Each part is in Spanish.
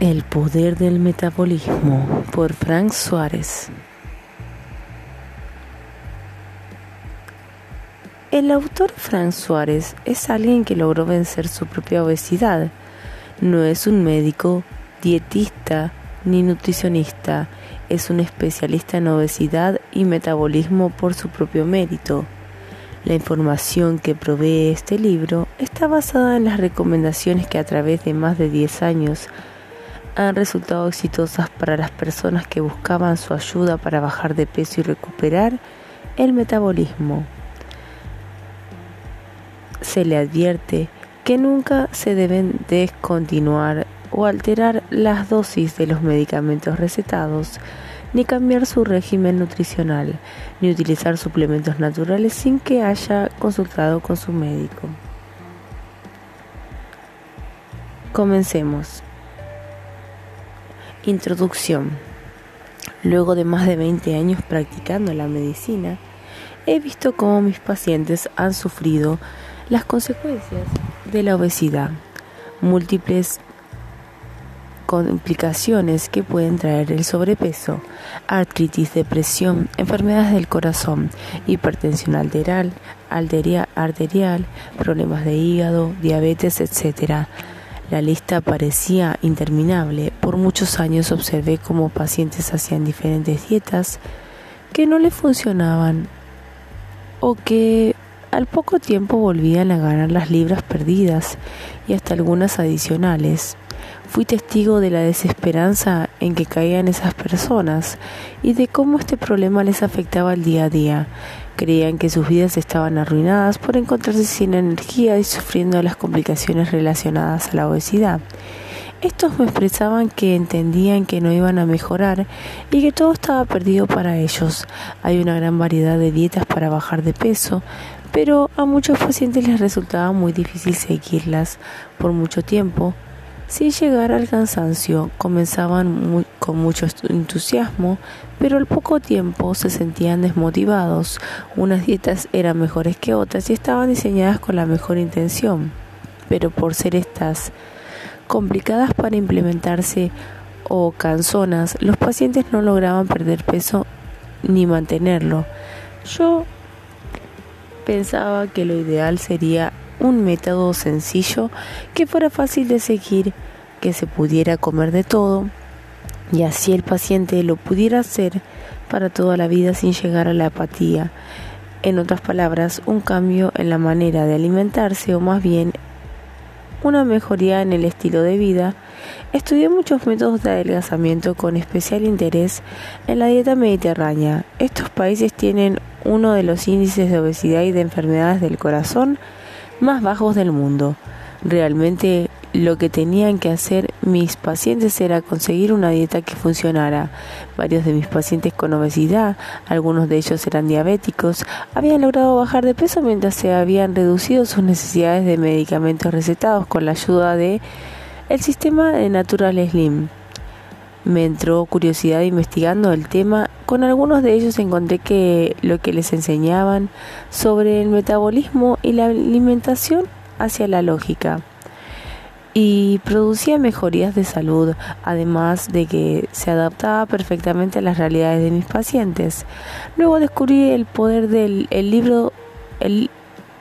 El poder del metabolismo por Frank Suárez. El autor Frank Suárez es alguien que logró vencer su propia obesidad. No es un médico, dietista ni nutricionista, es un especialista en obesidad y metabolismo por su propio mérito. La información que provee este libro está basada en las recomendaciones que a través de más de 10 años han resultado exitosas para las personas que buscaban su ayuda para bajar de peso y recuperar el metabolismo. Se le advierte que nunca se deben descontinuar o alterar las dosis de los medicamentos recetados, ni cambiar su régimen nutricional, ni utilizar suplementos naturales sin que haya consultado con su médico. Comencemos. Introducción. Luego de más de 20 años practicando la medicina, he visto cómo mis pacientes han sufrido las consecuencias de la obesidad, múltiples complicaciones que pueden traer el sobrepeso, artritis, depresión, enfermedades del corazón, hipertensión arterial, arterial, problemas de hígado, diabetes, etc. La lista parecía interminable. Por muchos años observé cómo pacientes hacían diferentes dietas que no les funcionaban o que al poco tiempo volvían a ganar las libras perdidas y hasta algunas adicionales. Fui testigo de la desesperanza en que caían esas personas y de cómo este problema les afectaba el día a día. Creían que sus vidas estaban arruinadas por encontrarse sin energía y sufriendo las complicaciones relacionadas a la obesidad. Estos me expresaban que entendían que no iban a mejorar y que todo estaba perdido para ellos. Hay una gran variedad de dietas para bajar de peso, pero a muchos pacientes les resultaba muy difícil seguirlas por mucho tiempo sin llegar al cansancio, comenzaban con mucho entusiasmo, pero al poco tiempo se sentían desmotivados. Unas dietas eran mejores que otras y estaban diseñadas con la mejor intención, pero por ser estas complicadas para implementarse o canzonas, los pacientes no lograban perder peso ni mantenerlo. Yo pensaba que lo ideal sería un método sencillo que fuera fácil de seguir, que se pudiera comer de todo y así el paciente lo pudiera hacer para toda la vida sin llegar a la apatía. En otras palabras, un cambio en la manera de alimentarse o más bien una mejoría en el estilo de vida. Estudié muchos métodos de adelgazamiento con especial interés en la dieta mediterránea. Estos países tienen uno de los índices de obesidad y de enfermedades del corazón más bajos del mundo. Realmente lo que tenían que hacer mis pacientes era conseguir una dieta que funcionara. Varios de mis pacientes con obesidad, algunos de ellos eran diabéticos, habían logrado bajar de peso mientras se habían reducido sus necesidades de medicamentos recetados con la ayuda de el sistema de Natural Slim. Me entró curiosidad investigando el tema. Con algunos de ellos encontré que lo que les enseñaban sobre el metabolismo y la alimentación hacia la lógica y producía mejorías de salud, además de que se adaptaba perfectamente a las realidades de mis pacientes. Luego descubrí el poder del libro el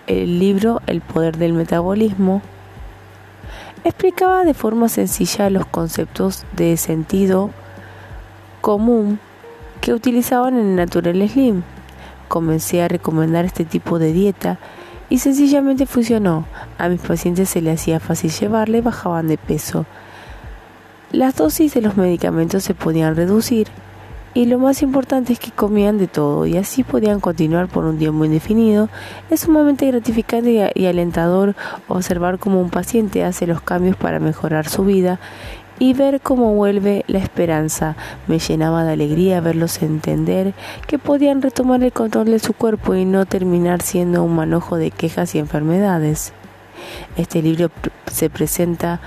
libro El poder del metabolismo explicaba de forma sencilla los conceptos de sentido común que utilizaban en Natural Slim. Comencé a recomendar este tipo de dieta y sencillamente funcionó. A mis pacientes se les hacía fácil llevarle y bajaban de peso. Las dosis de los medicamentos se podían reducir y lo más importante es que comían de todo y así podían continuar por un tiempo indefinido. Es sumamente gratificante y alentador observar cómo un paciente hace los cambios para mejorar su vida y ver cómo vuelve la esperanza. Me llenaba de alegría verlos entender que podían retomar el control de su cuerpo y no terminar siendo un manojo de quejas y enfermedades. Este libro se presenta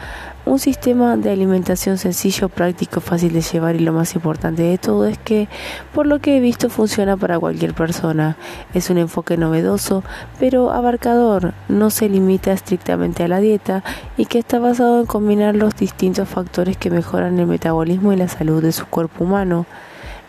un sistema de alimentación sencillo, práctico, fácil de llevar y lo más importante de todo es que, por lo que he visto, funciona para cualquier persona. Es un enfoque novedoso, pero abarcador, no se limita estrictamente a la dieta y que está basado en combinar los distintos factores que mejoran el metabolismo y la salud de su cuerpo humano.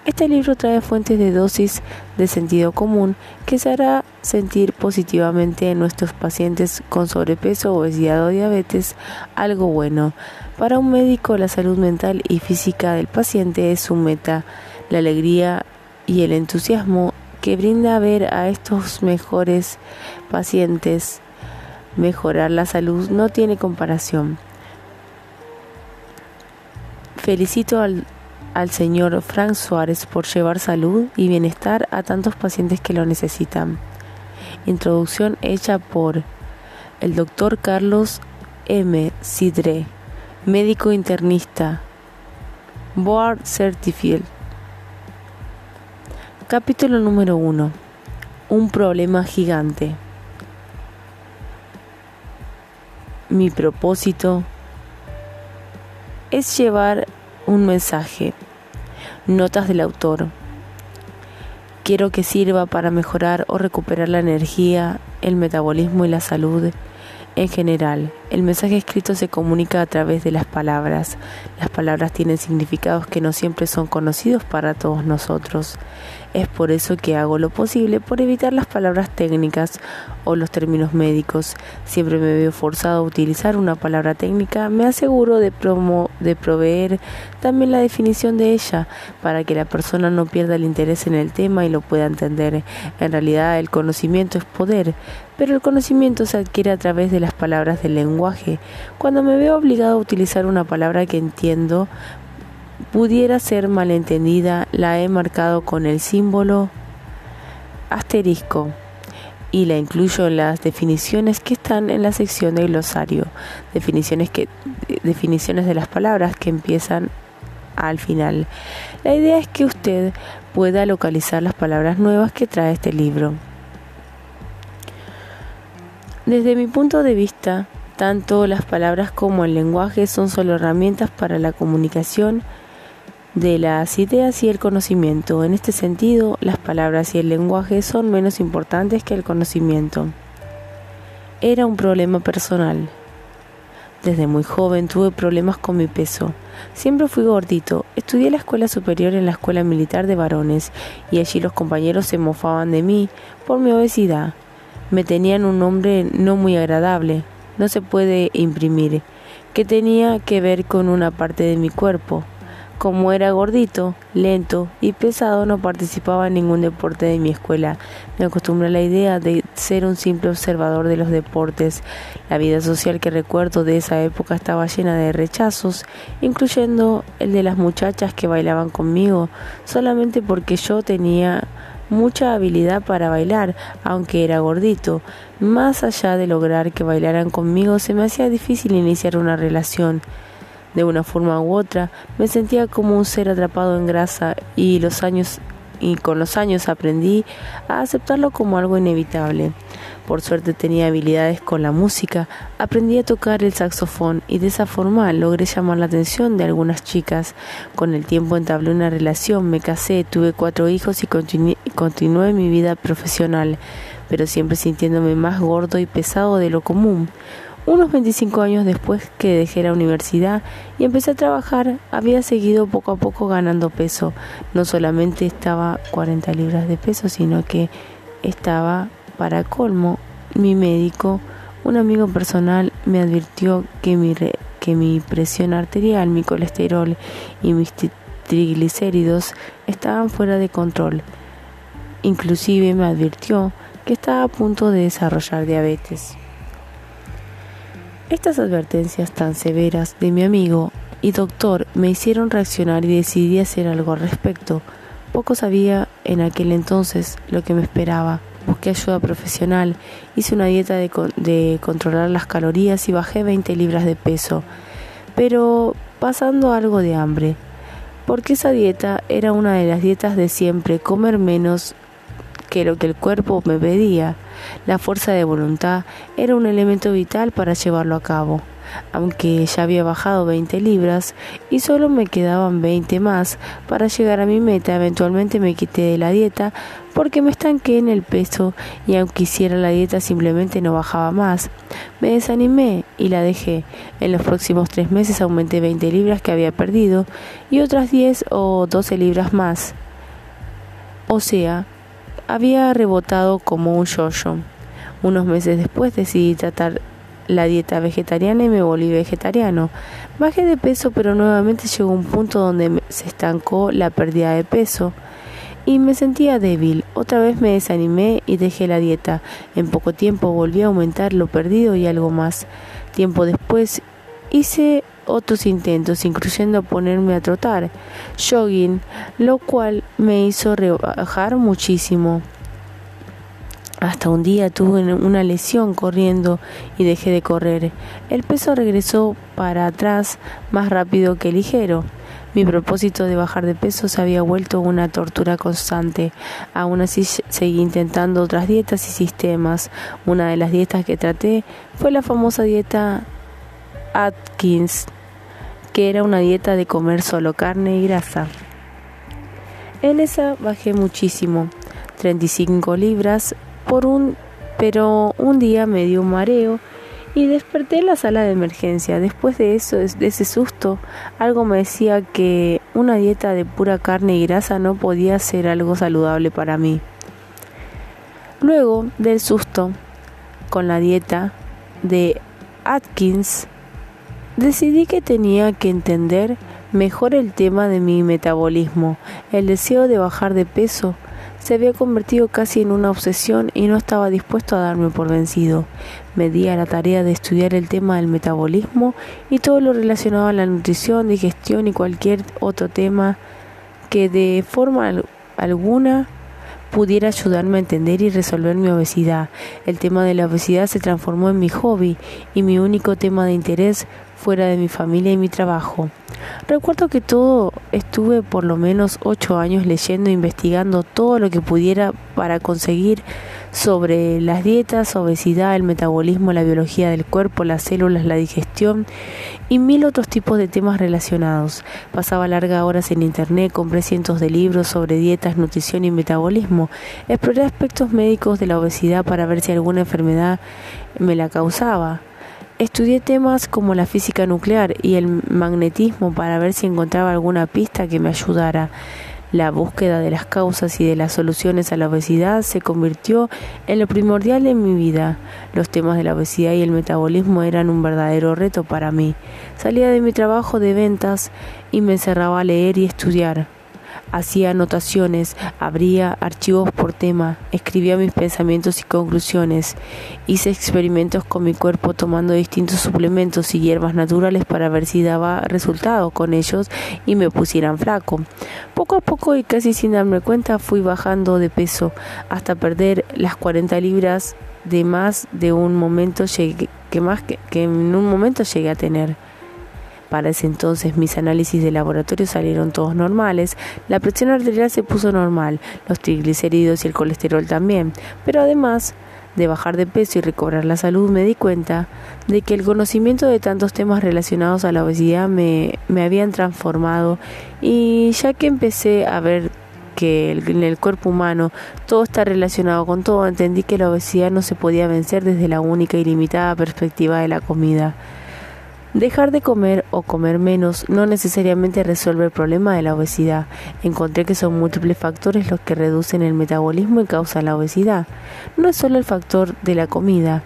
Este libro trae fuentes de dosis de sentido común que se hará sentir positivamente en nuestros pacientes con sobrepeso, obesidad o diabetes algo bueno. Para un médico la salud mental y física del paciente es su meta. La alegría y el entusiasmo que brinda ver a estos mejores pacientes mejorar la salud no tiene comparación. Felicito al al señor Frank Suárez por llevar salud y bienestar a tantos pacientes que lo necesitan. Introducción hecha por el doctor Carlos M. Sidre, médico internista, Board Certified. Capítulo número 1. Un problema gigante. Mi propósito es llevar un mensaje Notas del autor. Quiero que sirva para mejorar o recuperar la energía, el metabolismo y la salud en general. El mensaje escrito se comunica a través de las palabras. Las palabras tienen significados que no siempre son conocidos para todos nosotros. Es por eso que hago lo posible por evitar las palabras técnicas o los términos médicos. Siempre me veo forzado a utilizar una palabra técnica, me aseguro de, promo de proveer también la definición de ella para que la persona no pierda el interés en el tema y lo pueda entender. En realidad el conocimiento es poder, pero el conocimiento se adquiere a través de las palabras del lenguaje. Cuando me veo obligado a utilizar una palabra que entiendo, pudiera ser malentendida, la he marcado con el símbolo asterisco y la incluyo en las definiciones que están en la sección de glosario, definiciones que definiciones de las palabras que empiezan al final. La idea es que usted pueda localizar las palabras nuevas que trae este libro. Desde mi punto de vista, tanto las palabras como el lenguaje son solo herramientas para la comunicación de las ideas y el conocimiento. En este sentido, las palabras y el lenguaje son menos importantes que el conocimiento. Era un problema personal. Desde muy joven tuve problemas con mi peso. Siempre fui gordito. Estudié la escuela superior en la escuela militar de varones y allí los compañeros se mofaban de mí por mi obesidad. Me tenían un nombre no muy agradable, no se puede imprimir, que tenía que ver con una parte de mi cuerpo. Como era gordito, lento y pesado, no participaba en ningún deporte de mi escuela. Me acostumbré a la idea de ser un simple observador de los deportes. La vida social que recuerdo de esa época estaba llena de rechazos, incluyendo el de las muchachas que bailaban conmigo, solamente porque yo tenía mucha habilidad para bailar, aunque era gordito. Más allá de lograr que bailaran conmigo, se me hacía difícil iniciar una relación. De una forma u otra, me sentía como un ser atrapado en grasa y los años y con los años aprendí a aceptarlo como algo inevitable. Por suerte tenía habilidades con la música, aprendí a tocar el saxofón y de esa forma logré llamar la atención de algunas chicas. Con el tiempo entablé una relación, me casé, tuve cuatro hijos y continué mi vida profesional, pero siempre sintiéndome más gordo y pesado de lo común. Unos 25 años después que dejé la universidad y empecé a trabajar, había seguido poco a poco ganando peso. No solamente estaba 40 libras de peso, sino que estaba para colmo. Mi médico, un amigo personal, me advirtió que mi, que mi presión arterial, mi colesterol y mis triglicéridos estaban fuera de control. Inclusive me advirtió que estaba a punto de desarrollar diabetes. Estas advertencias tan severas de mi amigo y doctor me hicieron reaccionar y decidí hacer algo al respecto. Poco sabía en aquel entonces lo que me esperaba. Busqué ayuda profesional, hice una dieta de, de controlar las calorías y bajé 20 libras de peso, pero pasando algo de hambre, porque esa dieta era una de las dietas de siempre, comer menos que lo que el cuerpo me pedía. La fuerza de voluntad era un elemento vital para llevarlo a cabo. aunque ya había bajado 20 libras y solo me quedaban 20 más para llegar a mi meta. Eventualmente me quité de la dieta porque me estanqué en el peso y aunque hiciera la dieta simplemente no bajaba más. Me desanimé y la dejé. En los próximos tres meses aumenté 20 libras que había perdido y otras 10 o 12 libras más. O sea, había rebotado como un yo-yo. Unos meses después decidí tratar la dieta vegetariana y me volví vegetariano. Bajé de peso, pero nuevamente llegó un punto donde se estancó la pérdida de peso y me sentía débil. Otra vez me desanimé y dejé la dieta. En poco tiempo volví a aumentar lo perdido y algo más. Tiempo después hice otros intentos, incluyendo ponerme a trotar, jogging, lo cual me hizo rebajar muchísimo. Hasta un día tuve una lesión corriendo y dejé de correr. El peso regresó para atrás más rápido que ligero. Mi propósito de bajar de peso se había vuelto una tortura constante. Aún así seguí intentando otras dietas y sistemas. Una de las dietas que traté fue la famosa dieta Atkins, que era una dieta de comer solo carne y grasa. En esa bajé muchísimo, 35 libras por un, pero un día me dio un mareo y desperté en la sala de emergencia. Después de eso, de ese susto, algo me decía que una dieta de pura carne y grasa no podía ser algo saludable para mí. Luego del susto con la dieta de Atkins, decidí que tenía que entender mejor el tema de mi metabolismo, el deseo de bajar de peso se había convertido casi en una obsesión y no estaba dispuesto a darme por vencido. Me di a la tarea de estudiar el tema del metabolismo y todo lo relacionado a la nutrición, digestión y cualquier otro tema que de forma alguna pudiera ayudarme a entender y resolver mi obesidad. El tema de la obesidad se transformó en mi hobby y mi único tema de interés fuera de mi familia y mi trabajo. Recuerdo que todo estuve por lo menos ocho años leyendo e investigando todo lo que pudiera para conseguir sobre las dietas, obesidad, el metabolismo, la biología del cuerpo, las células, la digestión y mil otros tipos de temas relacionados. Pasaba largas horas en internet, compré cientos de libros sobre dietas, nutrición y metabolismo. Exploré aspectos médicos de la obesidad para ver si alguna enfermedad me la causaba. Estudié temas como la física nuclear y el magnetismo para ver si encontraba alguna pista que me ayudara. La búsqueda de las causas y de las soluciones a la obesidad se convirtió en lo primordial en mi vida. Los temas de la obesidad y el metabolismo eran un verdadero reto para mí. Salía de mi trabajo de ventas y me encerraba a leer y estudiar. Hacía anotaciones, abría archivos por tema, escribía mis pensamientos y conclusiones. Hice experimentos con mi cuerpo tomando distintos suplementos y hierbas naturales para ver si daba resultado con ellos y me pusieran flaco. Poco a poco y casi sin darme cuenta fui bajando de peso hasta perder las 40 libras de más de un momento que más que en un momento llegué a tener. Para ese entonces mis análisis de laboratorio salieron todos normales, la presión arterial se puso normal, los triglicéridos y el colesterol también, pero además de bajar de peso y recobrar la salud me di cuenta de que el conocimiento de tantos temas relacionados a la obesidad me, me habían transformado. Y ya que empecé a ver que en el cuerpo humano todo está relacionado con todo, entendí que la obesidad no se podía vencer desde la única y limitada perspectiva de la comida. Dejar de comer o comer menos no necesariamente resuelve el problema de la obesidad. Encontré que son múltiples factores los que reducen el metabolismo y causan la obesidad. No es solo el factor de la comida,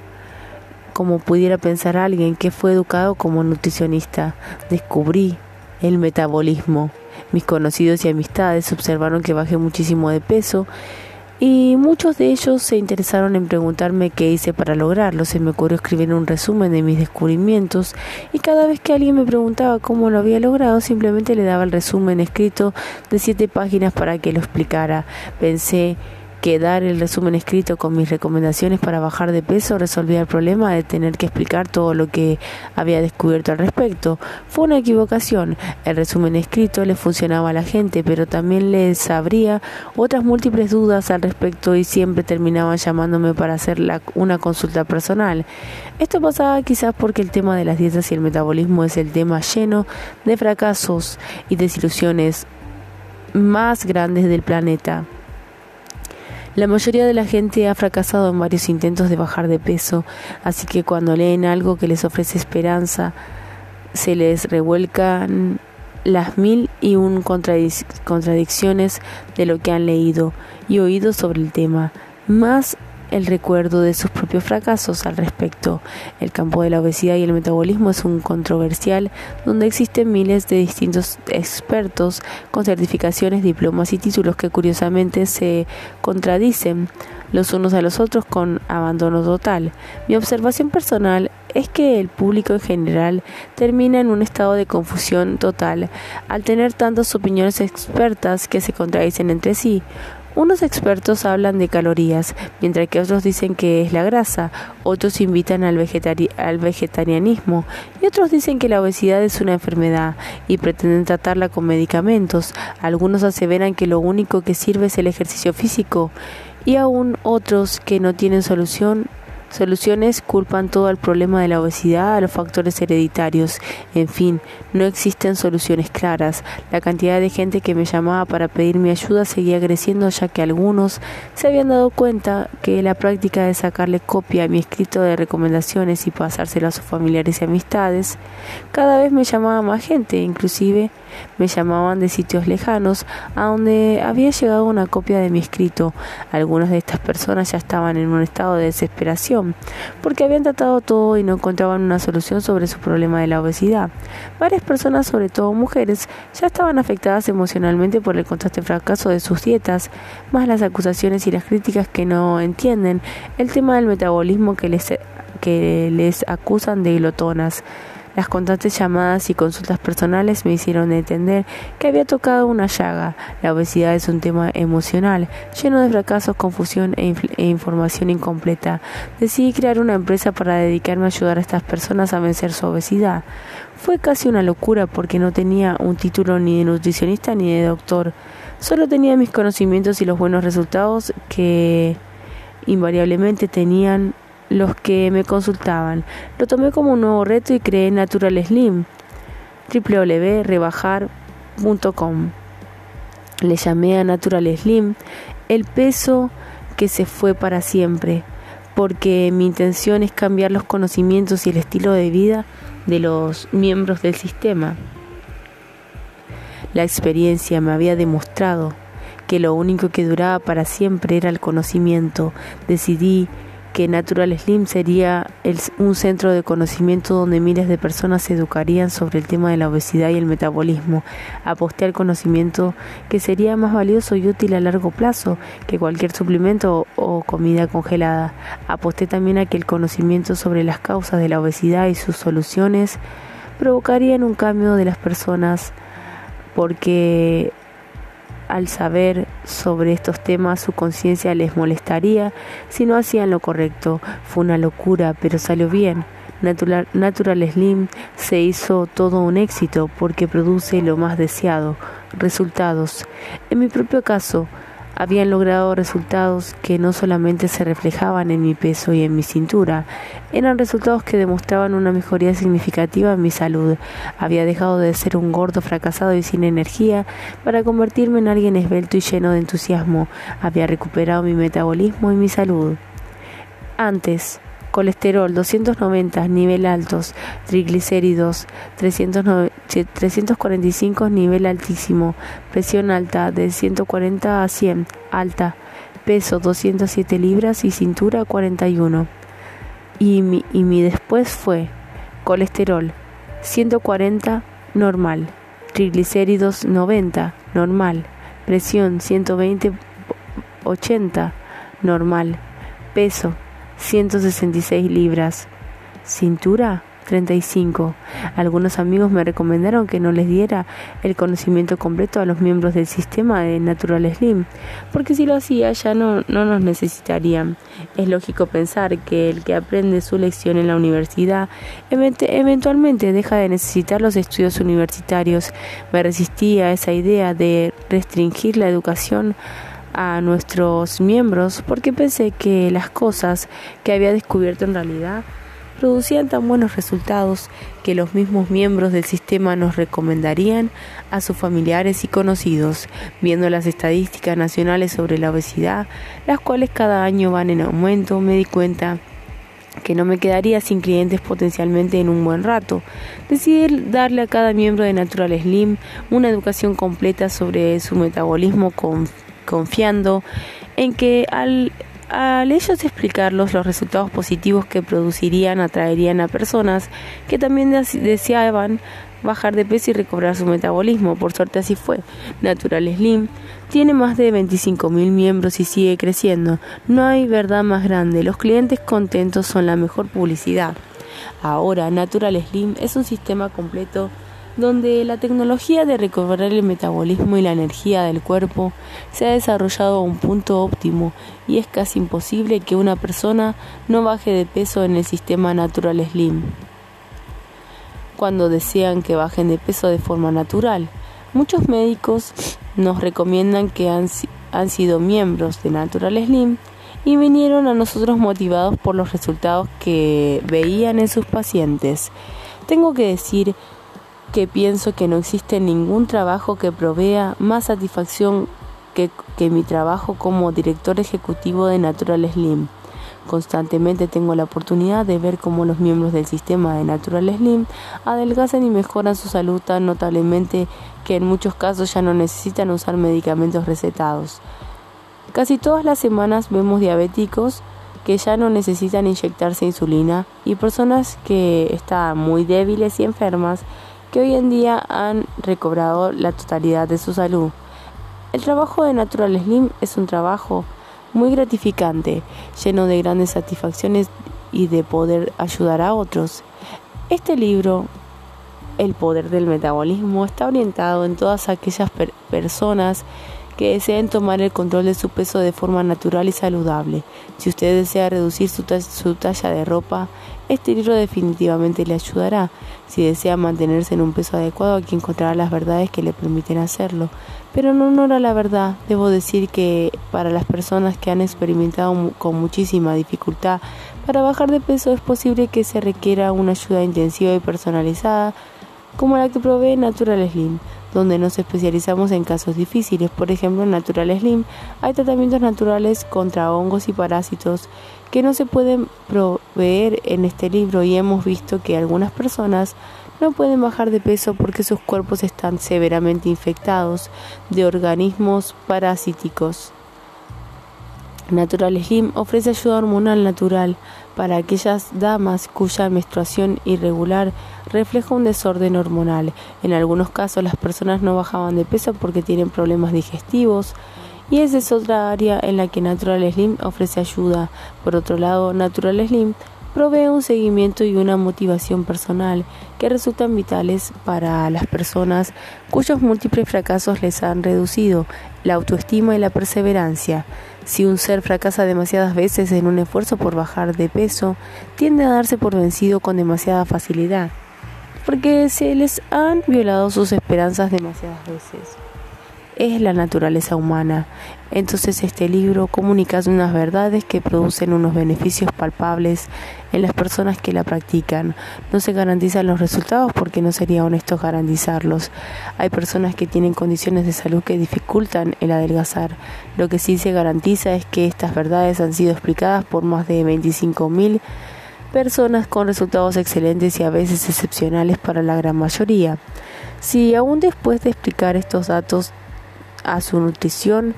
como pudiera pensar alguien que fue educado como nutricionista. Descubrí el metabolismo. Mis conocidos y amistades observaron que bajé muchísimo de peso y muchos de ellos se interesaron en preguntarme qué hice para lograrlo. Se me ocurrió escribir un resumen de mis descubrimientos y cada vez que alguien me preguntaba cómo lo había logrado, simplemente le daba el resumen escrito de siete páginas para que lo explicara. Pensé que dar el resumen escrito con mis recomendaciones para bajar de peso resolvía el problema de tener que explicar todo lo que había descubierto al respecto. Fue una equivocación. El resumen escrito le funcionaba a la gente, pero también les abría otras múltiples dudas al respecto y siempre terminaban llamándome para hacer una consulta personal. Esto pasaba quizás porque el tema de las dietas y el metabolismo es el tema lleno de fracasos y desilusiones más grandes del planeta. La mayoría de la gente ha fracasado en varios intentos de bajar de peso, así que cuando leen algo que les ofrece esperanza, se les revuelcan las mil y un contradicciones de lo que han leído y oído sobre el tema, más el recuerdo de sus propios fracasos al respecto. El campo de la obesidad y el metabolismo es un controversial donde existen miles de distintos expertos con certificaciones, diplomas y títulos que curiosamente se contradicen los unos a los otros con abandono total. Mi observación personal es que el público en general termina en un estado de confusión total al tener tantas opiniones expertas que se contradicen entre sí. Unos expertos hablan de calorías, mientras que otros dicen que es la grasa, otros invitan al, vegetarianismo y otros dicen que la obesidad es una enfermedad y pretenden tratarla con medicamentos. Algunos aseveran que lo único que sirve es el ejercicio físico y aún otros que no tienen solución Soluciones culpan todo el problema de la obesidad a los factores hereditarios. En fin, no existen soluciones claras. La cantidad de gente que me llamaba para pedir mi ayuda seguía creciendo ya que algunos se habían dado cuenta que la práctica de sacarle copia a mi escrito de recomendaciones y pasárselo a sus familiares y amistades, cada vez me llamaba más gente, inclusive me llamaban de sitios lejanos a donde había llegado una copia de mi escrito. Algunas de estas personas ya estaban en un estado de desesperación porque habían tratado todo y no encontraban una solución sobre su problema de la obesidad. Varias personas, sobre todo mujeres, ya estaban afectadas emocionalmente por el contraste fracaso de sus dietas, más las acusaciones y las críticas que no entienden, el tema del metabolismo que les, que les acusan de glotonas. Las constantes llamadas y consultas personales me hicieron entender que había tocado una llaga. La obesidad es un tema emocional, lleno de fracasos, confusión e, e, información incompleta. Decidí crear una empresa para dedicarme a ayudar a estas personas a vencer su obesidad. Fue casi una locura porque no tenía un título ni de nutricionista ni de doctor. Solo tenía mis conocimientos y los buenos resultados que invariablemente tenían los que me consultaban. Lo tomé como un nuevo reto y creé Natural Slim, www.rebajar.com. Le llamé a Natural Slim el peso que se fue para siempre, porque mi intención es cambiar los conocimientos y el estilo de vida de los miembros del sistema. La experiencia me había demostrado que lo único que duraba para siempre era el conocimiento. Decidí que Natural Slim sería un centro de conocimiento donde miles de personas se educarían sobre el tema de la obesidad y el metabolismo. Aposté al conocimiento que sería más valioso y útil a largo plazo que cualquier suplemento o comida congelada. Aposté también a que el conocimiento sobre las causas de la obesidad y sus soluciones provocarían un cambio de las personas porque al saber sobre estos temas su conciencia les molestaría si no hacían lo correcto. Fue una locura, pero salió bien. Natural, Natural Slim se hizo todo un éxito porque produce lo más deseado, resultados. En mi propio caso, habían logrado resultados que no solamente se reflejaban en mi peso y en mi cintura, eran resultados que demostraban una mejoría significativa en mi salud. Había dejado de ser un gordo fracasado y sin energía para convertirme en alguien esbelto y lleno de entusiasmo. Había recuperado mi metabolismo y mi salud. Antes, colesterol 290 nivel altos, triglicéridos 345 nivel altísimo, presión alta de 140 a 100 alta, peso 207 libras y cintura 41. Y mi, y mi después fue colesterol 140 normal, triglicéridos 90 normal, presión 120 80 normal, peso 166 libras, cintura 35. Algunos amigos me recomendaron que no les diera el conocimiento completo a los miembros del sistema de Natural Slim, porque si lo hacía ya no, no nos necesitarían. Es lógico pensar que el que aprende su lección en la universidad eventualmente deja de necesitar los estudios universitarios. Me resistí a esa idea de restringir la educación a nuestros miembros porque pensé que las cosas que había descubierto en realidad producían tan buenos resultados que los mismos miembros del sistema nos recomendarían a sus familiares y conocidos, viendo las estadísticas nacionales sobre la obesidad, las cuales cada año van en aumento, me di cuenta que no me quedaría sin clientes potencialmente en un buen rato. Decidí darle a cada miembro de Natural Slim una educación completa sobre su metabolismo confiando en que al al ellos explicarlos los resultados positivos que producirían atraerían a personas que también deseaban bajar de peso y recobrar su metabolismo. Por suerte así fue. Natural Slim tiene más de 25.000 miembros y sigue creciendo. No hay verdad más grande. Los clientes contentos son la mejor publicidad. Ahora, Natural Slim es un sistema completo donde la tecnología de recobrar el metabolismo y la energía del cuerpo se ha desarrollado a un punto óptimo y es casi imposible que una persona no baje de peso en el sistema Natural Slim. Cuando desean que bajen de peso de forma natural, muchos médicos nos recomiendan que han, han sido miembros de Natural Slim y vinieron a nosotros motivados por los resultados que veían en sus pacientes. Tengo que decir que pienso que no existe ningún trabajo que provea más satisfacción que, mi trabajo como director ejecutivo de Natural Slim. Constantemente tengo la oportunidad de ver cómo los miembros del sistema de Natural Slim adelgazan y mejoran su salud tan notablemente que en muchos casos ya no necesitan usar medicamentos recetados. Casi todas las semanas vemos diabéticos que ya no necesitan inyectarse insulina y personas que están muy débiles y enfermas que hoy en día han recobrado la totalidad de su salud. El trabajo de Natural Slim es un trabajo muy gratificante, lleno de grandes satisfacciones y de poder ayudar a otros. Este libro, El poder del metabolismo, está orientado en todas aquellas personas que deseen tomar el control de su peso de forma natural y saludable. Si usted desea reducir su, talla de ropa, este libro definitivamente le ayudará. Si desea mantenerse en un peso adecuado, aquí encontrará las verdades que le permiten hacerlo. Pero en honor a la verdad, debo decir que para las personas que han experimentado con muchísima dificultad para bajar de peso es posible que se requiera una ayuda intensiva y personalizada como la que provee Natural Slim donde nos especializamos en casos difíciles. Por ejemplo, en Natural Slim hay tratamientos naturales contra hongos y parásitos que no se pueden proveer en este libro y hemos visto que algunas personas no pueden bajar de peso porque sus cuerpos están severamente infectados de organismos parasíticos. Natural Slim ofrece ayuda hormonal natural para aquellas damas cuya menstruación irregular refleja un desorden hormonal. En algunos casos las personas no bajaban de peso porque tienen problemas digestivos y esa es otra área en la que Natural Slim ofrece ayuda. Por otro lado, Natural Slim provee un seguimiento y una motivación personal que resultan vitales para las personas cuyos múltiples fracasos les han reducido la autoestima y la perseverancia. Si un ser fracasa demasiadas veces en un esfuerzo por bajar de peso, tiende a darse por vencido con demasiada facilidad, porque se les han violado sus esperanzas demasiadas veces es la naturaleza humana. Entonces este libro comunica unas verdades que producen unos beneficios palpables en las personas que la practican. No se garantizan los resultados porque no sería honesto garantizarlos. Hay personas que tienen condiciones de salud que dificultan el adelgazar. Lo que sí se garantiza es que estas verdades han sido explicadas por más de 25.000 personas con resultados excelentes y a veces excepcionales para la gran mayoría. Si aún después de explicar estos datos a su nutrición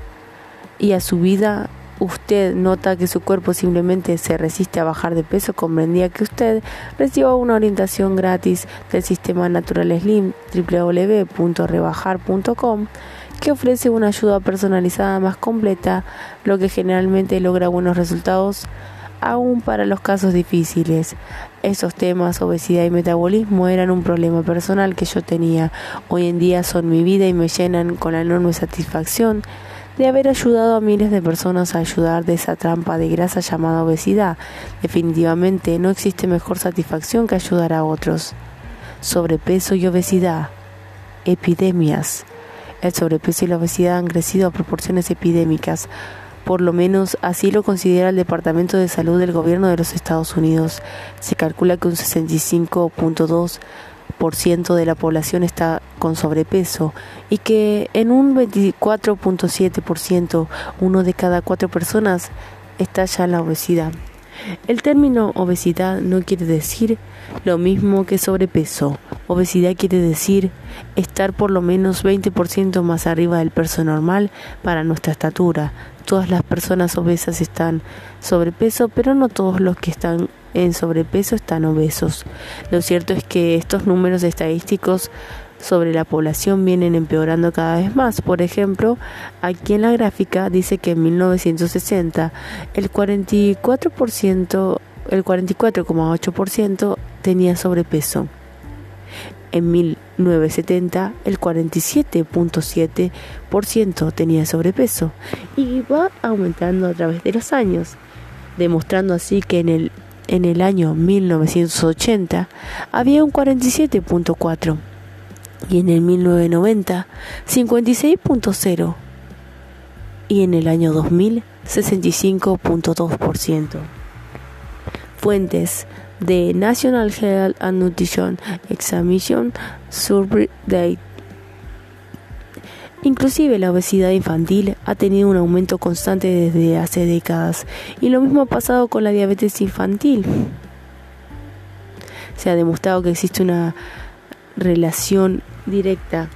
y a su vida, usted nota que su cuerpo simplemente se resiste a bajar de peso, comprendía que usted reciba una orientación gratis del sistema Natural Slim www.rebajar.com que ofrece una ayuda personalizada más completa, lo que generalmente logra buenos resultados aún para los casos difíciles. Estos temas, obesidad y metabolismo, eran un problema personal que yo tenía. Hoy en día son mi vida y me llenan con la enorme satisfacción de haber ayudado a miles de personas a ayudar de esa trampa de grasa llamada obesidad. Definitivamente no existe mejor satisfacción que ayudar a otros. Sobrepeso y obesidad. Epidemias. El sobrepeso y la obesidad han crecido a proporciones epidémicas. Por lo menos así lo considera el Departamento de Salud del Gobierno de los Estados Unidos. Se calcula que un 65.2% de la población está con sobrepeso y que en un 24.7% uno de cada cuatro personas está ya en la obesidad. El término obesidad no quiere decir lo mismo que sobrepeso. Obesidad quiere decir estar por lo menos 20% más arriba del peso normal para nuestra estatura. Todas las personas obesas están sobrepeso, pero no todos los que están en sobrepeso están obesos. Lo cierto es que estos números estadísticos sobre la población vienen empeorando cada vez más. Por ejemplo, aquí en la gráfica dice que en 1960 el 44%, el 44,8% tenía sobrepeso. En 1970 el 47.7% tenía sobrepeso y va aumentando a través de los años, demostrando así que en el, en el año 1980 había un 47.4% y en el 1990 56.0 y en el año 2000 65.2%. Fuentes de National Health and Nutrition Examination Survey Date. Inclusive la obesidad infantil ha tenido un aumento constante desde hace décadas y lo mismo ha pasado con la diabetes infantil. Se ha demostrado que existe una relación directa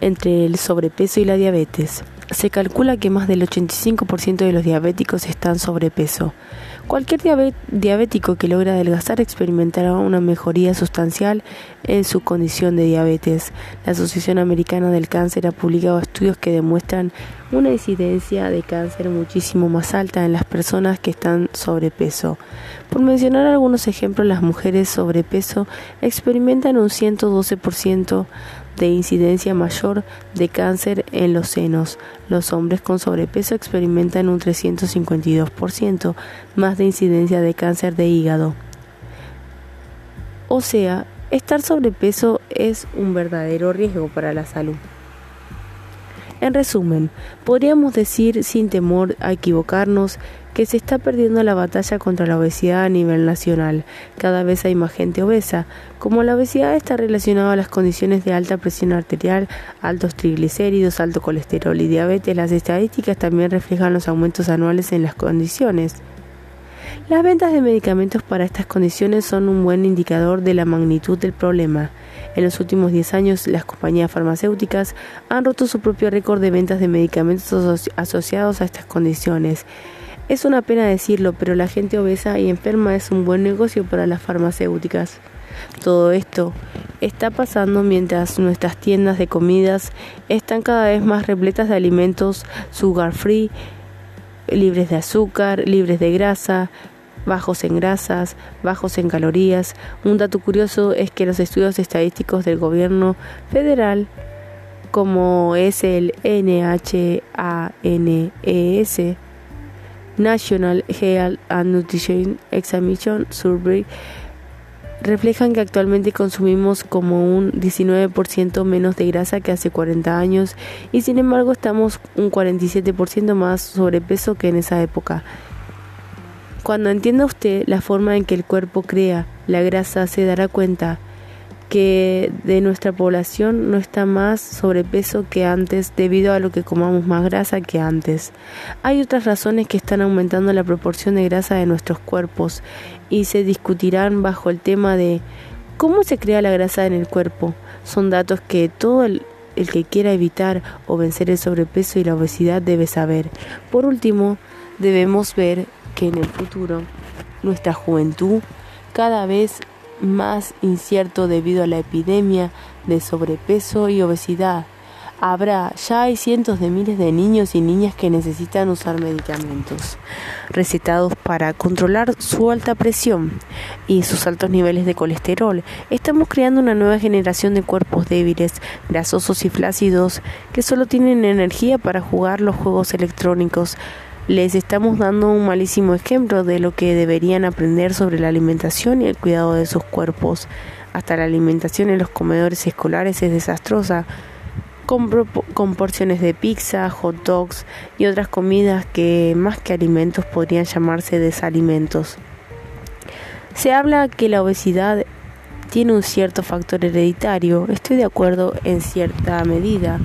entre el sobrepeso y la diabetes. Se calcula que más del 85% de los diabéticos están sobrepeso. Cualquier diabético que logra adelgazar experimentará una mejoría sustancial en su condición de diabetes. La Asociación Americana del Cáncer ha publicado estudios que demuestran una incidencia de cáncer muchísimo más alta en las personas que están sobrepeso. Por mencionar algunos ejemplos, las mujeres sobrepeso experimentan un 112% de incidencia mayor de cáncer en los senos. Los hombres con sobrepeso experimentan un 352% más de incidencia de cáncer de hígado. O sea, estar sobrepeso es un verdadero riesgo para la salud. En resumen, podríamos decir sin temor a equivocarnos que se está perdiendo la batalla contra la obesidad a nivel nacional. Cada vez hay más gente obesa. Como la obesidad está relacionada a las condiciones de alta presión arterial, altos triglicéridos, alto colesterol y diabetes, las estadísticas también reflejan los aumentos anuales en las condiciones. Las ventas de medicamentos para estas condiciones son un buen indicador de la magnitud del problema. En los últimos 10 años, las compañías farmacéuticas han roto su propio récord de ventas de medicamentos asociados a estas condiciones. Es una pena decirlo, pero la gente obesa y enferma es un buen negocio para las farmacéuticas. Todo esto está pasando mientras nuestras tiendas de comidas están cada vez más repletas de alimentos sugar free, libres de azúcar, libres de grasa, bajos en grasas, bajos en calorías. Un dato curioso es que los estudios estadísticos del gobierno federal, como es el NHANES, National Health and Nutrition Examination Survey, reflejan que actualmente consumimos como un 19% menos de grasa que hace 40 años y sin embargo estamos un 47% más sobrepeso que en esa época. Cuando entienda usted la forma en que el cuerpo crea la grasa, se dará cuenta que de nuestra población no está más sobrepeso que antes debido a lo que comamos más grasa que antes. Hay otras razones que están aumentando la proporción de grasa de nuestros cuerpos y se discutirán bajo el tema de cómo se crea la grasa en el cuerpo. Son datos que todo el, el que quiera evitar o vencer el sobrepeso y la obesidad debe saber. Por último, debemos ver que en el futuro nuestra juventud cada vez más incierto debido a la epidemia de sobrepeso y obesidad. habrá, ya hay cientos de miles de niños y niñas que necesitan usar medicamentos recetados para controlar su alta presión y sus altos niveles de colesterol. Estamos creando una nueva generación de cuerpos débiles, grasosos y flácidos que solo tienen energía para jugar los juegos electrónicos. Les estamos dando un malísimo ejemplo de lo que deberían aprender sobre la alimentación y el cuidado de sus cuerpos. Hasta la alimentación en los comedores escolares es desastrosa con, porciones de pizza, hot dogs y otras comidas que más que alimentos podrían llamarse desalimentos. Se habla que la obesidad tiene un cierto factor hereditario, estoy de acuerdo en cierta medida.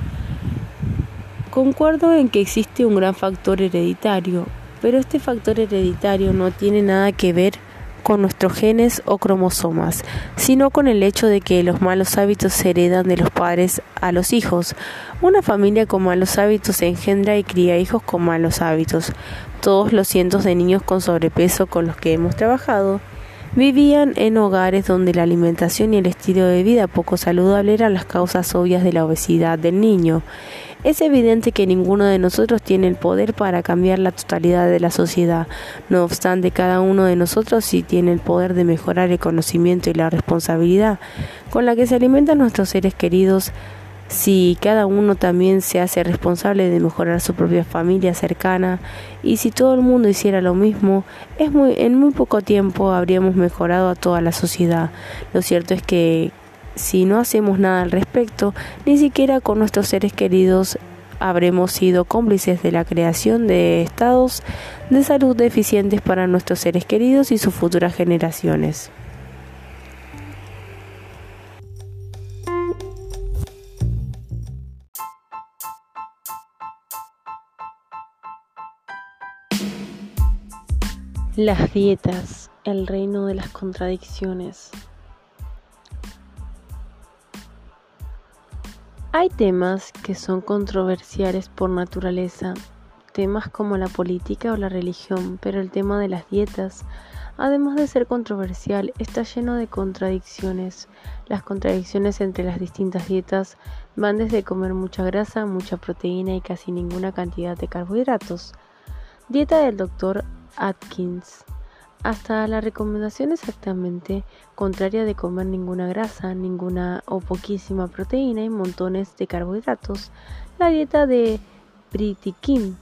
Concuerdo en que existe un gran factor hereditario, pero este factor hereditario no tiene nada que ver con nuestros genes o cromosomas, sino con el hecho de que los malos hábitos se heredan de los padres a los hijos. Una familia con malos hábitos engendra y cría hijos con malos hábitos. Todos los cientos de niños con sobrepeso con los que hemos trabajado vivían en hogares donde la alimentación y el estilo de vida poco saludable eran las causas obvias de la obesidad del niño. Es evidente que ninguno de nosotros tiene el poder para cambiar la totalidad de la sociedad. No obstante, cada uno de nosotros sí tiene el poder de mejorar el conocimiento y la responsabilidad con la que se alimentan nuestros seres queridos si cada uno también se hace responsable de mejorar su propia familia cercana y si todo el mundo hiciera lo mismo, en muy poco tiempo habríamos mejorado a toda la sociedad. Lo cierto es que si no hacemos nada al respecto, ni siquiera con nuestros seres queridos habremos sido cómplices de la creación de estados de salud deficientes para nuestros seres queridos y sus futuras generaciones. Las dietas, el reino de las contradicciones. Hay temas que son controversiales por naturaleza, temas como la política o la religión, pero el tema de las dietas, además de ser controversial, está lleno de contradicciones. Las contradicciones entre las distintas dietas van desde comer mucha grasa, mucha proteína y casi ninguna cantidad de carbohidratos. Dieta del doctor Atkins hasta la recomendación exactamente contraria de comer ninguna grasa, ninguna o poquísima proteína y montones de carbohidratos, la dieta de Kim.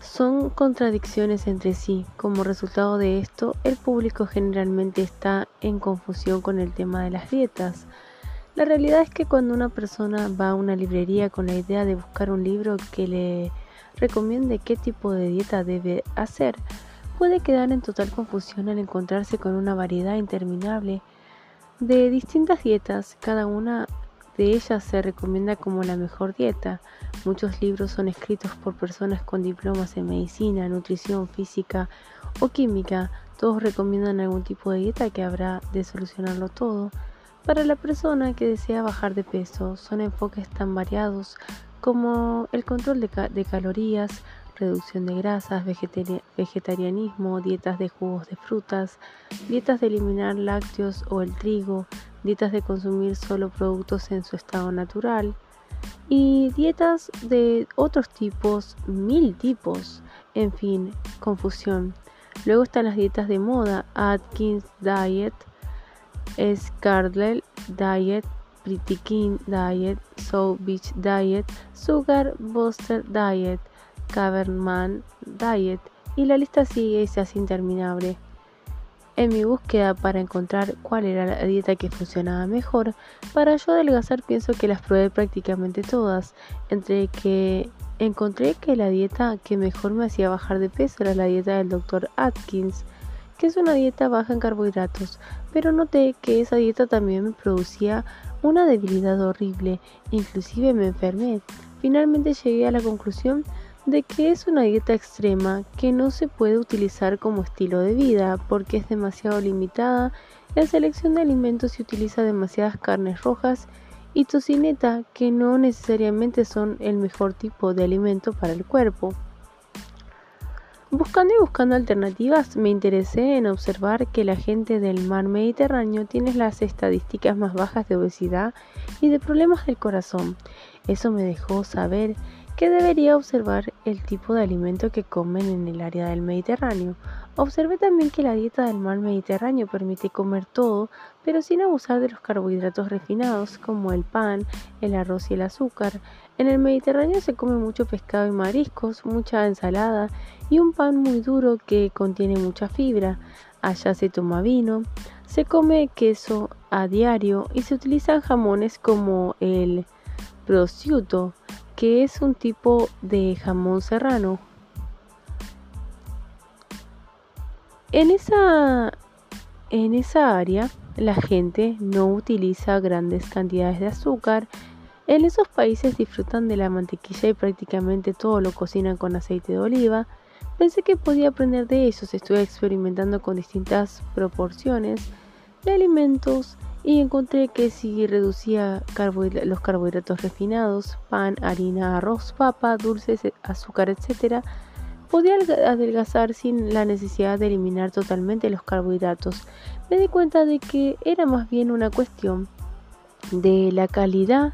Son contradicciones entre sí. Como resultado de esto, el público generalmente está en confusión con el tema de las dietas. La realidad es que cuando una persona va a una librería con la idea de buscar un libro que le recomiende qué tipo de dieta debe hacer, puede quedar en total confusión al encontrarse con una variedad interminable de distintas dietas, cada una de ellas se recomienda como la mejor dieta. Muchos libros son escritos por personas con diplomas en medicina, nutrición, física o química. Todos recomiendan algún tipo de dieta que habrá de solucionarlo todo. Para la persona que desea bajar de peso, son enfoques tan variados como el control de, calorías, reducción de grasas, vegetarianismo, dietas de jugos de frutas, dietas de eliminar lácteos o el trigo, dietas de consumir solo productos en su estado natural y dietas de otros tipos, mil tipos, en fin, confusión. Luego están las dietas de moda, Atkins Diet, Scarlet Diet, Pretty King Diet, Soul Beach Diet, Sugar Buster Diet. Caberman Diet y la lista sigue y se hace interminable. En mi búsqueda para encontrar cuál era la dieta que funcionaba mejor, para yo adelgazar pienso que las probé prácticamente todas, entre que encontré que la dieta que mejor me hacía bajar de peso era la dieta del Dr. Atkins, que es una dieta baja en carbohidratos, pero noté que esa dieta también me producía una debilidad horrible, inclusive me enfermé. Finalmente llegué a la conclusión de que es una dieta extrema que no se puede utilizar como estilo de vida porque es demasiado limitada la selección de alimentos y utiliza demasiadas carnes rojas y tocineta que no necesariamente son el mejor tipo de alimento para el cuerpo. Buscando y buscando alternativas, me interesé en observar que la gente del mar Mediterráneo tiene las estadísticas más bajas de obesidad y de problemas del corazón. Eso me dejó saber que debería observar el tipo de alimento que comen en el área del Mediterráneo. Observé también que la dieta del mar Mediterráneo permite comer todo, pero sin abusar de los carbohidratos refinados como el pan, el arroz y el azúcar. En el Mediterráneo se come mucho pescado y mariscos, mucha ensalada y un pan muy duro que contiene mucha fibra. Allá se toma vino, se come queso a diario y se utilizan jamones como el prosciutto, que es un tipo de jamón serrano. En esa, en esa área la gente no utiliza grandes cantidades de azúcar. En esos países disfrutan de la mantequilla y prácticamente todo lo cocinan con aceite de oliva. Pensé que podía aprender de ellos, estuve experimentando con distintas proporciones de alimentos y encontré que si reducía los carbohidratos refinados, pan, harina, arroz, papa, dulces, azúcar, etc., podía adelgazar sin la necesidad de eliminar totalmente los carbohidratos. Me di cuenta de que era más bien una cuestión de la calidad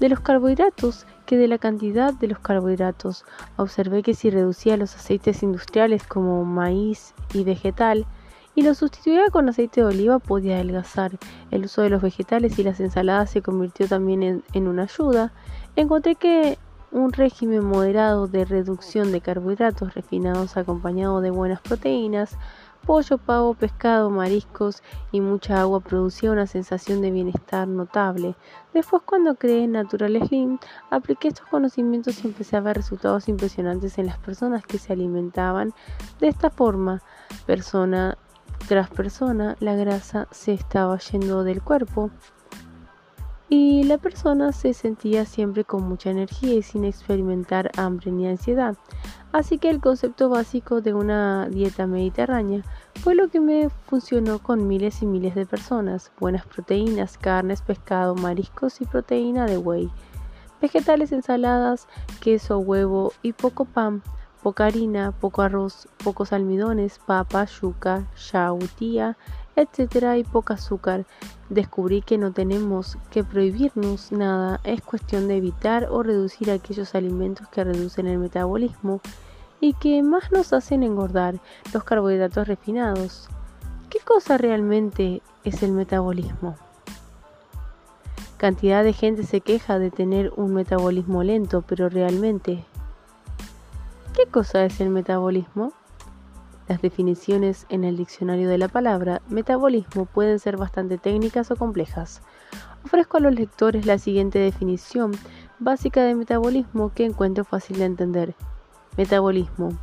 de los carbohidratos que de la cantidad de los carbohidratos. Observé que si reducía los aceites industriales como maíz y vegetal, y lo sustituía con aceite de oliva podía adelgazar. El uso de los vegetales y las ensaladas se convirtió también en, una ayuda. Encontré que un régimen moderado de reducción de carbohidratos refinados acompañado de buenas proteínas, pollo, pavo, pescado, mariscos y mucha agua producía una sensación de bienestar notable. Después cuando creé Natural Slim, apliqué estos conocimientos y empecé a ver resultados impresionantes en las personas que se alimentaban de esta forma. Persona tras persona, la grasa se estaba yendo del cuerpo y la persona se sentía siempre con mucha energía y sin experimentar hambre ni ansiedad. Así que el concepto básico de una dieta mediterránea fue lo que me funcionó con miles y miles de personas. Buenas proteínas, carnes, pescado, mariscos y proteína de whey. Vegetales, ensaladas, queso, huevo y poco pan poca harina, poco arroz, pocos almidones, papa, yuca, yautía, etcétera y poco azúcar. Descubrí que no tenemos que prohibirnos nada, es cuestión de evitar o reducir aquellos alimentos que reducen el metabolismo y que más nos hacen engordar, los carbohidratos refinados. ¿Qué cosa realmente es el metabolismo? Cantidad de gente se queja de tener un metabolismo lento, pero realmente ¿Qué cosa es el metabolismo? Las definiciones en el diccionario de la palabra metabolismo pueden ser bastante técnicas o complejas. Ofrezco a los lectores la siguiente definición básica de metabolismo que encuentro fácil de entender. Metabolismo.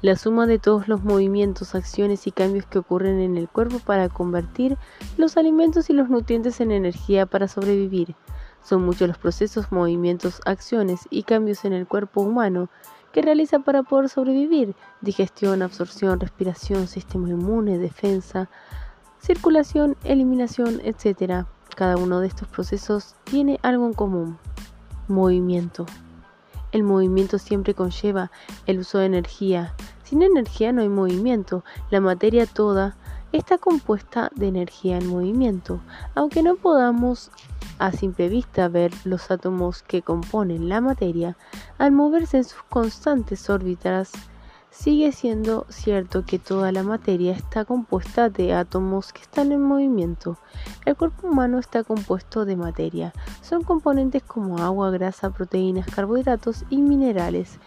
La suma de todos los movimientos, acciones y cambios que ocurren en el cuerpo para convertir los alimentos y los nutrientes en energía para sobrevivir. Son muchos los procesos, movimientos, acciones y cambios en el cuerpo humano que realiza para poder sobrevivir, digestión, absorción, respiración, sistema inmune, defensa, circulación, eliminación, etc. Cada uno de estos procesos tiene algo en común, movimiento. El movimiento siempre conlleva el uso de energía. Sin energía no hay movimiento. La materia toda está compuesta de energía en movimiento. Aunque no podamos a simple vista ver los átomos que componen la materia, al moverse en sus constantes órbitas, sigue siendo cierto que toda la materia está compuesta de átomos que están en movimiento. El cuerpo humano está compuesto de materia. Son componentes como agua, grasa, proteínas, carbohidratos y minerales.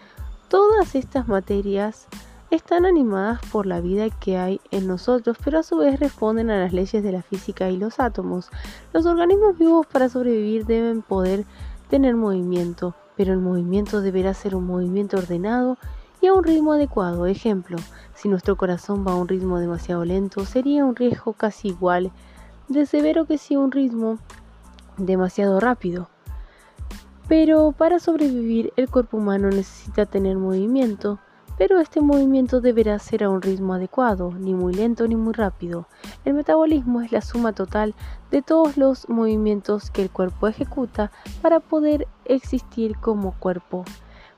Todas estas materias están animadas por la vida que hay en nosotros, pero a su vez responden a las leyes de la física y los átomos. Los organismos vivos para sobrevivir deben poder tener movimiento, pero el movimiento deberá ser un movimiento ordenado y a un ritmo adecuado. Ejemplo, si nuestro corazón va a un ritmo demasiado lento, sería un riesgo casi igual de severo que si un ritmo demasiado rápido. Pero para sobrevivir el cuerpo humano necesita tener movimiento, pero este movimiento deberá ser a un ritmo adecuado, ni muy lento ni muy rápido. El metabolismo es la suma total de todos los movimientos que el cuerpo ejecuta para poder existir como cuerpo.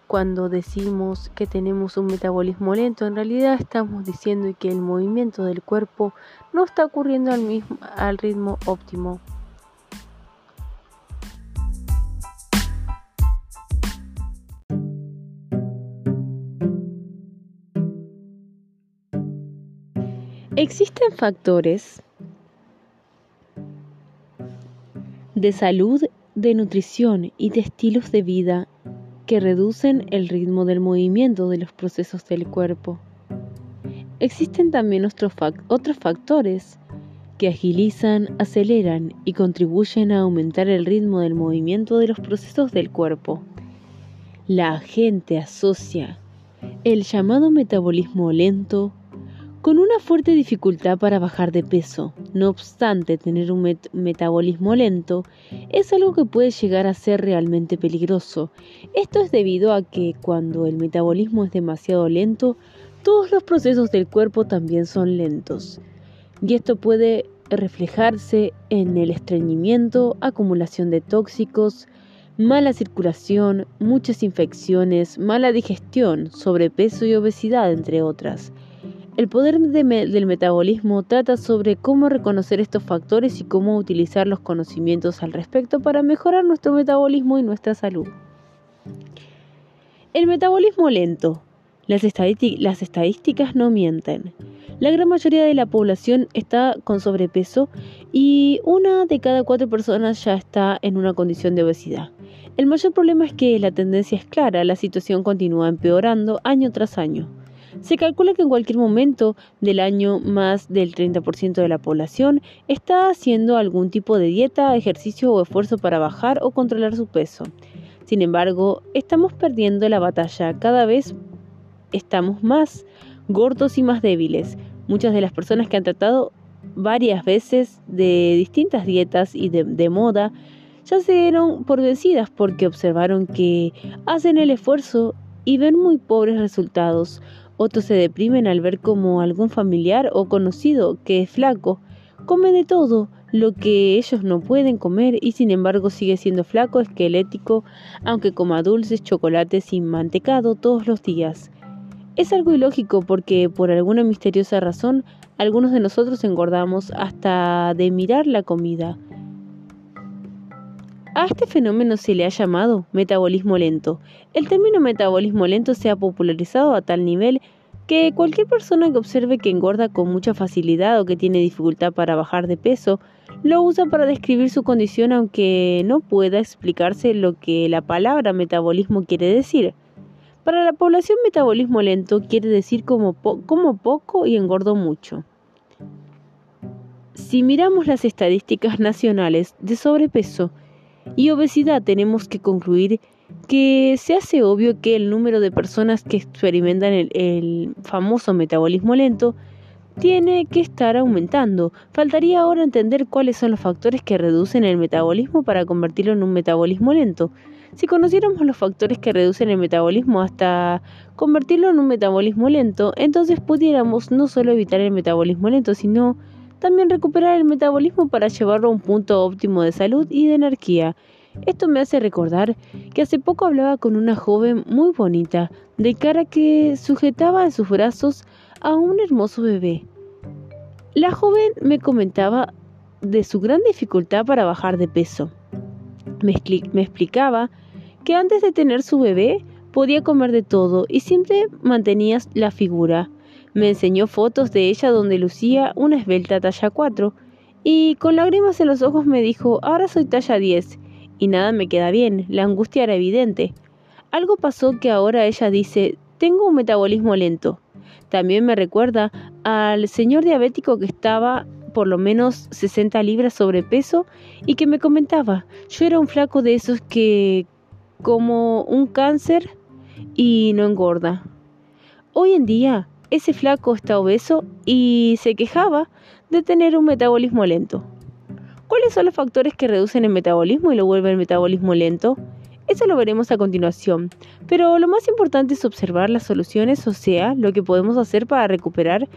Cuando decimos que tenemos un metabolismo lento, en realidad estamos diciendo que el movimiento del cuerpo no está ocurriendo al, ritmo óptimo. Existen factores de salud, de nutrición y de estilos de vida que reducen el ritmo del movimiento de los procesos del cuerpo. Existen también otros, factores que agilizan, aceleran y contribuyen a aumentar el ritmo del movimiento de los procesos del cuerpo. La gente asocia el llamado metabolismo lento con una fuerte dificultad para bajar de peso. No obstante, tener un metabolismo lento es algo que puede llegar a ser realmente peligroso. Esto es debido a que cuando el metabolismo es demasiado lento, todos los procesos del cuerpo también son lentos. Y esto puede reflejarse en el estreñimiento, acumulación de tóxicos, mala circulación, muchas infecciones, mala digestión, sobrepeso y obesidad, entre otras. El poder del metabolismo trata sobre cómo reconocer estos factores y cómo utilizar los conocimientos al respecto para mejorar nuestro metabolismo y nuestra salud. El metabolismo lento. Las, estadísticas no mienten. La gran mayoría de la población está con sobrepeso y una de cada cuatro personas ya está en una condición de obesidad. El mayor problema es que la tendencia es clara, la situación continúa empeorando año tras año. Se calcula que en cualquier momento del año más del 30% de la población está haciendo algún tipo de dieta, ejercicio o esfuerzo para bajar o controlar su peso. Sin embargo, estamos perdiendo la batalla. Cada vez estamos más gordos y más débiles. Muchas de las personas que han tratado varias veces de distintas dietas y de, moda ya se dieron por vencidas porque observaron que hacen el esfuerzo y ven muy pobres resultados otros se deprimen al ver como algún familiar o conocido que es flaco come de todo lo que ellos no pueden comer y sin embargo sigue siendo flaco, esquelético, aunque coma dulces, chocolates y mantecado todos los días. Es algo ilógico porque por alguna misteriosa razón algunos de nosotros engordamos hasta de mirar la comida. A este fenómeno se le ha llamado metabolismo lento. El término metabolismo lento se ha popularizado a tal nivel que cualquier persona que observe que engorda con mucha facilidad o que tiene dificultad para bajar de peso, lo usa para describir su condición aunque no pueda explicarse lo que la palabra metabolismo quiere decir. Para la población metabolismo lento quiere decir como, como poco y engordo mucho. Si miramos las estadísticas nacionales de sobrepeso, y obesidad tenemos que concluir que se hace obvio que el número de personas que experimentan el, famoso metabolismo lento tiene que estar aumentando. Faltaría ahora entender cuáles son los factores que reducen el metabolismo para convertirlo en un metabolismo lento. Si conociéramos los factores que reducen el metabolismo hasta convertirlo en un metabolismo lento, entonces pudiéramos no solo evitar el metabolismo lento, sino también recuperar el metabolismo para llevarlo a un punto óptimo de salud y de energía. Esto me hace recordar que hace poco hablaba con una joven muy bonita, de cara que sujetaba en sus brazos a un hermoso bebé. La joven me comentaba de su gran dificultad para bajar de peso. Me, me explicaba que antes de tener su bebé podía comer de todo y siempre mantenía la figura. Me enseñó fotos de ella donde lucía una esbelta talla 4 y con lágrimas en los ojos me dijo, ahora soy talla 10 y nada me queda bien, la angustia era evidente. Algo pasó que ahora ella dice, tengo un metabolismo lento. También me recuerda al señor diabético que estaba por lo menos 60 libras sobrepeso y que me comentaba, yo era un flaco de esos que como un cáncer y no engorda. Hoy en día ese flaco está obeso y se quejaba de tener un metabolismo lento. ¿Cuáles son los factores que reducen el metabolismo y lo vuelven el metabolismo lento? Eso lo veremos a continuación, pero lo más importante es observar las soluciones, o sea, lo que podemos hacer para recuperar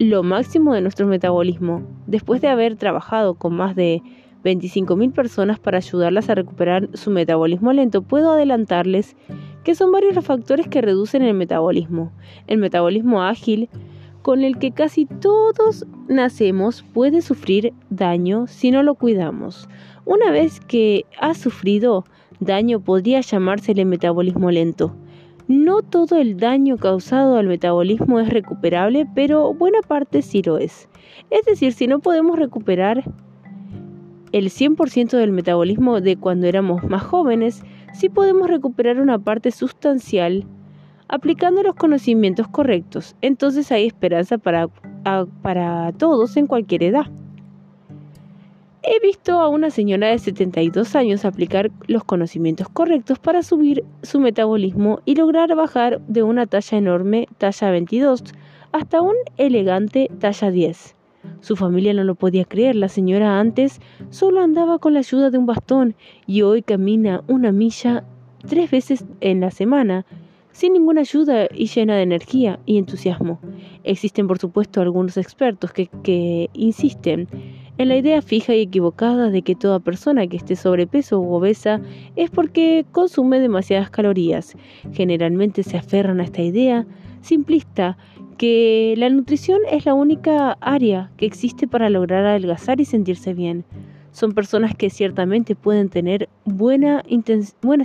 lo máximo de nuestro metabolismo. Después de haber trabajado con más de 25.000 personas para ayudarlas a recuperar su metabolismo lento, puedo adelantarles que son varios los factores que reducen el metabolismo. El metabolismo ágil, con el que casi todos nacemos, puede sufrir daño si no lo cuidamos. Una vez que ha sufrido daño podría llamársele metabolismo lento. No todo el daño causado al metabolismo es recuperable, pero buena parte sí lo es. Es decir, si no podemos recuperar el 100% del metabolismo de cuando éramos más jóvenes, sí podemos recuperar una parte sustancial aplicando los conocimientos correctos. Entonces hay esperanza para, para todos en cualquier edad. He visto a una señora de 72 años aplicar los conocimientos correctos para subir su metabolismo y lograr bajar de una talla enorme, talla 22, hasta un elegante talla 10. Su familia no lo podía creer, la señora antes solo andaba con la ayuda de un bastón y hoy camina una milla tres veces en la semana, sin ninguna ayuda y llena de energía y entusiasmo. Existen por supuesto algunos expertos que, insisten en la idea fija y equivocada de que toda persona que esté sobrepeso u obesa es porque consume demasiadas calorías. Generalmente se aferran a esta idea simplista que la nutrición es la única área que existe para lograr adelgazar y sentirse bien. Son personas que ciertamente pueden tener buenas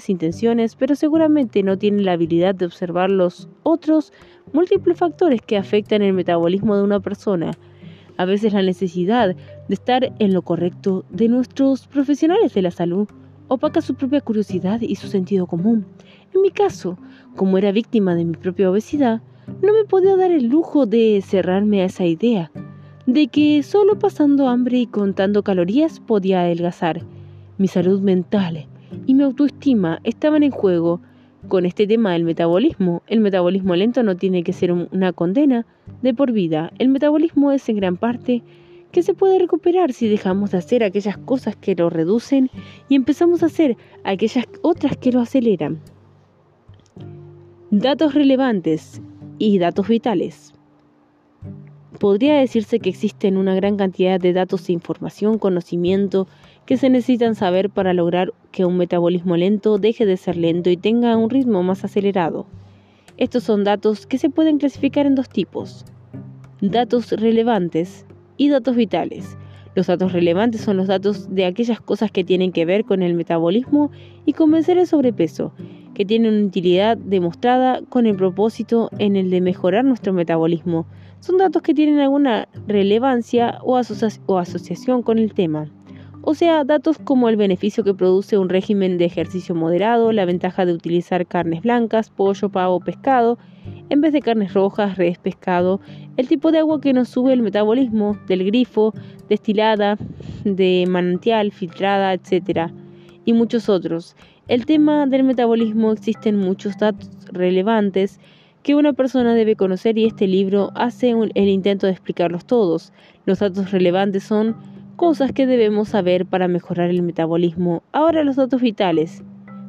intenciones, pero seguramente no tienen la habilidad de observar los otros múltiples factores que afectan el metabolismo de una persona a veces la necesidad de estar en lo correcto de nuestros profesionales de la salud opaca su propia curiosidad y su sentido común. En mi caso, como era víctima de mi propia obesidad, no me podía dar el lujo de cerrarme a esa idea, de que solo pasando hambre y contando calorías podía adelgazar. Mi salud mental y mi autoestima estaban en juego con este tema del metabolismo. El metabolismo lento no tiene que ser una condena de por vida. El metabolismo es en gran parte que se puede recuperar si dejamos de hacer aquellas cosas que lo reducen y empezamos a hacer aquellas otras que lo aceleran. Datos relevantes y datos vitales. Podría decirse que existen una gran cantidad de datos de información, conocimiento, que se necesitan saber para lograr que un metabolismo lento deje de ser lento y tenga un ritmo más acelerado. Estos son datos que se pueden clasificar en dos tipos, datos relevantes y datos vitales. Los datos relevantes son los datos de aquellas cosas que tienen que ver con el metabolismo y con vencer el sobrepeso, que tienen una utilidad demostrada con el propósito en el de mejorar nuestro metabolismo. Son datos que tienen alguna relevancia o, asociación con el tema o sea, datos como el beneficio que produce un régimen de ejercicio moderado, la ventaja de utilizar carnes blancas, pollo, pavo, pescado, en vez de carnes rojas, res, pescado, el tipo de agua que nos sube el metabolismo, del grifo, destilada, de manantial, filtrada, etc. Y muchos otros. El tema del metabolismo existen muchos datos relevantes que una persona debe conocer y este libro hace el intento de explicarlos todos. Los datos relevantes son cosas que debemos saber para mejorar el metabolismo. Ahora los datos vitales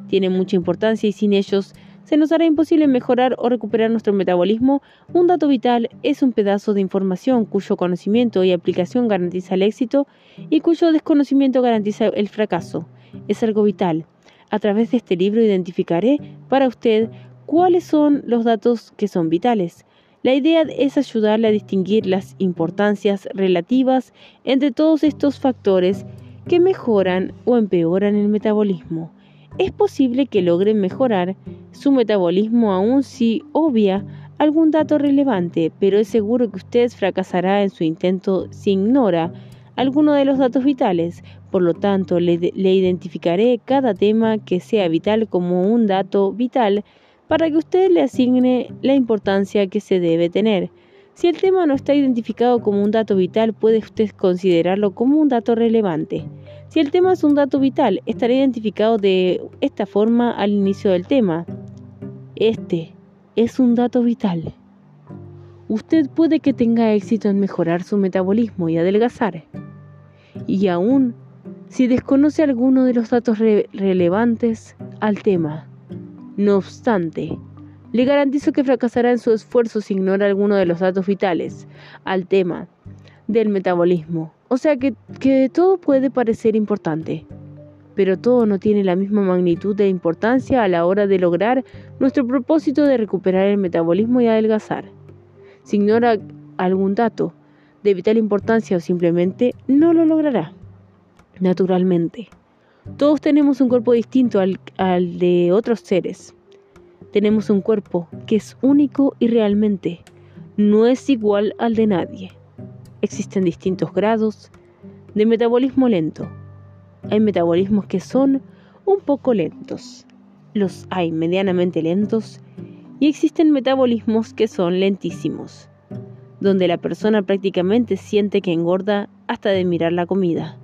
tienen mucha importancia y sin ellos se nos hará imposible mejorar o recuperar nuestro metabolismo. Un dato vital es un pedazo de información cuyo conocimiento y aplicación garantiza el éxito y cuyo desconocimiento garantiza el fracaso. Es algo vital. A través de este libro identificaré para usted cuáles son los datos que son vitales. La idea es ayudarle a distinguir las importancias relativas entre todos estos factores que mejoran o empeoran el metabolismo. Es posible que logren mejorar su metabolismo aún si obvia algún dato relevante, pero es seguro que usted fracasará en su intento si ignora alguno de los datos vitales. Por lo tanto, le, identificaré cada tema que sea vital como un dato vital para que usted le asigne la importancia que se debe tener. Si el tema no está identificado como un dato vital, puede usted considerarlo como un dato relevante. Si el tema es un dato vital, estará identificado de esta forma al inicio del tema. Este es un dato vital. Usted puede que tenga éxito en mejorar su metabolismo y adelgazar. Y aún, si desconoce alguno de los datos relevantes al tema, no obstante, le garantizo que fracasará en su esfuerzo si ignora alguno de los datos vitales al tema del metabolismo. O sea que, que todo puede parecer importante, pero todo no tiene la misma magnitud de importancia a la hora de lograr nuestro propósito de recuperar el metabolismo y adelgazar. Si ignora algún dato de vital importancia o simplemente no lo logrará. Naturalmente. Todos tenemos un cuerpo distinto al, de otros seres. tenemos un cuerpo que es único y realmente no es igual al de nadie. Existen distintos grados de metabolismo lento. Hay metabolismos que son un poco lentos, los hay medianamente lentos y existen metabolismos que son lentísimos, donde la persona prácticamente siente que engorda hasta de mirar la comida.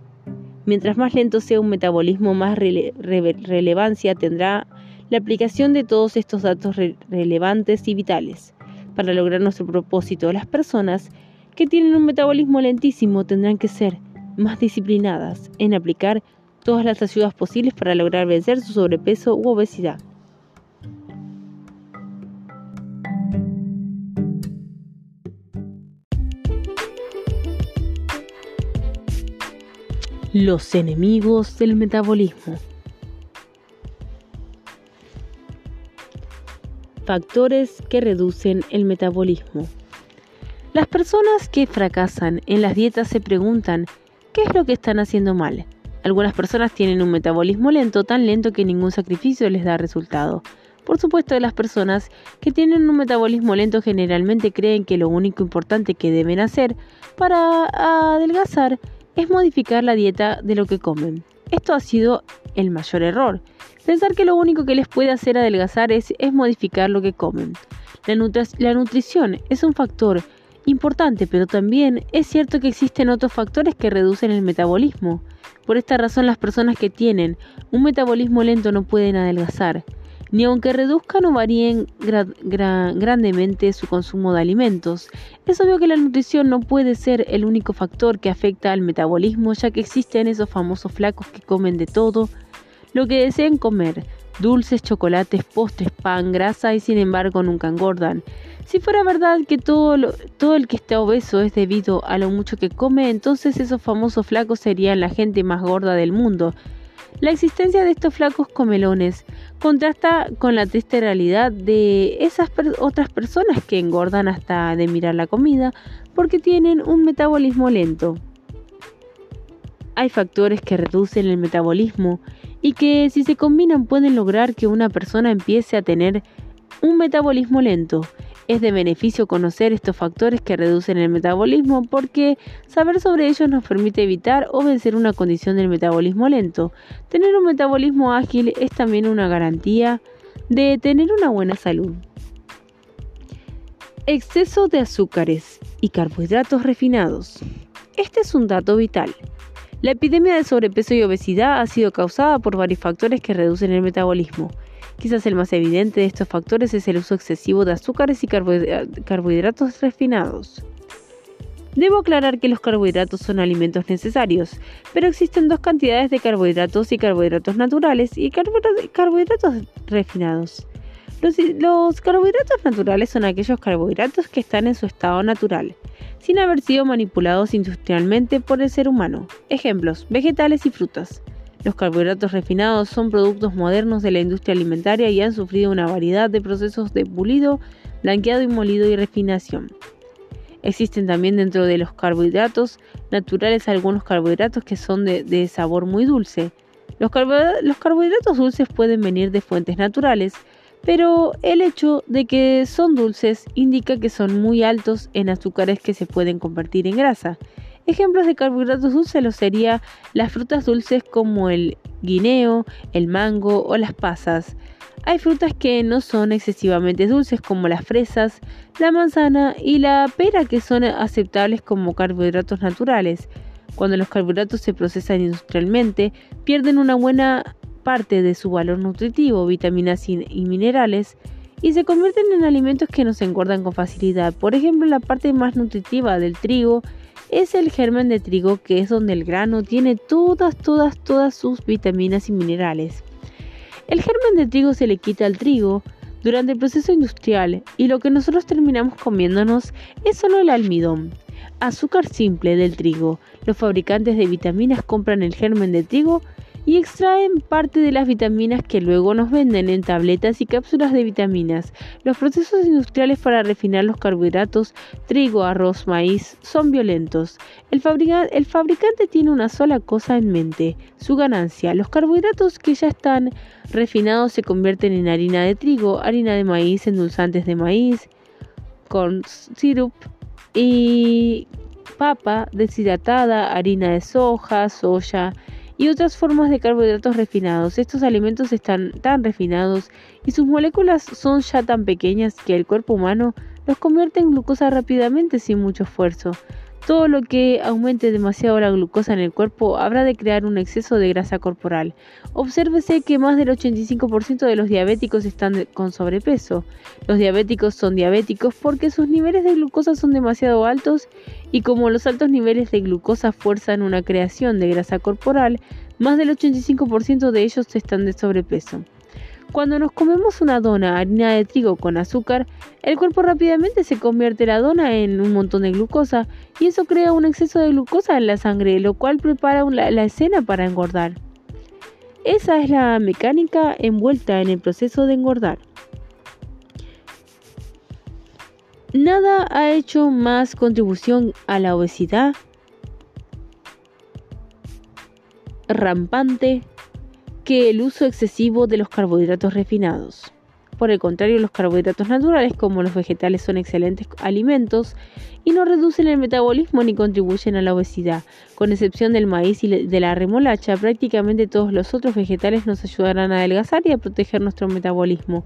Mientras más lento sea un metabolismo, más relevancia tendrá la aplicación de todos estos datos relevantes y vitales. Para lograr nuestro propósito, las personas que tienen un metabolismo lentísimo tendrán que ser más disciplinadas en aplicar todas las ayudas posibles para lograr vencer su sobrepeso u obesidad. Los enemigos del metabolismo. Factores que reducen el metabolismo. Las personas que fracasan en las dietas se preguntan qué es lo que están haciendo mal. Algunas personas tienen un metabolismo lento, tan lento que ningún sacrificio les da resultado. Por supuesto, las personas que tienen un metabolismo lento generalmente creen que lo único importante que deben hacer para adelgazar es modificar la dieta de lo que comen. Esto ha sido el mayor error. Pensar que lo único que les puede hacer adelgazar es, modificar lo que comen. La, la nutrición es un factor importante, pero también es cierto que existen otros factores que reducen el metabolismo. Por esta razón las personas que tienen un metabolismo lento no pueden adelgazar ni aunque reduzcan o varíen grandemente su consumo de alimentos. Es obvio que la nutrición no puede ser el único factor que afecta al metabolismo, ya que existen esos famosos flacos que comen de todo lo que deseen comer, dulces, chocolates, postres, pan, grasa y sin embargo nunca engordan. Si fuera verdad que todo, todo el que está obeso es debido a lo mucho que come, entonces esos famosos flacos serían la gente más gorda del mundo. La existencia de estos flacos comelones contrasta con la triste realidad de esas otras personas que engordan hasta de mirar la comida porque tienen un metabolismo lento. Hay factores que reducen el metabolismo y que si se combinan pueden lograr que una persona empiece a tener un metabolismo lento es de beneficio conocer estos factores que reducen el metabolismo porque saber sobre ellos nos permite evitar o vencer una condición del metabolismo lento. Tener un metabolismo ágil es también una garantía de tener una buena salud. Exceso de azúcares y carbohidratos refinados. Este es un dato vital. La epidemia de sobrepeso y obesidad ha sido causada por varios factores que reducen el metabolismo. Quizás el más evidente de estos factores es el uso excesivo de azúcares y carbohidratos refinados. Debo aclarar que los carbohidratos son alimentos necesarios, pero existen dos cantidades de carbohidratos y carbohidratos naturales y carbohidratos refinados. Los, los, carbohidratos naturales son aquellos carbohidratos que están en su estado natural, sin haber sido manipulados industrialmente por el ser humano. Ejemplos, vegetales y frutas. Los carbohidratos refinados son productos modernos de la industria alimentaria y han sufrido una variedad de procesos de pulido, blanqueado y molido y refinación. Existen también dentro de los carbohidratos naturales algunos carbohidratos que son de, sabor muy dulce. Los, los carbohidratos dulces pueden venir de fuentes naturales, pero el hecho de que son dulces indica que son muy altos en azúcares que se pueden convertir en grasa Ejemplos de carbohidratos dulces lo serían las frutas dulces como el guineo, el mango o las pasas. Hay frutas que no son excesivamente dulces como las fresas, la manzana y la pera que son aceptables como carbohidratos naturales. Cuando los carbohidratos se procesan industrialmente, pierden una buena parte de su valor nutritivo, vitaminas y minerales, y se convierten en alimentos que nos engordan con facilidad. Por ejemplo, la parte más nutritiva del trigo es el germen de trigo que es donde el grano tiene todas, todas, todas sus vitaminas y minerales. El germen de trigo se le quita al trigo durante el proceso industrial y lo que nosotros terminamos comiéndonos es solo el almidón, azúcar simple del trigo. Los fabricantes de vitaminas compran el germen de trigo y extraen parte de las vitaminas que luego nos venden en tabletas y cápsulas de vitaminas. Los procesos industriales para refinar los carbohidratos, trigo, arroz, maíz, son violentos. El, fabricante tiene una sola cosa en mente, su ganancia. Los carbohidratos que ya están refinados se convierten en harina de trigo, harina de maíz, endulzantes de maíz, con syrup y papa deshidratada, harina de soja, soya y otras formas de carbohidratos refinados. Estos alimentos están tan refinados y sus moléculas son ya tan pequeñas que el cuerpo humano los convierte en glucosa rápidamente sin mucho esfuerzo. Todo lo que aumente demasiado la glucosa en el cuerpo habrá de crear un exceso de grasa corporal. Obsérvese que más del 85% de los diabéticos están con sobrepeso. Los diabéticos son diabéticos porque sus niveles de glucosa son demasiado altos y como los altos niveles de glucosa fuerzan una creación de grasa corporal, más del 85% de ellos están de sobrepeso. Cuando nos comemos una dona harina de trigo con azúcar, el cuerpo rápidamente se convierte la dona en un montón de glucosa y eso crea un exceso de glucosa en la sangre, lo cual prepara la escena para engordar. Esa es la mecánica envuelta en el proceso de engordar. Nada ha hecho más contribución a la obesidad rampante que el uso excesivo de los carbohidratos refinados. Por el contrario, los carbohidratos naturales como los vegetales son excelentes alimentos y no reducen el metabolismo ni contribuyen a la obesidad. Con excepción del maíz y de la remolacha, prácticamente todos los otros vegetales nos ayudarán a adelgazar y a proteger nuestro metabolismo.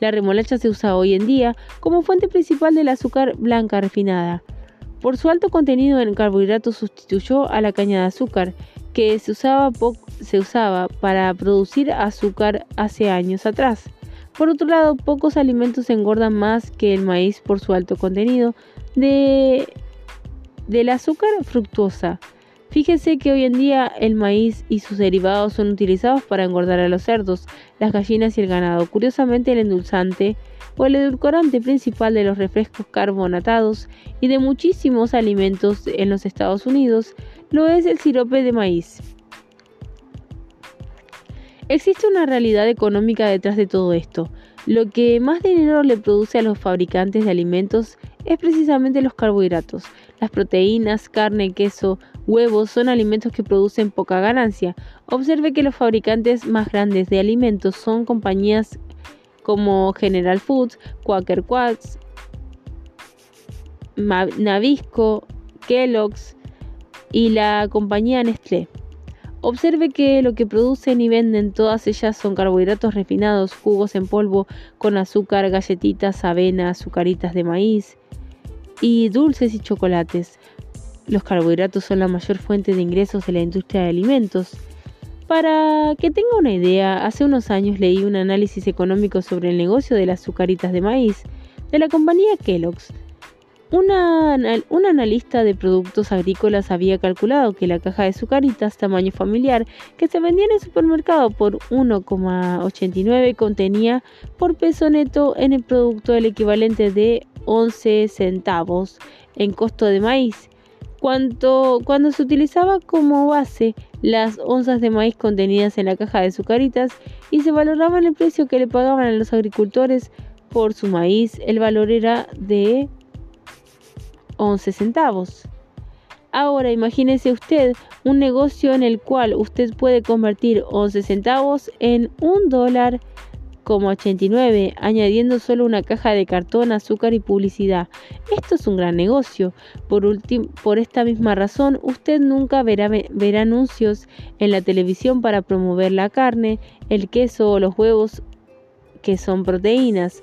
La remolacha se usa hoy en día como fuente principal del azúcar blanca refinada. Por su alto contenido en carbohidratos sustituyó a la caña de azúcar, que se usaba, se usaba para producir azúcar hace años atrás. Por otro lado, pocos alimentos engordan más que el maíz por su alto contenido de, del azúcar fructuosa. Fíjese que hoy en día el maíz y sus derivados son utilizados para engordar a los cerdos, las gallinas y el ganado. Curiosamente, el endulzante o el edulcorante principal de los refrescos carbonatados y de muchísimos alimentos en los Estados Unidos lo es el sirope de maíz. Existe una realidad económica detrás de todo esto. Lo que más dinero le produce a los fabricantes de alimentos es precisamente los carbohidratos. Las proteínas, carne, queso, huevos son alimentos que producen poca ganancia. Observe que los fabricantes más grandes de alimentos son compañías como General Foods, Quaker Quats, Nabisco, Kellogg's y la compañía Nestlé. Observe que lo que producen y venden todas ellas son carbohidratos refinados, jugos en polvo con azúcar, galletitas, avena, azucaritas de maíz y dulces y chocolates. Los carbohidratos son la mayor fuente de ingresos de la industria de alimentos. Para que tenga una idea, hace unos años leí un análisis económico sobre el negocio de las azucaritas de maíz de la compañía Kellogg's. Una, un analista de productos agrícolas había calculado que la caja de azucaritas tamaño familiar que se vendía en el supermercado por 1,89 contenía por peso neto en el producto el equivalente de 11 centavos en costo de maíz cuando, cuando se utilizaba como base las onzas de maíz contenidas en la caja de azucaritas y se valoraban el precio que le pagaban a los agricultores por su maíz, el valor era de 11 centavos. Ahora imagínese usted un negocio en el cual usted puede convertir 11 centavos en un dólar 89, añadiendo solo una caja de cartón, azúcar y publicidad. Esto es un gran negocio. Por, por esta misma razón, usted nunca verá, verá anuncios en la televisión para promover la carne, el queso o los huevos que son proteínas.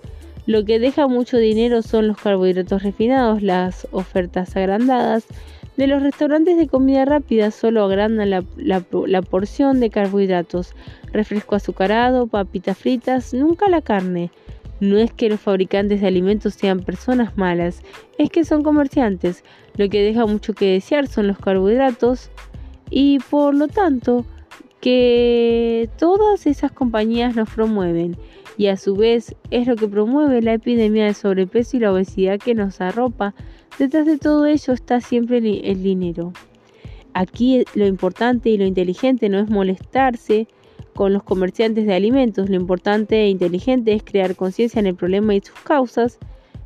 Lo que deja mucho dinero son los carbohidratos refinados, las ofertas agrandadas, de los restaurantes de comida rápida solo agrandan la, porción de carbohidratos, refresco azucarado, papitas fritas, nunca la carne. No es que los fabricantes de alimentos sean personas malas, es que son comerciantes. Lo que deja mucho que desear son los carbohidratos y por lo tanto que todas esas compañías nos promueven y a su vez es lo que promueve la epidemia de sobrepeso y la obesidad que nos arropa Detrás de todo ello está siempre el dinero. Aquí lo importante y lo inteligente no es molestarse con los comerciantes de alimentos, lo importante e inteligente es crear conciencia en el problema y sus causas.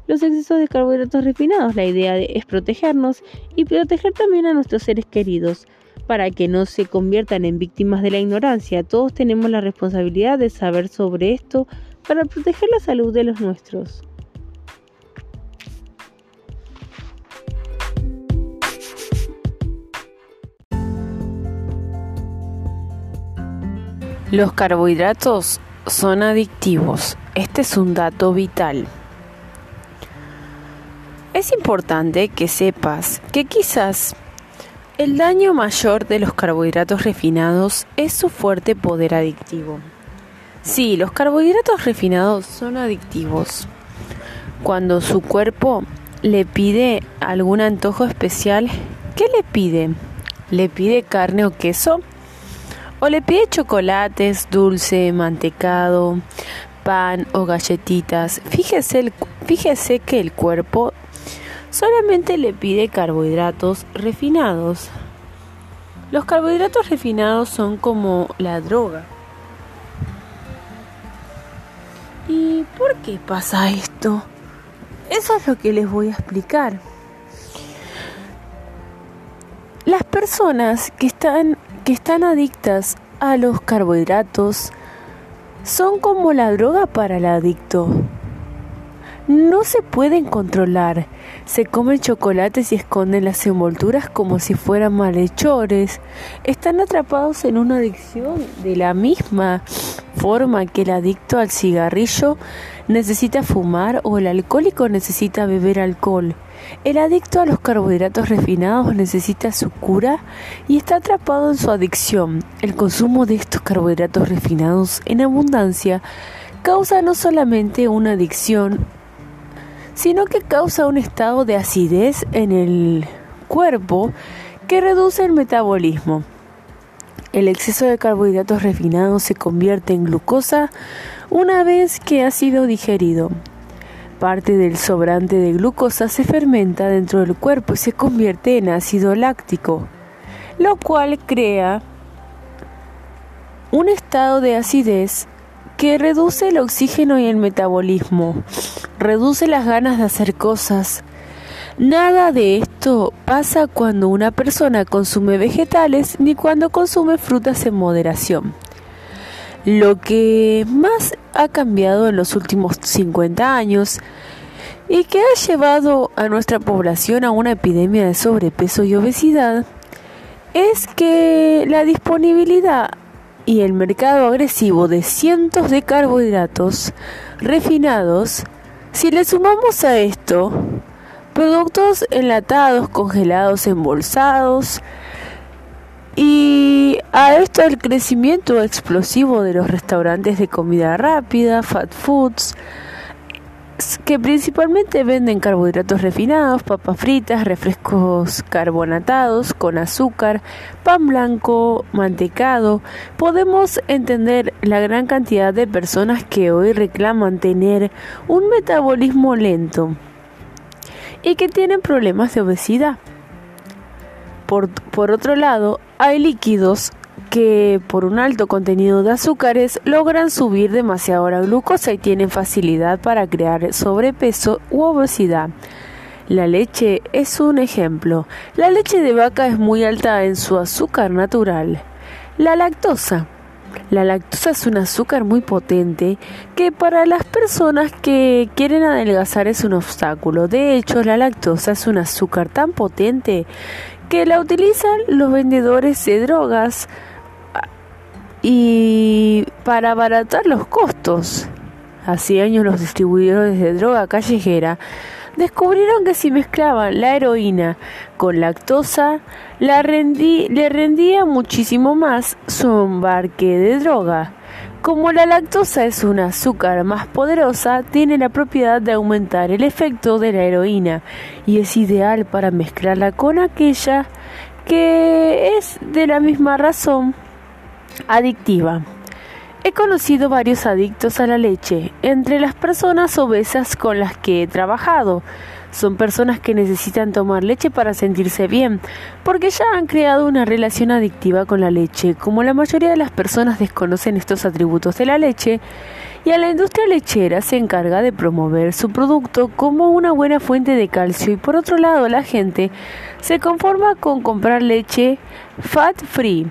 Los excesos de carbohidratos refinados, la idea es protegernos y proteger también a nuestros seres queridos para que no se conviertan en víctimas de la ignorancia. Todos tenemos la responsabilidad de saber sobre esto para proteger la salud de los nuestros. Los carbohidratos son adictivos. Este es un dato vital. Es importante que sepas que quizás el daño mayor de los carbohidratos refinados es su fuerte poder adictivo. Sí, los carbohidratos refinados son adictivos. Cuando su cuerpo le pide algún antojo especial, ¿qué le pide? ¿Le pide carne o queso? O le pide chocolates, dulce, mantecado, pan o galletitas. Fíjese, fíjese que el cuerpo solamente le pide carbohidratos refinados. Los carbohidratos refinados son como la droga. ¿Y por qué pasa esto? Eso es lo que les voy a explicar. Las personas que están que están adictas a los carbohidratos son como la droga para el adicto. No se pueden controlar. Se comen chocolates y esconden las envolturas como si fueran malhechores. Están atrapados en una adicción de la misma forma que el adicto al cigarrillo necesita fumar o el alcohólico necesita beber alcohol. El adicto a los carbohidratos refinados necesita su cura y está atrapado en su adicción. El consumo de estos carbohidratos refinados en abundancia causa no solamente una adicción, sino que causa un estado de acidez en el cuerpo que reduce el metabolismo. El exceso de carbohidratos refinados se convierte en glucosa una vez que ha sido digerido. Parte del sobrante de glucosa se fermenta dentro del cuerpo y se convierte en ácido láctico, lo cual crea un estado de acidez que reduce el oxígeno y el metabolismo, reduce las ganas de hacer cosas. Nada de esto pasa cuando una persona consume vegetales ni cuando consume frutas en moderación. Lo que más ha cambiado en los últimos 50 años y que ha llevado a nuestra población a una epidemia de sobrepeso y obesidad es que la disponibilidad y el mercado agresivo de cientos de carbohidratos refinados, si le sumamos a esto productos enlatados, congelados, embolsados, y a esto el crecimiento explosivo de los restaurantes de comida rápida, fat foods, que principalmente venden carbohidratos refinados, papas fritas, refrescos carbonatados con azúcar, pan blanco, mantecado, podemos entender la gran cantidad de personas que hoy reclaman tener un metabolismo lento y que tienen problemas de obesidad. Por, otro lado, hay líquidos que por un alto contenido de azúcares logran subir demasiado la glucosa y tienen facilidad para crear sobrepeso u obesidad. La leche es un ejemplo. La leche de vaca es muy alta en su azúcar natural. La lactosa la lactosa es un azúcar muy potente que para las personas que quieren adelgazar es un obstáculo. De hecho, la lactosa es un azúcar tan potente que la utilizan los vendedores de drogas ah, y para abaratar los costos. Hace años los distribuidores de droga callejera descubrieron que si mezclaban la heroína con lactosa, la le rendía muchísimo más su embarque de droga. Como la lactosa es un azúcar más poderosa, tiene la propiedad de aumentar el efecto de la heroína y es ideal para mezclarla con aquella que es de la misma razón adictiva. He conocido varios adictos a la leche, entre las personas obesas con las que he trabajado. Son personas que necesitan tomar leche para sentirse bien, porque ya han creado una relación adictiva con la leche. Como la mayoría de las personas desconocen estos atributos de la leche, y a la industria lechera se encarga de promover su producto como una buena fuente de calcio y por otro lado la gente se conforma con comprar leche fat free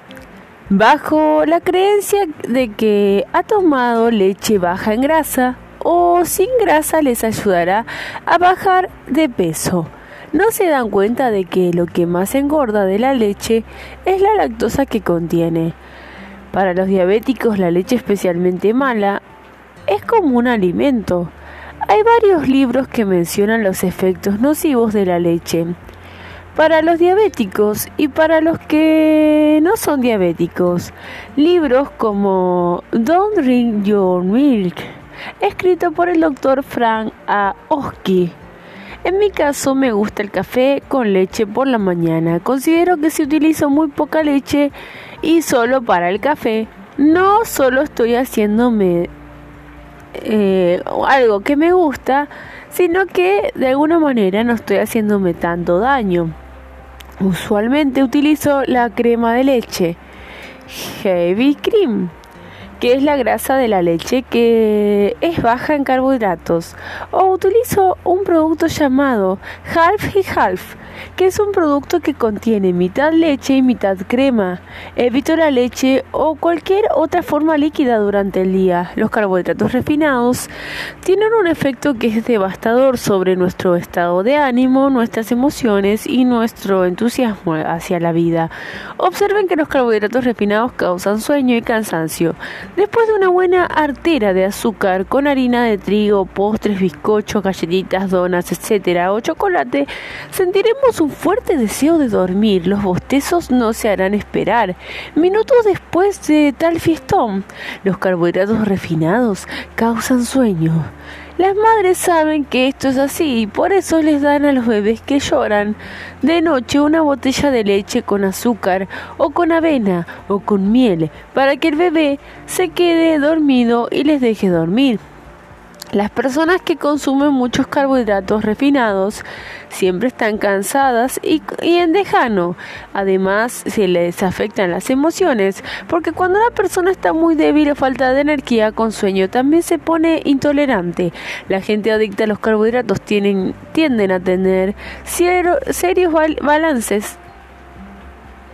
bajo la creencia de que ha tomado leche baja en grasa o sin grasa les ayudará a bajar de peso. No se dan cuenta de que lo que más engorda de la leche es la lactosa que contiene. Para los diabéticos la leche especialmente mala es como un alimento. Hay varios libros que mencionan los efectos nocivos de la leche. Para los diabéticos y para los que no son diabéticos, libros como Don't Drink Your Milk, escrito por el doctor Frank A. Oski. En mi caso me gusta el café con leche por la mañana. Considero que si utilizo muy poca leche y solo para el café, no solo estoy haciéndome eh, algo que me gusta, sino que de alguna manera no estoy haciéndome tanto daño. Usualmente utilizo la crema de leche Heavy Cream, que es la grasa de la leche que es baja en carbohidratos, o utilizo un producto llamado Half y Half, que es un producto que contiene mitad leche y mitad crema. Evito la leche o cualquier otra forma líquida durante el día. Los carbohidratos refinados tienen un efecto que es devastador sobre nuestro estado de ánimo, nuestras emociones y nuestro entusiasmo hacia la vida. Observen que los carbohidratos refinados causan sueño y cansancio. Después de una buena artera de azúcar con harina de trigo, postres, bizcochos, galletitas, donas, etcétera, o chocolate, sentiremos un fuerte deseo de dormir. Los bostezos no se harán esperar. Minutos después de tal fiestón, los carbohidratos refinados causan sueño. Las madres saben que esto es así y por eso les dan a los bebés que lloran de noche una botella de leche con azúcar o con avena o con miel para que el bebé se quede dormido y les deje dormir. Las personas que consumen muchos carbohidratos refinados siempre están cansadas y, en dejano. Además, se les afectan las emociones, porque cuando una persona está muy débil o falta de energía con sueño, también se pone intolerante. La gente adicta a los carbohidratos tienen, tienden a tener serios balances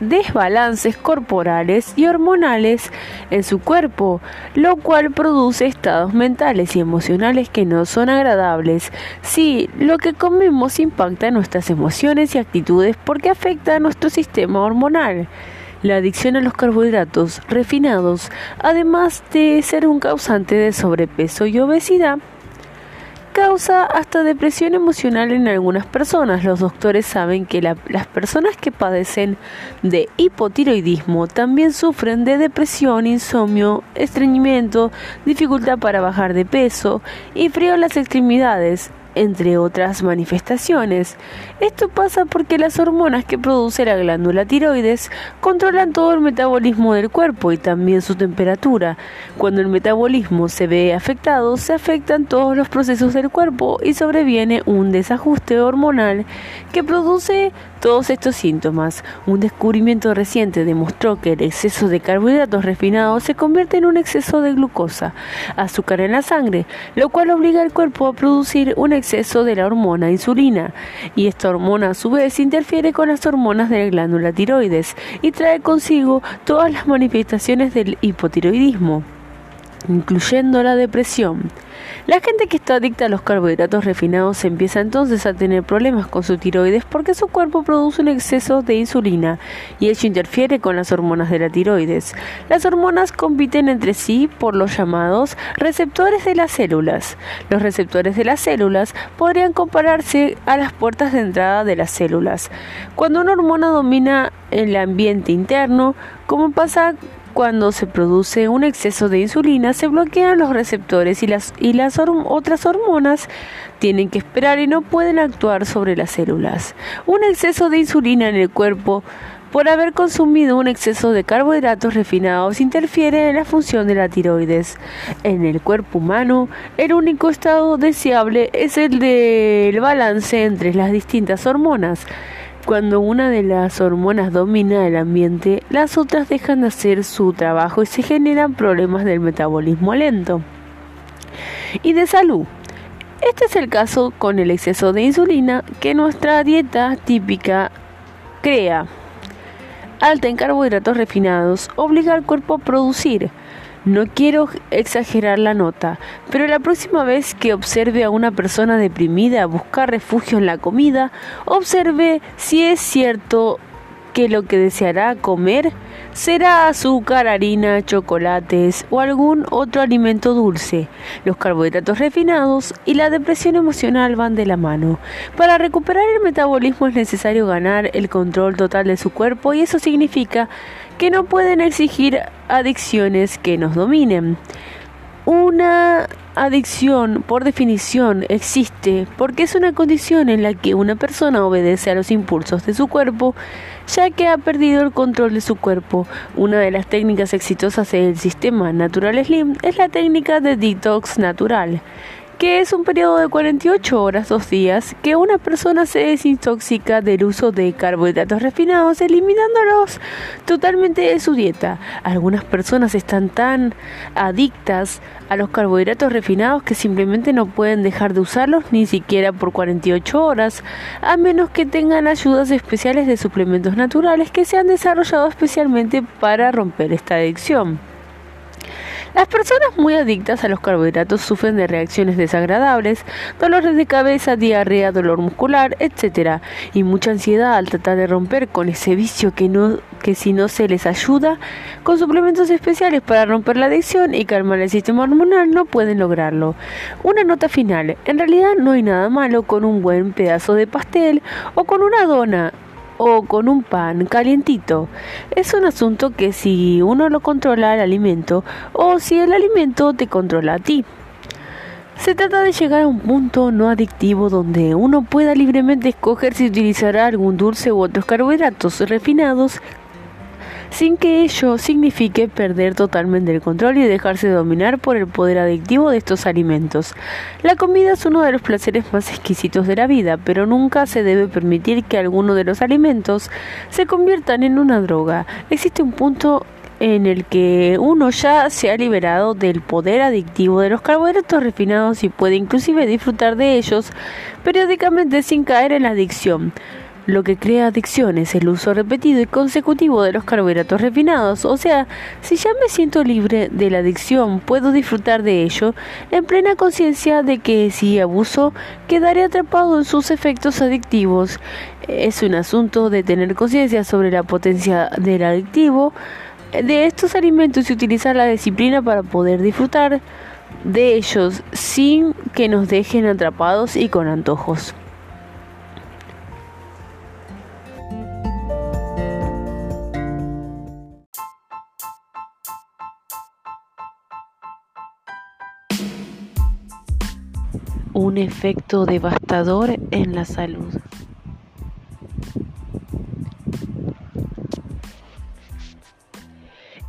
desbalances corporales y hormonales en su cuerpo, lo cual produce estados mentales y emocionales que no son agradables. Sí, lo que comemos impacta nuestras emociones y actitudes porque afecta a nuestro sistema hormonal. La adicción a los carbohidratos refinados, además de ser un causante de sobrepeso y obesidad, causa hasta depresión emocional en algunas personas. Los doctores saben que las personas que padecen de hipotiroidismo también sufren de depresión, insomnio, estreñimiento, dificultad para bajar de peso y frío en las extremidades entre otras manifestaciones. Esto pasa porque las hormonas que produce la glándula tiroides controlan todo el metabolismo del cuerpo y también su temperatura. Cuando el metabolismo se ve afectado, se afectan todos los procesos del cuerpo y sobreviene un desajuste hormonal que produce todos estos síntomas. Un descubrimiento reciente demostró que el exceso de carbohidratos refinados se convierte en un exceso de glucosa, azúcar en la sangre, lo cual obliga al cuerpo a producir un exceso de la hormona insulina, y esta hormona a su vez interfiere con las hormonas de la glándula tiroides y trae consigo todas las manifestaciones del hipotiroidismo, incluyendo la depresión. La gente que está adicta a los carbohidratos refinados empieza entonces a tener problemas con su tiroides porque su cuerpo produce un exceso de insulina y ello interfiere con las hormonas de la tiroides. Las hormonas compiten entre sí por los llamados receptores de las células. Los receptores de las células podrían compararse a las puertas de entrada de las células. Cuando una hormona domina el ambiente interno, como pasa cuando se produce un exceso de insulina, se bloquean los receptores y las, y las otras hormonas tienen que esperar y no pueden actuar sobre las células. Un exceso de insulina en el cuerpo por haber consumido un exceso de carbohidratos refinados interfiere en la función de la tiroides. En el cuerpo humano, el único estado deseable es el del balance entre las distintas hormonas. Cuando una de las hormonas domina el ambiente, las otras dejan de hacer su trabajo y se generan problemas del metabolismo lento y de salud. Este es el caso con el exceso de insulina que nuestra dieta típica crea. Alta en carbohidratos refinados obliga al cuerpo a producir. No quiero exagerar la nota, pero la próxima vez que observe a una persona deprimida buscar refugio en la comida, observe si es cierto que lo que deseará comer será azúcar, harina, chocolates o algún otro alimento dulce. Los carbohidratos refinados y la depresión emocional van de la mano. Para recuperar el metabolismo es necesario ganar el control total de su cuerpo y eso significa que no pueden exigir adicciones que nos dominen. Una adicción, por definición, existe porque es una condición en la que una persona obedece a los impulsos de su cuerpo, ya que ha perdido el control de su cuerpo. Una de las técnicas exitosas del sistema Natural Slim es la técnica de detox natural que es un periodo de 48 horas, dos días, que una persona se desintoxica del uso de carbohidratos refinados, eliminándolos totalmente de su dieta. Algunas personas están tan adictas a los carbohidratos refinados que simplemente no pueden dejar de usarlos ni siquiera por 48 horas, a menos que tengan ayudas especiales de suplementos naturales que se han desarrollado especialmente para romper esta adicción. Las personas muy adictas a los carbohidratos sufren de reacciones desagradables, dolores de cabeza, diarrea, dolor muscular, etc. y mucha ansiedad al tratar de romper con ese vicio que no que si no se les ayuda con suplementos especiales para romper la adicción y calmar el sistema hormonal no pueden lograrlo. Una nota final, en realidad no hay nada malo con un buen pedazo de pastel o con una dona o con un pan calientito. Es un asunto que si uno lo controla el alimento o si el alimento te controla a ti. Se trata de llegar a un punto no adictivo donde uno pueda libremente escoger si utilizará algún dulce u otros carbohidratos refinados sin que ello signifique perder totalmente el control y dejarse dominar por el poder adictivo de estos alimentos. La comida es uno de los placeres más exquisitos de la vida, pero nunca se debe permitir que alguno de los alimentos se conviertan en una droga. Existe un punto en el que uno ya se ha liberado del poder adictivo de los carbohidratos refinados y puede inclusive disfrutar de ellos periódicamente sin caer en la adicción. Lo que crea adicción es el uso repetido y consecutivo de los carbohidratos refinados. O sea, si ya me siento libre de la adicción, puedo disfrutar de ello en plena conciencia de que si abuso, quedaré atrapado en sus efectos adictivos. Es un asunto de tener conciencia sobre la potencia del adictivo de estos alimentos y utilizar la disciplina para poder disfrutar de ellos sin que nos dejen atrapados y con antojos. Un efecto devastador en la salud.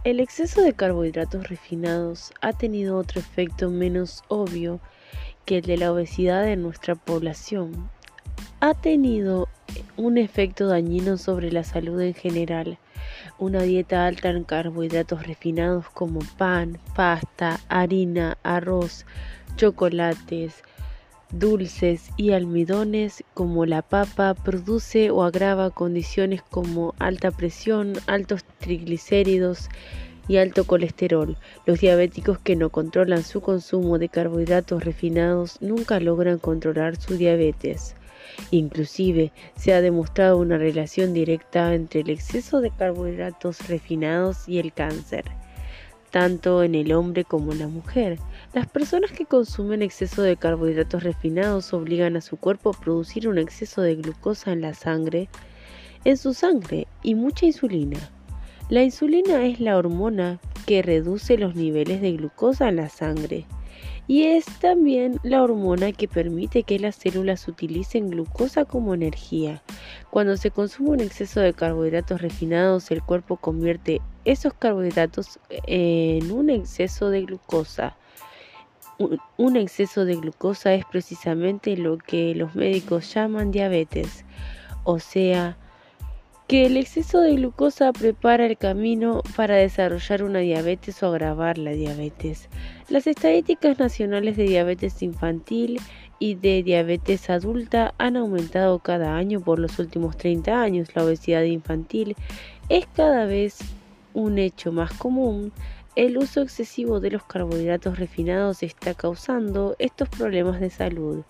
El exceso de carbohidratos refinados ha tenido otro efecto menos obvio que el de la obesidad en nuestra población. Ha tenido un efecto dañino sobre la salud en general. Una dieta alta en carbohidratos refinados como pan, pasta, harina, arroz, chocolates, dulces y almidones como la papa produce o agrava condiciones como alta presión, altos triglicéridos y alto colesterol. Los diabéticos que no controlan su consumo de carbohidratos refinados nunca logran controlar su diabetes. Inclusive se ha demostrado una relación directa entre el exceso de carbohidratos refinados y el cáncer tanto en el hombre como en la mujer. Las personas que consumen exceso de carbohidratos refinados obligan a su cuerpo a producir un exceso de glucosa en la sangre, en su sangre y mucha insulina. La insulina es la hormona que reduce los niveles de glucosa en la sangre y es también la hormona que permite que las células utilicen glucosa como energía. Cuando se consume un exceso de carbohidratos refinados, el cuerpo convierte esos carbohidratos en un exceso de glucosa. Un exceso de glucosa es precisamente lo que los médicos llaman diabetes, o sea, que el exceso de glucosa prepara el camino para desarrollar una diabetes o agravar la diabetes. Las estadísticas nacionales de diabetes infantil y de diabetes adulta han aumentado cada año por los últimos 30 años. La obesidad infantil es cada vez un hecho más común. El uso excesivo de los carbohidratos refinados está causando estos problemas de salud.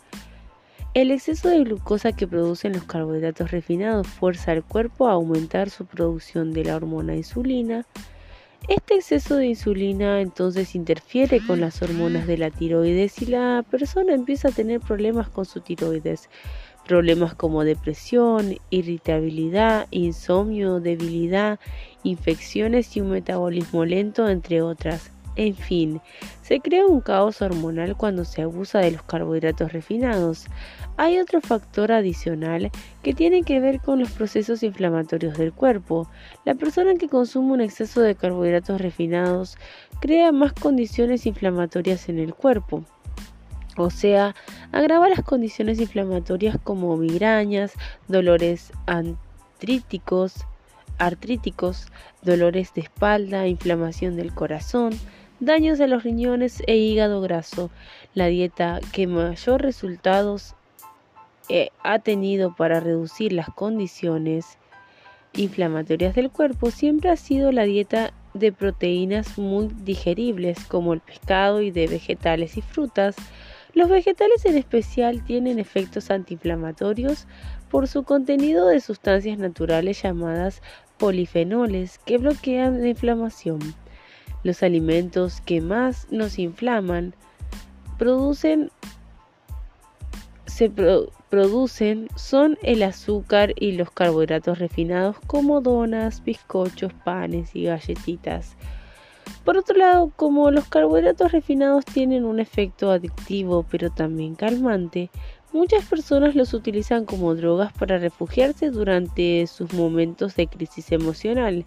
El exceso de glucosa que producen los carbohidratos refinados fuerza al cuerpo a aumentar su producción de la hormona insulina. Este exceso de insulina entonces interfiere con las hormonas de la tiroides y la persona empieza a tener problemas con su tiroides. Problemas como depresión, irritabilidad, insomnio, debilidad, infecciones y un metabolismo lento, entre otras. En fin, se crea un caos hormonal cuando se abusa de los carbohidratos refinados. Hay otro factor adicional que tiene que ver con los procesos inflamatorios del cuerpo. La persona que consume un exceso de carbohidratos refinados crea más condiciones inflamatorias en el cuerpo. O sea, agrava las condiciones inflamatorias como migrañas, dolores artríticos, artríticos, dolores de espalda, inflamación del corazón, daños de los riñones e hígado graso. La dieta que mayor resultados ha tenido para reducir las condiciones inflamatorias del cuerpo siempre ha sido la dieta de proteínas muy digeribles como el pescado y de vegetales y frutas. Los vegetales en especial tienen efectos antiinflamatorios por su contenido de sustancias naturales llamadas polifenoles que bloquean la inflamación. Los alimentos que más nos inflaman producen, se producen son el azúcar y los carbohidratos refinados como donas, bizcochos, panes y galletitas. Por otro lado, como los carbohidratos refinados tienen un efecto adictivo pero también calmante, muchas personas los utilizan como drogas para refugiarse durante sus momentos de crisis emocional.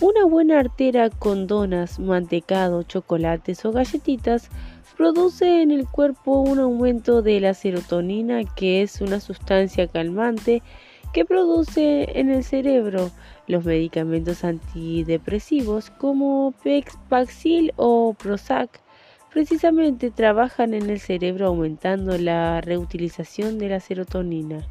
Una buena artera con donas, mantecado, chocolates o galletitas produce en el cuerpo un aumento de la serotonina, que es una sustancia calmante que produce en el cerebro los medicamentos antidepresivos como Paxil o Prozac. Precisamente trabajan en el cerebro aumentando la reutilización de la serotonina.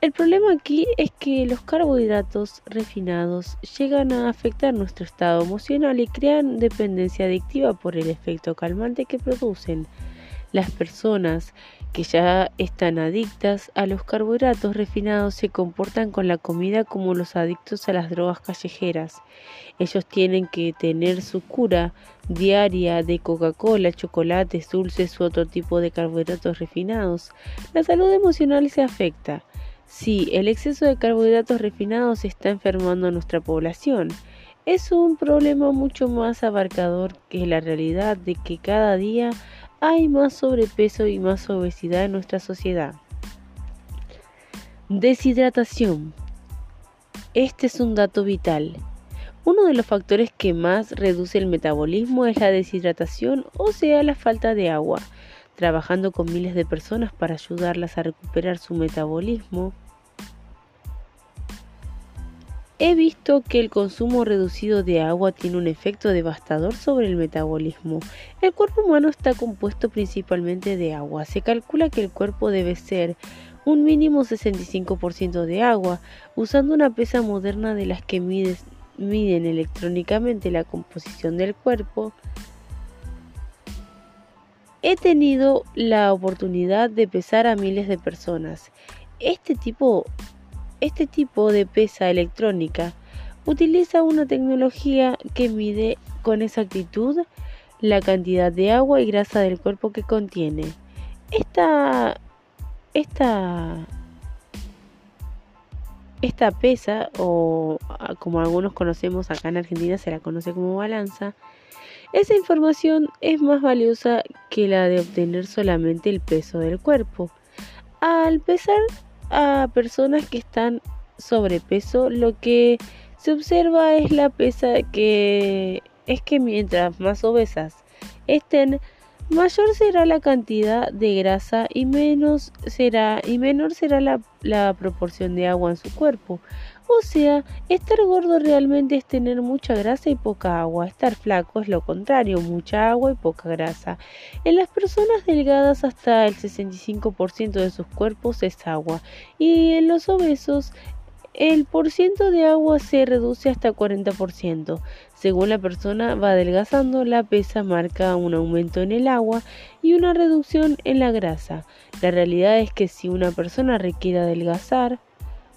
El problema aquí es que los carbohidratos refinados llegan a afectar nuestro estado emocional y crean dependencia adictiva por el efecto calmante que producen. Las personas que ya están adictas a los carbohidratos refinados se comportan con la comida como los adictos a las drogas callejeras. Ellos tienen que tener su cura diaria de Coca-Cola, chocolates, dulces u otro tipo de carbohidratos refinados. La salud emocional se afecta. Sí, el exceso de carbohidratos refinados está enfermando a nuestra población. Es un problema mucho más abarcador que la realidad de que cada día hay más sobrepeso y más obesidad en nuestra sociedad. Deshidratación. Este es un dato vital. Uno de los factores que más reduce el metabolismo es la deshidratación, o sea, la falta de agua trabajando con miles de personas para ayudarlas a recuperar su metabolismo. He visto que el consumo reducido de agua tiene un efecto devastador sobre el metabolismo. El cuerpo humano está compuesto principalmente de agua. Se calcula que el cuerpo debe ser un mínimo 65% de agua, usando una pesa moderna de las que miden electrónicamente la composición del cuerpo. He tenido la oportunidad de pesar a miles de personas. Este tipo, este tipo de pesa electrónica utiliza una tecnología que mide con exactitud la cantidad de agua y grasa del cuerpo que contiene. Esta, esta, esta pesa, o como algunos conocemos acá en Argentina se la conoce como balanza, Esa información es más valiosa que la de obtener solamente el peso del cuerpo. Al pesar a personas que están sobrepeso, lo que se observa es la pesa que es que mientras más obesas estén, mayor será la cantidad de grasa y menos será y menor será la, la proporción de agua en su cuerpo. O sea, estar gordo realmente es tener mucha grasa y poca agua. Estar flaco es lo contrario, mucha agua y poca grasa. En las personas delgadas hasta el 65% de sus cuerpos es agua y en los obesos el porciento de agua se reduce hasta 40%. Según la persona va adelgazando, la pesa marca un aumento en el agua y una reducción en la grasa. La realidad es que si una persona requiere adelgazar,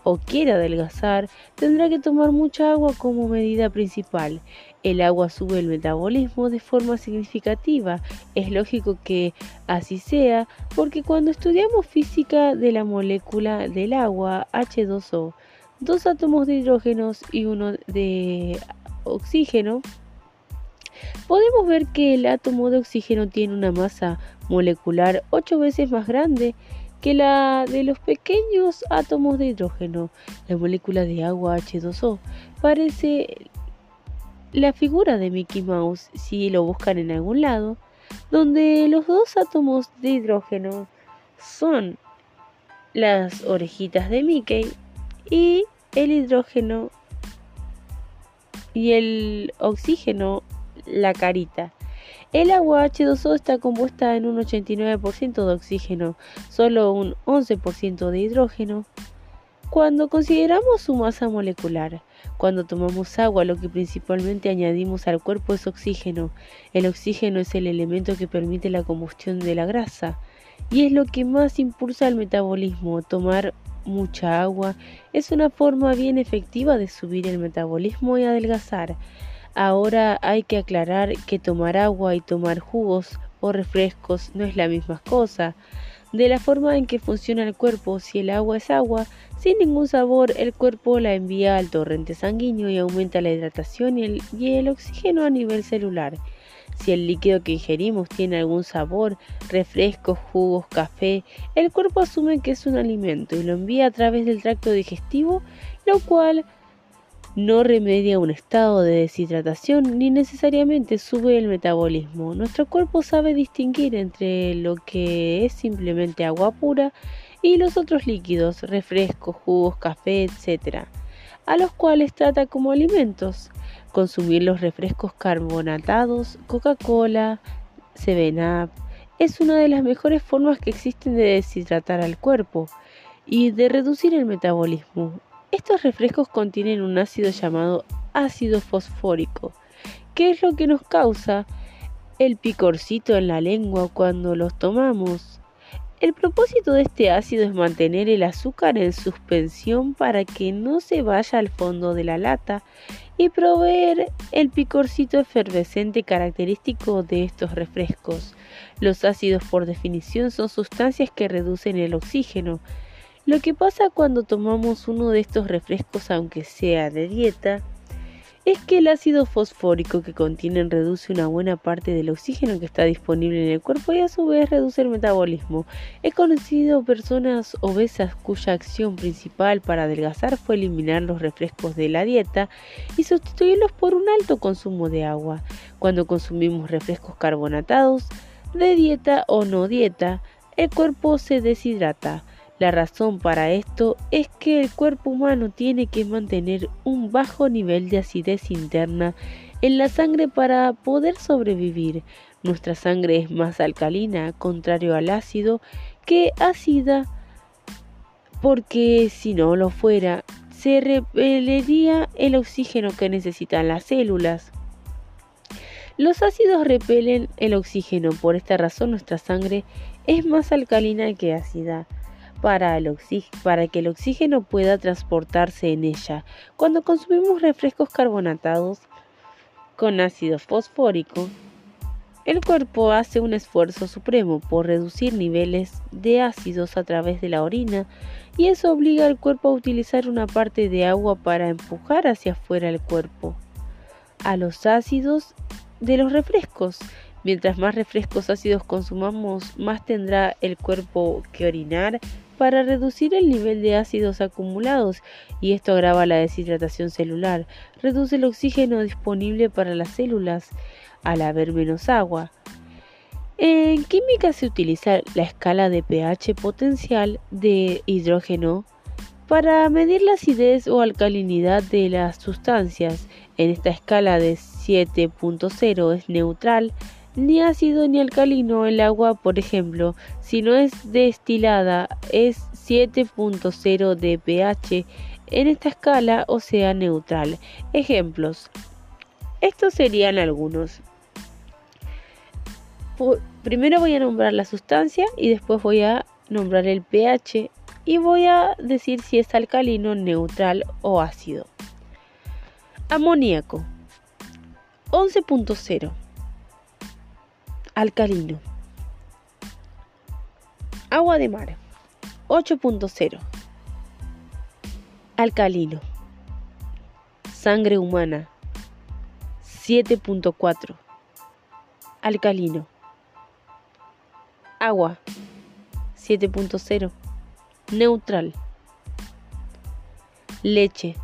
o quiere adelgazar, tendrá que tomar mucha agua como medida principal. El agua sube el metabolismo de forma significativa. Es lógico que así sea porque cuando estudiamos física de la molécula del agua H2O, dos átomos de hidrógeno y uno de oxígeno, podemos ver que el átomo de oxígeno tiene una masa molecular ocho veces más grande que la de los pequeños átomos de hidrógeno. La molécula de agua H2O parece la figura de Mickey Mouse si lo buscan en algún lado, donde los dos átomos de hidrógeno son las orejitas de Mickey y el hidrógeno y el oxígeno la carita. El agua H2O está compuesta en un 89% de oxígeno, solo un 11% de hidrógeno. Cuando consideramos su masa molecular, cuando tomamos agua lo que principalmente añadimos al cuerpo es oxígeno. El oxígeno es el elemento que permite la combustión de la grasa y es lo que más impulsa el metabolismo. Tomar mucha agua es una forma bien efectiva de subir el metabolismo y adelgazar. Ahora hay que aclarar que tomar agua y tomar jugos o refrescos no es la misma cosa. De la forma en que funciona el cuerpo, si el agua es agua, sin ningún sabor, el cuerpo la envía al torrente sanguíneo y aumenta la hidratación y el, oxígeno a nivel celular. Si el líquido que ingerimos tiene algún sabor, refrescos, jugos, café, el cuerpo asume que es un alimento y lo envía a través del tracto digestivo, lo cual no remedia un estado de deshidratación ni necesariamente sube el metabolismo. Nuestro cuerpo sabe distinguir entre lo que es simplemente agua pura y los otros líquidos, refrescos, jugos, café, etc., a los cuales trata como alimentos. Consumir los refrescos carbonatados, Coca-Cola, 7-Up, es una de las mejores formas que existen de deshidratar al cuerpo y de reducir el metabolismo. Estos refrescos contienen un ácido llamado ácido fosfórico, que es lo que nos causa el picorcito en la lengua cuando los tomamos. El propósito de este ácido es mantener el azúcar en suspensión para que no se vaya al fondo de la lata y proveer el picorcito efervescente característico de estos refrescos. Los ácidos por definición son sustancias que reducen el oxígeno, lo que pasa cuando tomamos uno de estos refrescos, aunque sea de dieta, es que el ácido fosfórico que contienen reduce una buena parte del oxígeno que está disponible en el cuerpo y a su vez reduce el metabolismo. He conocido personas obesas cuya acción principal para adelgazar fue eliminar los refrescos de la dieta y sustituirlos por un alto consumo de agua. Cuando consumimos refrescos carbonatados, de dieta o no dieta, el cuerpo se deshidrata. La razón para esto es que el cuerpo humano tiene que mantener un bajo nivel de acidez interna en la sangre para poder sobrevivir. Nuestra sangre es más alcalina, contrario al ácido, que ácida, porque si no lo fuera, se repelería el oxígeno que necesitan las células. Los ácidos repelen el oxígeno, por esta razón nuestra sangre es más alcalina que ácida para, el para que el oxígeno pueda transportarse en ella. Cuando consumimos refrescos carbonatados con ácido fosfórico, el cuerpo hace un esfuerzo supremo por reducir niveles de ácidos a través de la orina y eso obliga al cuerpo a utilizar una parte de agua para empujar hacia afuera el cuerpo. A los ácidos de los refrescos. Mientras más refrescos ácidos consumamos, más tendrá el cuerpo que orinar para reducir el nivel de ácidos acumulados y esto agrava la deshidratación celular, reduce el oxígeno disponible para las células al haber menos agua. En química se utiliza la escala de pH potencial de hidrógeno para medir la acidez o alcalinidad de las sustancias. En esta escala de 7.0 es neutral, ni ácido ni alcalino el agua, por ejemplo, si no es destilada, es 7.0 de pH en esta escala, o sea, neutral. Ejemplos. Estos serían algunos. Primero voy a nombrar la sustancia y después voy a nombrar el pH y voy a decir si es alcalino, neutral o ácido. Amoníaco 11.0 alcalino. Agua de mar 8.0 alcalino. Sangre humana 7.4 alcalino. Agua 7.0 neutral. Leche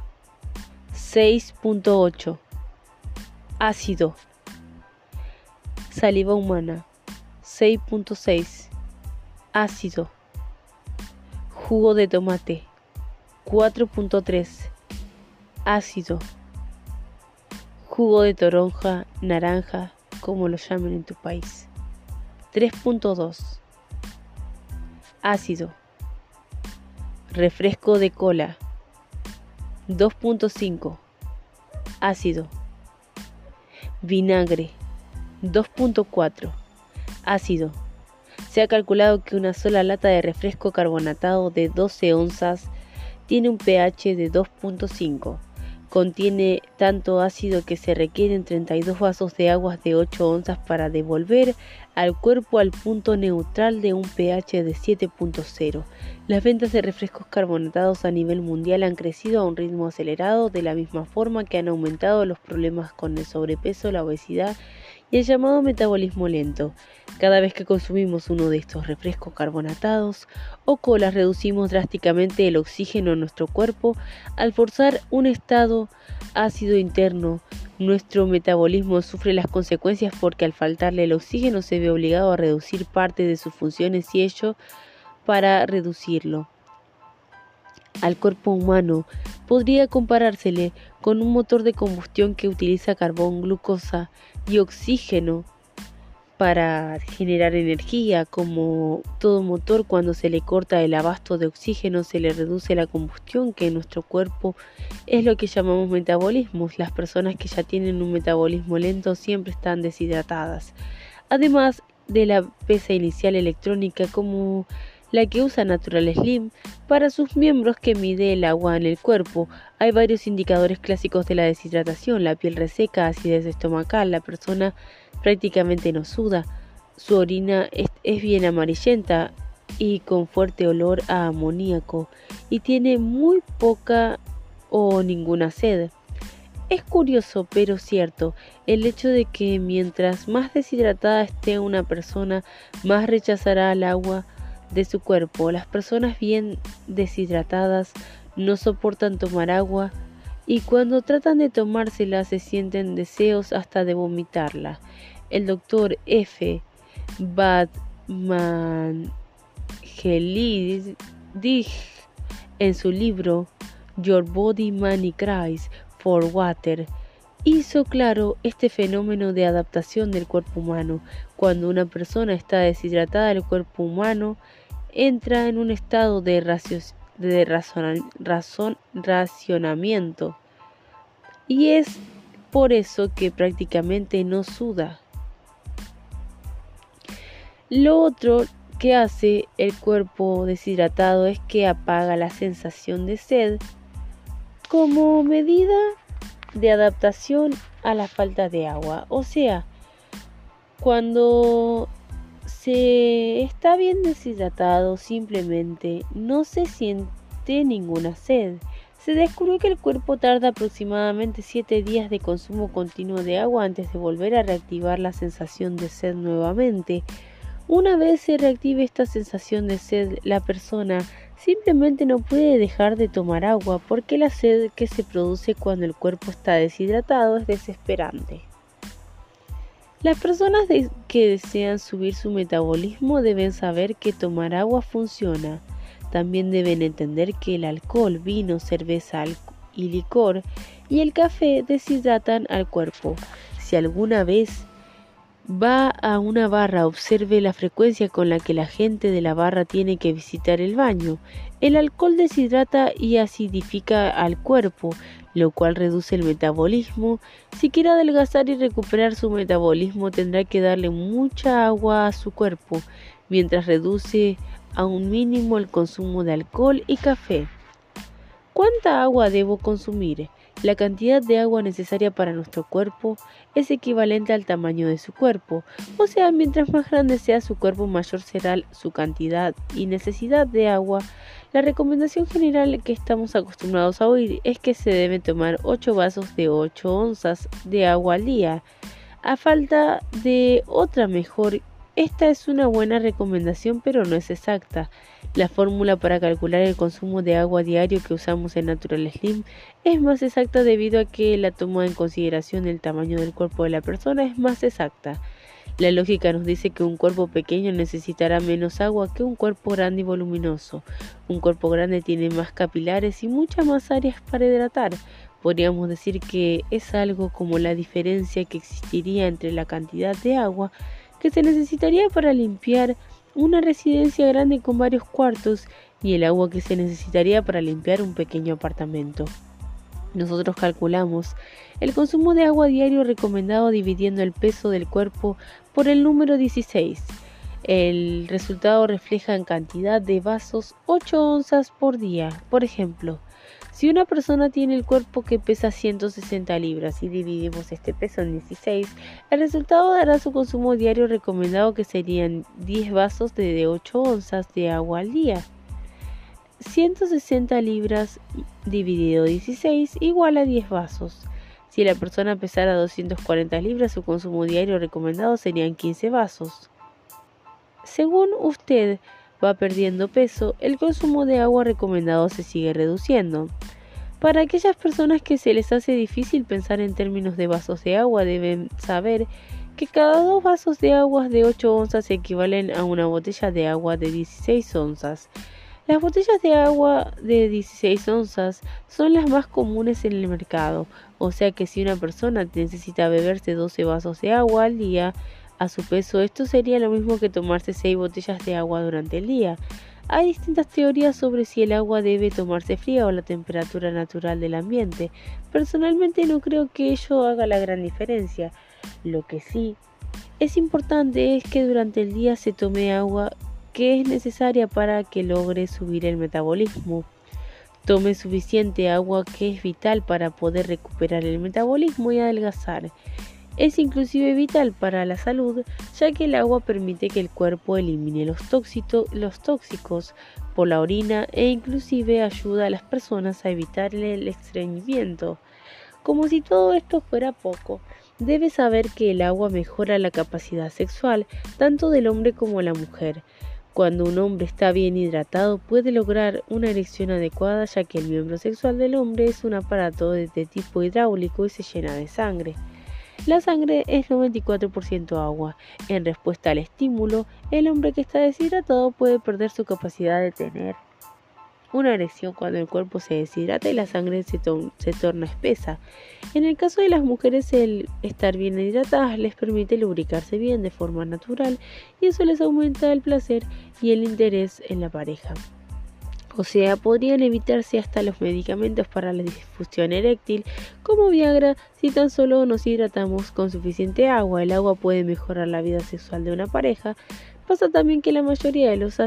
6.8 ácido Saliva humana 6.6 Ácido Jugo de tomate 4.3 Ácido Jugo de toronja, naranja, como lo llamen en tu país 3.2 Ácido Refresco de cola 2.5 Ácido Vinagre 2.4. Ácido. Se ha calculado que una sola lata de refresco carbonatado de 12 onzas tiene un pH de 2.5. Contiene tanto ácido que se requieren 32 vasos de agua de 8 onzas para devolver al cuerpo al punto neutral de un pH de 7.0. Las ventas de refrescos carbonatados a nivel mundial han crecido a un ritmo acelerado de la misma forma que han aumentado los problemas con el sobrepeso, la obesidad y el llamado metabolismo lento. Cada vez que consumimos uno de estos refrescos carbonatados o colas reducimos drásticamente el oxígeno en nuestro cuerpo al forzar un estado ácido interno. Nuestro metabolismo sufre las consecuencias porque al faltarle el oxígeno se ve obligado a reducir parte de sus funciones y ello para reducirlo al cuerpo humano podría comparársele con un motor de combustión que utiliza carbón, glucosa y oxígeno para generar energía. Como todo motor, cuando se le corta el abasto de oxígeno, se le reduce la combustión, que en nuestro cuerpo es lo que llamamos metabolismo. Las personas que ya tienen un metabolismo lento siempre están deshidratadas. Además de la pesa inicial electrónica, como la que usa Natural Slim para sus miembros que mide el agua en el cuerpo. Hay varios indicadores clásicos de la deshidratación, la piel reseca, acidez estomacal, la persona prácticamente no suda, su orina es, bien amarillenta y con fuerte olor a amoníaco y tiene muy poca o ninguna sed. Es curioso, pero cierto, el hecho de que mientras más deshidratada esté una persona, más rechazará el agua de su cuerpo. Las personas bien deshidratadas no soportan tomar agua y cuando tratan de tomársela se sienten deseos hasta de vomitarla. El doctor F. Batman en su libro Your Body Money Cries for Water hizo claro este fenómeno de adaptación del cuerpo humano. Cuando una persona está deshidratada, el cuerpo humano entra en un estado de, racionamiento y es por eso que prácticamente no suda. Lo otro que hace el cuerpo deshidratado es que apaga la sensación de sed como medida de adaptación a la falta de agua. O sea, cuando se está bien deshidratado, simplemente no se siente ninguna sed. se descubrió que el cuerpo tarda aproximadamente 7 días de consumo continuo de agua antes de volver a reactivar la sensación de sed nuevamente. Una vez se reactive esta sensación de sed, la persona simplemente no puede dejar de tomar agua porque la sed que se produce cuando el cuerpo está deshidratado es desesperante. Las personas que desean subir su metabolismo deben saber que tomar agua funciona. También deben entender que el alcohol, vino, cerveza y licor y el café deshidratan al cuerpo. Si alguna vez va a una barra, observe la frecuencia con la que la gente de la barra tiene que visitar el baño. El alcohol deshidrata y acidifica al cuerpo, lo cual reduce el metabolismo. Si quiere adelgazar y recuperar su metabolismo, tendrá que darle mucha agua a su cuerpo, mientras reduce a un mínimo el consumo de alcohol y café. ¿Cuánta agua debo consumir? La cantidad de agua necesaria para nuestro cuerpo es equivalente al tamaño de su cuerpo, o sea, mientras más grande sea su cuerpo, mayor será su cantidad y necesidad de agua. La recomendación general que estamos acostumbrados a oír es que se debe tomar 8 vasos de 8 onzas de agua al día. A falta de otra mejor esta es una buena recomendación pero no es exacta. La fórmula para calcular el consumo de agua diario que usamos en Natural Slim es más exacta debido a que la toma en consideración del tamaño del cuerpo de la persona es más exacta. La lógica nos dice que un cuerpo pequeño necesitará menos agua que un cuerpo grande y voluminoso. Un cuerpo grande tiene más capilares y muchas más áreas para hidratar. Podríamos decir que es algo como la diferencia que existiría entre la cantidad de agua que se necesitaría para limpiar una residencia grande con varios cuartos y el agua que se necesitaría para limpiar un pequeño apartamento. Nosotros calculamos el consumo de agua diario recomendado dividiendo el peso del cuerpo por el número 16. El resultado refleja en cantidad de vasos 8 onzas por día. Por ejemplo, si una persona tiene el cuerpo que pesa 160 libras y dividimos este peso en 16, el resultado dará su consumo diario recomendado que serían 10 vasos de 8 onzas de agua al día. 160 libras dividido 16 igual a 10 vasos. Si la persona pesara 240 libras, su consumo diario recomendado serían 15 vasos. Según usted va perdiendo peso, el consumo de agua recomendado se sigue reduciendo. Para aquellas personas que se les hace difícil pensar en términos de vasos de agua, deben saber que cada dos vasos de agua de 8 onzas equivalen a una botella de agua de 16 onzas. Las botellas de agua de 16 onzas son las más comunes en el mercado, o sea que si una persona necesita beberse 12 vasos de agua al día, a su peso, esto sería lo mismo que tomarse 6 botellas de agua durante el día. Hay distintas teorías sobre si el agua debe tomarse fría o la temperatura natural del ambiente. Personalmente no creo que ello haga la gran diferencia. Lo que sí es importante es que durante el día se tome agua que es necesaria para que logre subir el metabolismo. Tome suficiente agua que es vital para poder recuperar el metabolismo y adelgazar. Es inclusive vital para la salud, ya que el agua permite que el cuerpo elimine los, tóxicos por la orina e inclusive ayuda a las personas a evitar el estreñimiento. Como si todo esto fuera poco, debe saber que el agua mejora la capacidad sexual tanto del hombre como la mujer. Cuando un hombre está bien hidratado puede lograr una erección adecuada ya que el miembro sexual del hombre es un aparato de tipo hidráulico y se llena de sangre. La sangre es 94% agua. En respuesta al estímulo, el hombre que está deshidratado puede perder su capacidad de tener una erección cuando el cuerpo se deshidrata y la sangre se, se, torna espesa. En el caso de las mujeres, el estar bien hidratadas les permite lubricarse bien de forma natural y eso les aumenta el placer y el interés en la pareja. O sea, podrían evitarse hasta los medicamentos para la difusión eréctil, como Viagra, si tan solo nos hidratamos con suficiente agua. El agua puede mejorar la vida sexual de una pareja. Pasa también que la mayoría de los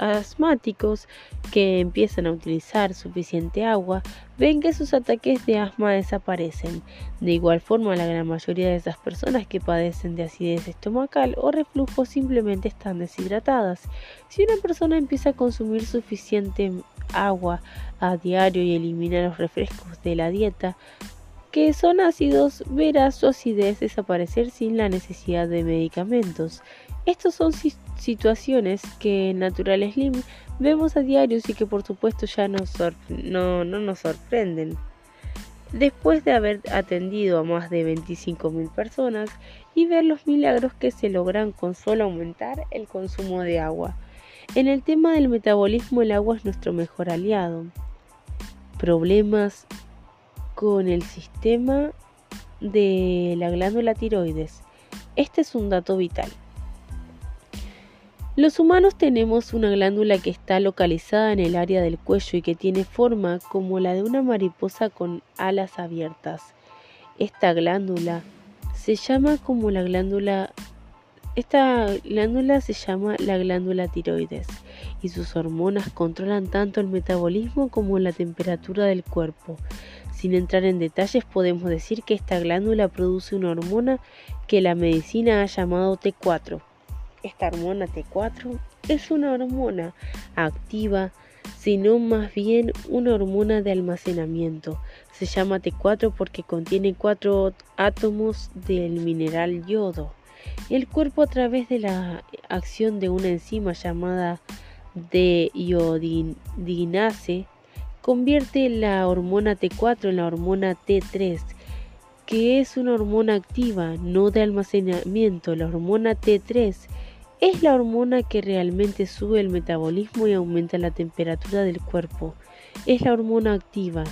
asmáticos que empiezan a utilizar suficiente agua ven que sus ataques de asma desaparecen. De igual forma, la gran mayoría de esas personas que padecen de acidez estomacal o reflujo simplemente están deshidratadas. Si una persona empieza a consumir suficiente agua a diario y eliminar los refrescos de la dieta, que son ácidos, verá su acidez desaparecer sin la necesidad de medicamentos. Estas son situaciones que en Natural Slim vemos a diario y que por supuesto ya no, no nos sorprenden. Después de haber atendido a más de 25.000 personas y ver los milagros que se logran con solo aumentar el consumo de agua. En el tema del metabolismo el agua es nuestro mejor aliado. Problemas con el sistema de la glándula tiroides. Este es un dato vital. Los humanos tenemos una glándula que está localizada en el área del cuello y que tiene forma como la de una mariposa con alas abiertas. Esta glándula se llama como la glándula esta glándula se llama la glándula tiroides y sus hormonas controlan tanto el metabolismo como la temperatura del cuerpo. Sin entrar en detalles, podemos decir que esta glándula produce una hormona que la medicina ha llamado T4. Esta hormona T4 es una hormona activa, sino más bien una hormona de almacenamiento. Se llama T4 porque contiene cuatro átomos del mineral yodo. El cuerpo a través de la acción de una enzima llamada de iodinase convierte la hormona T4 en la hormona T3, que es una hormona activa, no de almacenamiento. La hormona T3 es la hormona que realmente sube el metabolismo y aumenta la temperatura del cuerpo. Es la hormona activa.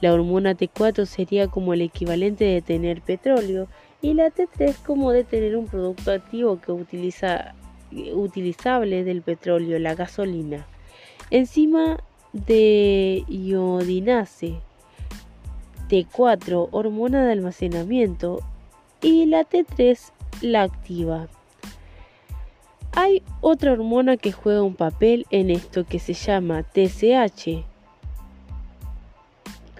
La hormona T4 sería como el equivalente de tener petróleo y la T3 como de tener un producto activo que utiliza utilizable del petróleo, la gasolina. Enzima de iodinase T4, hormona de almacenamiento, y la T3, la activa. Hay otra hormona que juega un papel en esto que se llama TSH,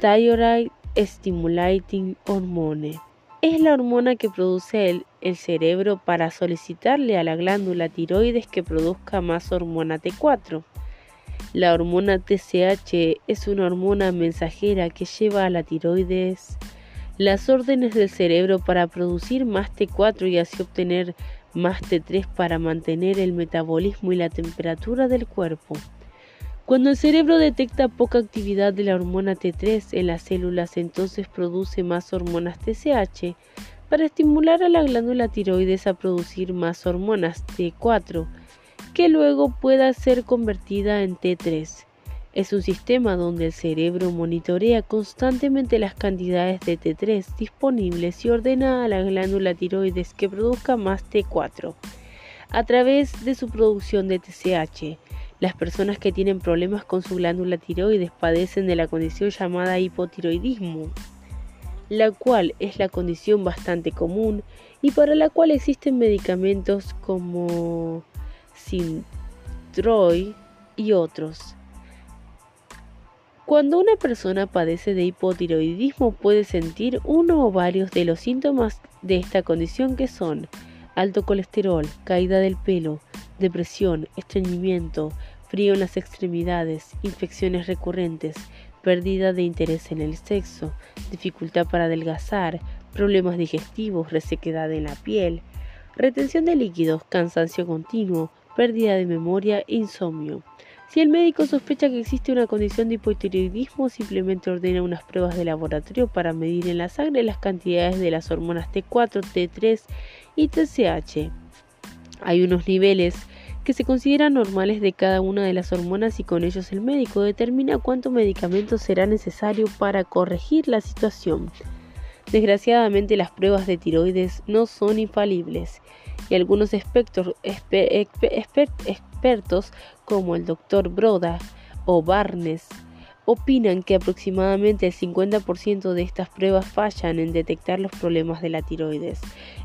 Thyroid Stimulating Hormone es la hormona que produce el, el, cerebro para solicitarle a la glándula tiroides que produzca más hormona T4. La hormona TSH es una hormona mensajera que lleva a la tiroides las órdenes del cerebro para producir más T4 y así obtener más T3 para mantener el metabolismo y la temperatura del cuerpo. Cuando el cerebro detecta poca actividad de la hormona T3 en las células, entonces produce más hormonas TSH para estimular a la glándula tiroides a producir más hormonas T4, que luego pueda ser convertida en T3. Es un sistema donde el cerebro monitorea constantemente las cantidades de T3 disponibles y ordena a la glándula tiroides que produzca más T4 a través de su producción de TSH. Las personas que tienen problemas con su glándula tiroides padecen de la condición llamada hipotiroidismo, la cual es la condición bastante común y para la cual existen medicamentos como Sintroid y otros. Cuando una persona padece de hipotiroidismo puede sentir uno o varios de los síntomas de esta condición que son alto colesterol, caída del pelo, depresión, estreñimiento, frío en las extremidades, infecciones recurrentes, pérdida de interés en el sexo, dificultad para adelgazar, problemas digestivos, resequedad en la piel, retención de líquidos, cansancio continuo, pérdida de memoria, insomnio. Si el médico sospecha que existe una condición de hipotiroidismo, simplemente ordena unas pruebas de laboratorio para medir en la sangre las cantidades de las hormonas T4, T3 y TSH. Hay unos niveles que se consideran normales de cada una de las hormonas y con ellos el médico determina cuánto medicamento será necesario para corregir la situación. Desgraciadamente las pruebas de tiroides no son infalibles y algunos expertos, expertos como el Dr. Broda o Barnes opinan que aproximadamente el 50% de estas pruebas fallan en detectar los problemas de la tiroides.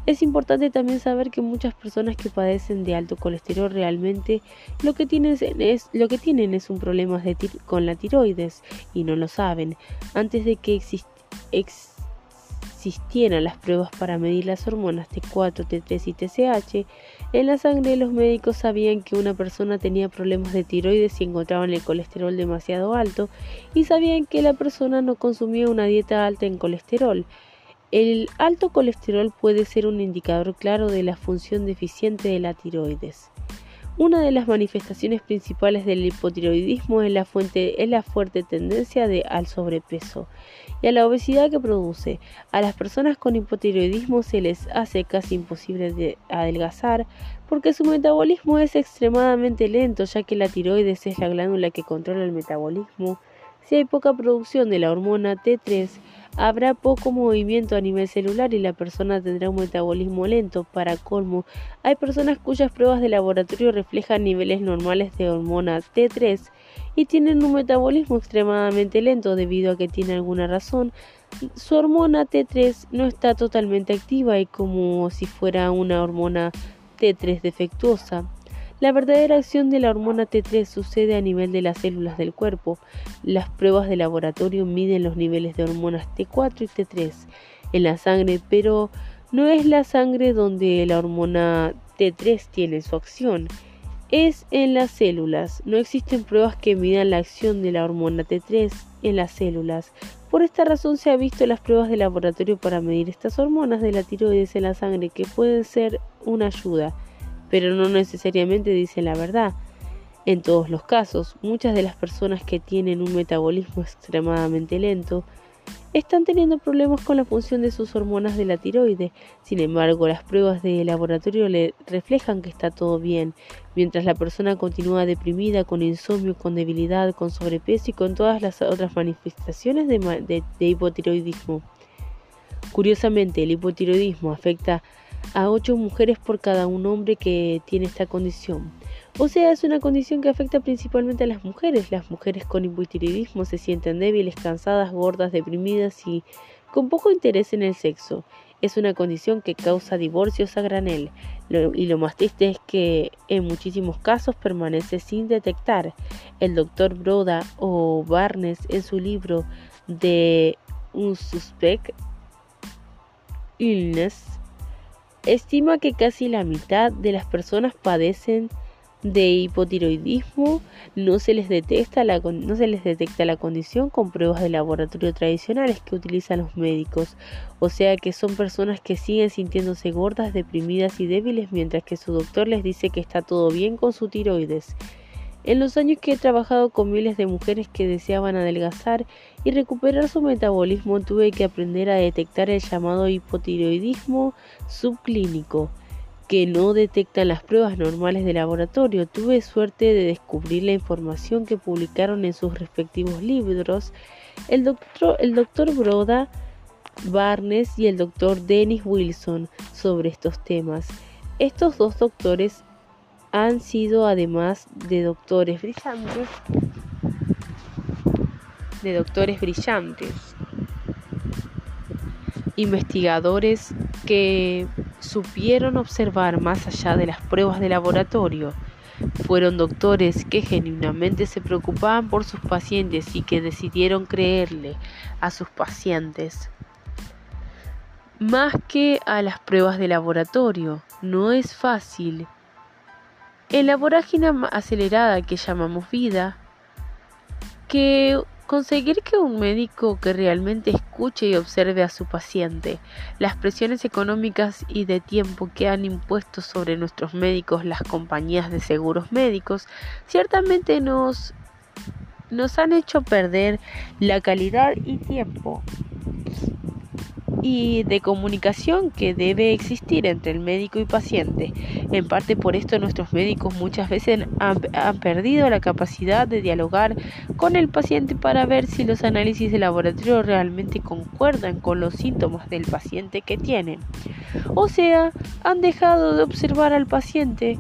Es importante también saber que muchas personas que padecen de alto colesterol realmente lo que tienen es, un problema con la tiroides y no lo saben. Antes de que existieran las pruebas para medir las hormonas T4, T3 y TSH, en la sangre los médicos sabían que una persona tenía problemas de tiroides si encontraban el colesterol demasiado alto y sabían que la persona no consumía una dieta alta en colesterol. El alto colesterol puede ser un indicador claro de la función deficiente de la tiroides. Una de las manifestaciones principales del hipotiroidismo es la, fuerte tendencia al sobrepeso y a la obesidad que produce. A las personas con hipotiroidismo se les hace casi imposible de adelgazar porque su metabolismo es extremadamente lento ya que la tiroides es la glándula que controla el metabolismo. Si hay poca producción de la hormona T3, Habrá poco movimiento a nivel celular y la persona tendrá un metabolismo lento. Para colmo, hay personas cuyas pruebas de laboratorio reflejan niveles normales de hormona T3 y tienen un metabolismo extremadamente lento debido a que tiene alguna razón. Su hormona T3 no está totalmente activa y como si fuera una hormona T3 defectuosa. La verdadera acción de la hormona T3 sucede a nivel de las células del cuerpo. Las pruebas de laboratorio miden los niveles de hormonas T4 y T3 en la sangre, pero no es la sangre donde la hormona T3 tiene su acción. Es en las células. No existen pruebas que midan la acción de la hormona T3 en las células. Por esta razón se ha visto las pruebas de laboratorio para medir estas hormonas de la tiroides en la sangre que pueden ser una ayuda pero no necesariamente dicen la verdad. En todos los casos, muchas de las personas que tienen un metabolismo extremadamente lento están teniendo problemas con la función de sus hormonas de la tiroides. Sin embargo, las pruebas de laboratorio le reflejan que está todo bien, mientras la persona continúa deprimida, con insomnio, con debilidad, con sobrepeso y con todas las otras manifestaciones de, hipotiroidismo. Curiosamente, el hipotiroidismo afecta a 8 mujeres por cada un hombre que tiene esta condición. O sea, es una condición que afecta principalmente a las mujeres. Las mujeres con hipotiroidismo se sienten débiles, cansadas, gordas, deprimidas y con poco interés en el sexo. Es una condición que causa divorcios a granel y lo más triste es que en muchísimos casos permanece sin detectar. El doctor Broda o Barnes en su libro de Un Suspect Illness estima que casi la mitad de las personas padecen de hipotiroidismo, no se, les detecta la, no se les detecta la condición con pruebas de laboratorio tradicionales que utilizan los médicos, o sea que son personas que siguen sintiéndose gordas, deprimidas y débiles mientras que su doctor les dice que está todo bien con su tiroides. En los años que he trabajado con miles de mujeres que deseaban adelgazar y recuperar su metabolismo, tuve que aprender a detectar el llamado hipotiroidismo subclínico, que no detectan las pruebas normales de laboratorio. Tuve suerte de descubrir la información que publicaron en sus respectivos libros el doctor, el doctor Broda Barnes y el doctor Dennis Wilson sobre estos temas. Estos dos doctores han sido además de doctores brillantes, de doctores brillantes, investigadores que supieron observar más allá de las pruebas de laboratorio. Fueron doctores que genuinamente se preocupaban por sus pacientes y que decidieron creerle a sus pacientes más que a las pruebas de laboratorio. No es fácil en la vorágine acelerada que llamamos vida, que conseguir que un médico que realmente escuche y observe a su paciente, las presiones económicas y de tiempo que han impuesto sobre nuestros médicos las compañías de seguros médicos, ciertamente nos, nos han hecho perder la calidad y tiempo y de comunicación que debe existir entre el médico y paciente. En parte por esto nuestros médicos muchas veces han, perdido la capacidad de dialogar con el paciente para ver si los análisis de laboratorio realmente concuerdan con los síntomas del paciente que tienen. O sea, han dejado de observar al paciente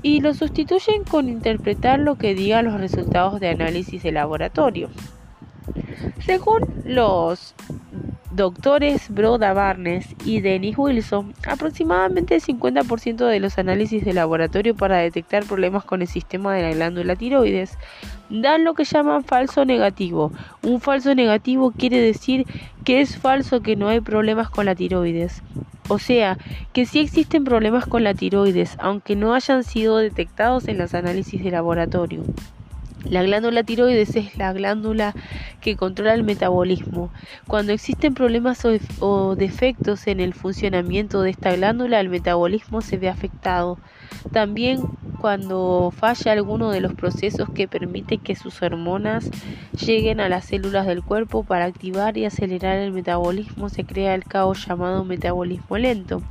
y lo sustituyen con interpretar lo que digan los resultados de análisis de laboratorio. Según los doctores Broda Barnes y Dennis Wilson, aproximadamente el 50% de los análisis de laboratorio para detectar problemas con el sistema de la glándula tiroides dan lo que llaman falso negativo. Un falso negativo quiere decir que es falso que no hay problemas con la tiroides. O sea, que sí existen problemas con la tiroides, aunque no hayan sido detectados en los análisis de laboratorio. La glándula tiroides es la glándula que controla el metabolismo. Cuando existen problemas o, defectos en el funcionamiento de esta glándula, el metabolismo se ve afectado. También cuando falla alguno de los procesos que permiten que sus hormonas lleguen a las células del cuerpo para activar y acelerar el metabolismo, se crea el caos llamado metabolismo lento.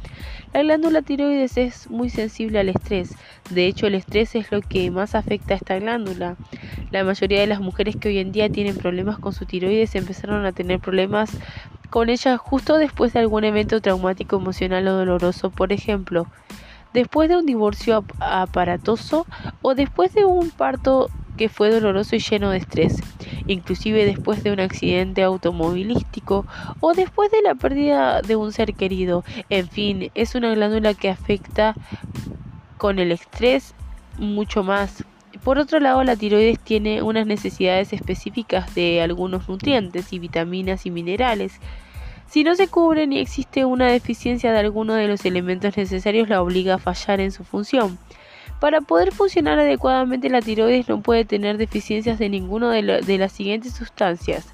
La glándula tiroides es muy sensible al estrés. De hecho, el estrés es lo que más afecta a esta glándula. La mayoría de las mujeres que hoy en día tienen problemas con su tiroides empezaron a tener problemas con ella justo después de algún evento traumático emocional o doloroso. Por ejemplo, después de un divorcio aparatoso o después de un parto que fue doloroso y lleno de estrés, inclusive después de un accidente automovilístico o después de la pérdida de un ser querido. En fin, es una glándula que afecta con el estrés mucho más. Por otro lado, la tiroides tiene unas necesidades específicas de algunos nutrientes y vitaminas y minerales si no se cubre ni existe una deficiencia de alguno de los elementos necesarios, la obliga a fallar en su función. Para poder funcionar adecuadamente, la tiroides no puede tener deficiencias de ninguna de, de las siguientes sustancias: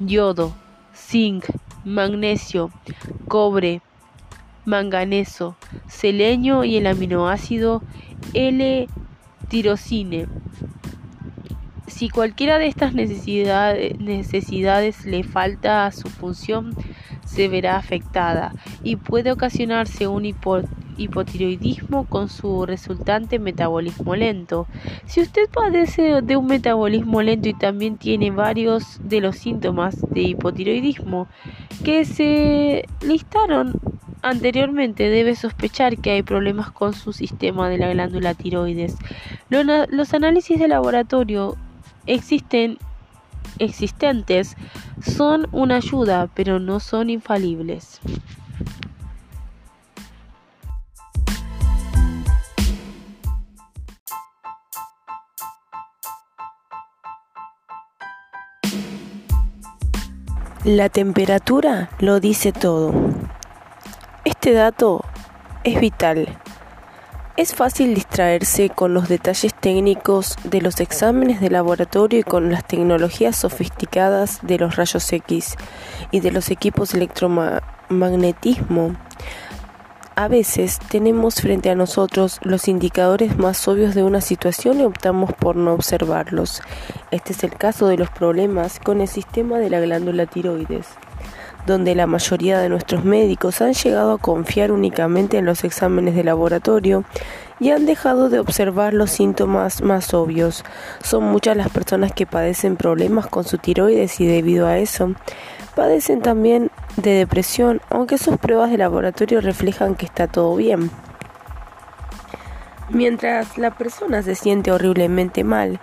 yodo, zinc, magnesio, cobre, manganeso, selenio y el aminoácido L-tirosine. Si cualquiera de estas necesidades, necesidades le falta a su función, se verá afectada y puede ocasionarse un hipotiroidismo con su resultante metabolismo lento. Si usted padece de un metabolismo lento y también tiene varios de los síntomas de hipotiroidismo que se listaron anteriormente, debe sospechar que hay problemas con su sistema de la glándula tiroides. Los análisis de laboratorio existen existentes son una ayuda, pero no son infalibles. La temperatura lo dice todo. Este dato es vital es fácil distraerse con los detalles técnicos de los exámenes de laboratorio y con las tecnologías sofisticadas de los rayos X y de los equipos electromagnetismo. A veces tenemos frente a nosotros los indicadores más obvios de una situación y optamos por no observarlos. Este es el caso de los problemas con el sistema de la glándula tiroides donde la mayoría de nuestros médicos han llegado a confiar únicamente en los exámenes de laboratorio y han dejado de observar los síntomas más obvios. Son muchas las personas que padecen problemas con su tiroides y debido a eso padecen también de depresión, aunque sus pruebas de laboratorio reflejan que está todo bien. Mientras la persona se siente horriblemente mal,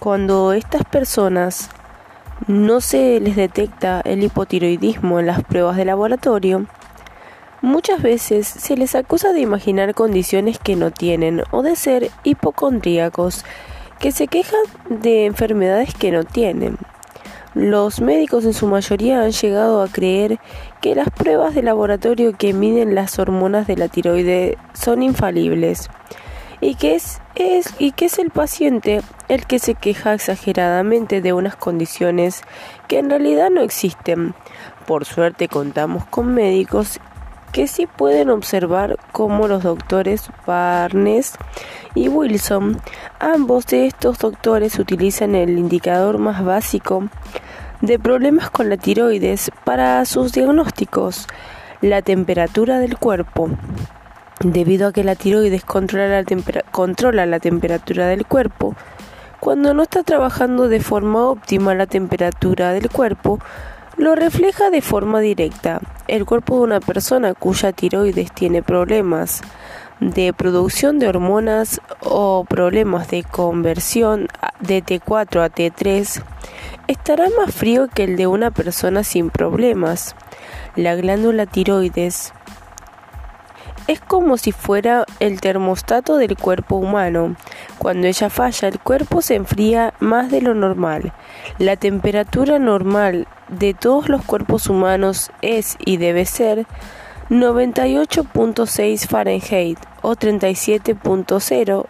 cuando estas personas no se les detecta el hipotiroidismo en las pruebas de laboratorio, muchas veces se les acusa de imaginar condiciones que no tienen o de ser hipocondríacos que se quejan de enfermedades que no tienen. Los médicos en su mayoría han llegado a creer que las pruebas de laboratorio que miden las hormonas de la tiroide son infalibles y que es, es, y es el paciente el que se queja exageradamente de unas condiciones que en realidad no existen. Por suerte contamos con médicos que sí pueden observar cómo los doctores Barnes y Wilson, ambos de estos doctores utilizan el indicador más básico de problemas con la tiroides para sus diagnósticos, la temperatura del cuerpo. Debido a que la tiroides controla la, temperatura del cuerpo, cuando no está trabajando de forma óptima la temperatura del cuerpo, lo refleja de forma directa. El cuerpo de una persona cuya tiroides tiene problemas de producción de hormonas o problemas de conversión de T4 a T3 estará más frío que el de una persona sin problemas. La glándula tiroides es como si fuera el termostato del cuerpo humano. Cuando ella falla, el cuerpo se enfría más de lo normal. La temperatura normal de todos los cuerpos humanos es y debe ser 98.6 Fahrenheit o 37.0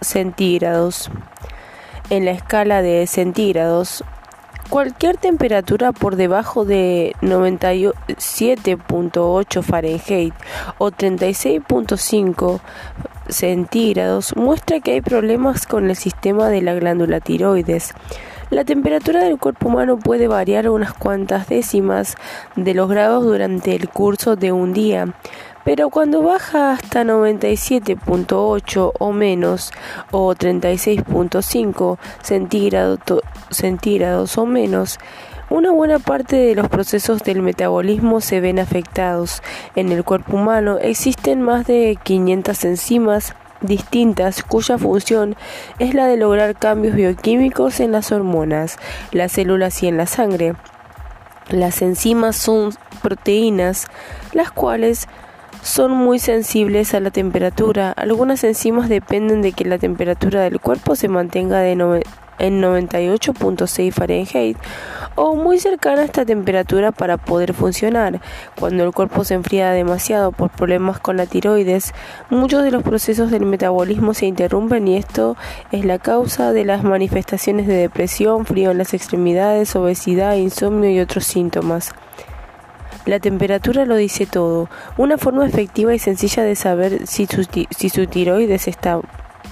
centígrados. En la escala de centígrados, Cualquier temperatura por debajo de 97.8 Fahrenheit o 36.5 centígrados muestra que hay problemas con el sistema de la glándula tiroides. La temperatura del cuerpo humano puede variar unas cuantas décimas de los grados durante el curso de un día, pero cuando baja hasta 97.8 o menos o 36.5 centígrados, centígrados o menos, una buena parte de los procesos del metabolismo se ven afectados. En el cuerpo humano existen más de 500 enzimas distintas cuya función es la de lograr cambios bioquímicos en las hormonas, las células y en la sangre. Las enzimas son proteínas, las cuales son muy sensibles a la temperatura. Algunas enzimas dependen de que la temperatura del cuerpo se mantenga en 98.6 Fahrenheit o muy cercana a esta temperatura para poder funcionar. Cuando el cuerpo se enfría demasiado por problemas con la tiroides, muchos de los procesos del metabolismo se interrumpen y esto es la causa de las manifestaciones de depresión, frío en las extremidades, obesidad, insomnio y otros síntomas. La temperatura lo dice todo. Una forma efectiva y sencilla de saber si su, tiroides está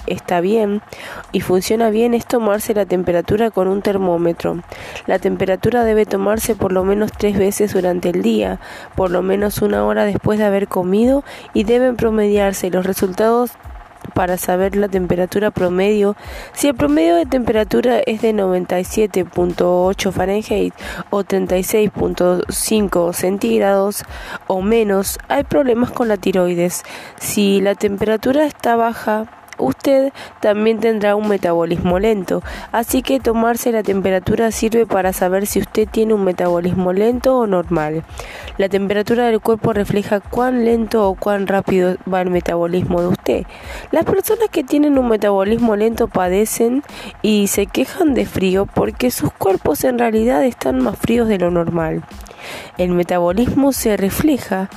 está bien y funciona bien es tomarse la temperatura con un termómetro. La temperatura debe tomarse por lo menos tres veces durante el día, por lo menos una hora después de haber comido y deben promediarse los resultados para saber la temperatura promedio. Si el promedio de temperatura es de 97.8 Fahrenheit o 36.5 centígrados o menos, hay problemas con la tiroides. Si la temperatura está baja, usted también tendrá un metabolismo lento, así que tomarse la temperatura sirve para saber si usted tiene un metabolismo lento o normal. La temperatura del cuerpo refleja cuán lento o cuán rápido va el metabolismo de usted. Las personas que tienen un metabolismo lento padecen y se quejan de frío porque sus cuerpos en realidad están más fríos de lo normal. El metabolismo se refleja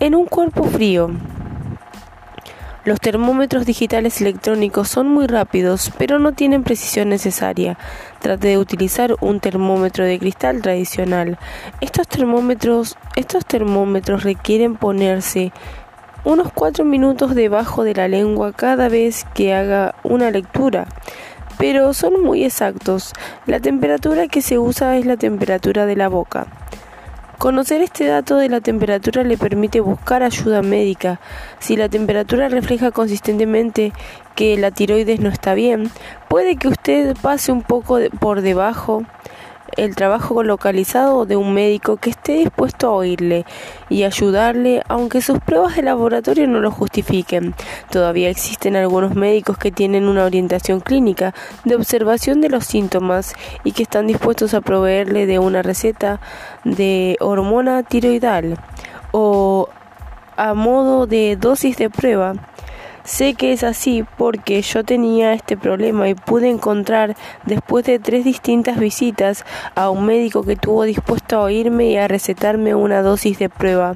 en un cuerpo frío. Los termómetros digitales electrónicos son muy rápidos, pero no tienen precisión necesaria. Trate de utilizar un termómetro de cristal tradicional. Estos termómetros, estos termómetros requieren ponerse unos 4 minutos debajo de la lengua cada vez que haga una lectura pero son muy exactos. La temperatura que se usa es la temperatura de la boca. Conocer este dato de la temperatura le permite buscar ayuda médica. Si la temperatura refleja consistentemente que la tiroides no está bien, puede que usted pase un poco por debajo el trabajo localizado de un médico que esté dispuesto a oírle y ayudarle aunque sus pruebas de laboratorio no lo justifiquen. Todavía existen algunos médicos que tienen una orientación clínica de observación de los síntomas y que están dispuestos a proveerle de una receta de hormona tiroidal o a modo de dosis de prueba Sé que es así porque yo tenía este problema y pude encontrar, después de tres distintas visitas, a un médico que estuvo dispuesto a oírme y a recetarme una dosis de prueba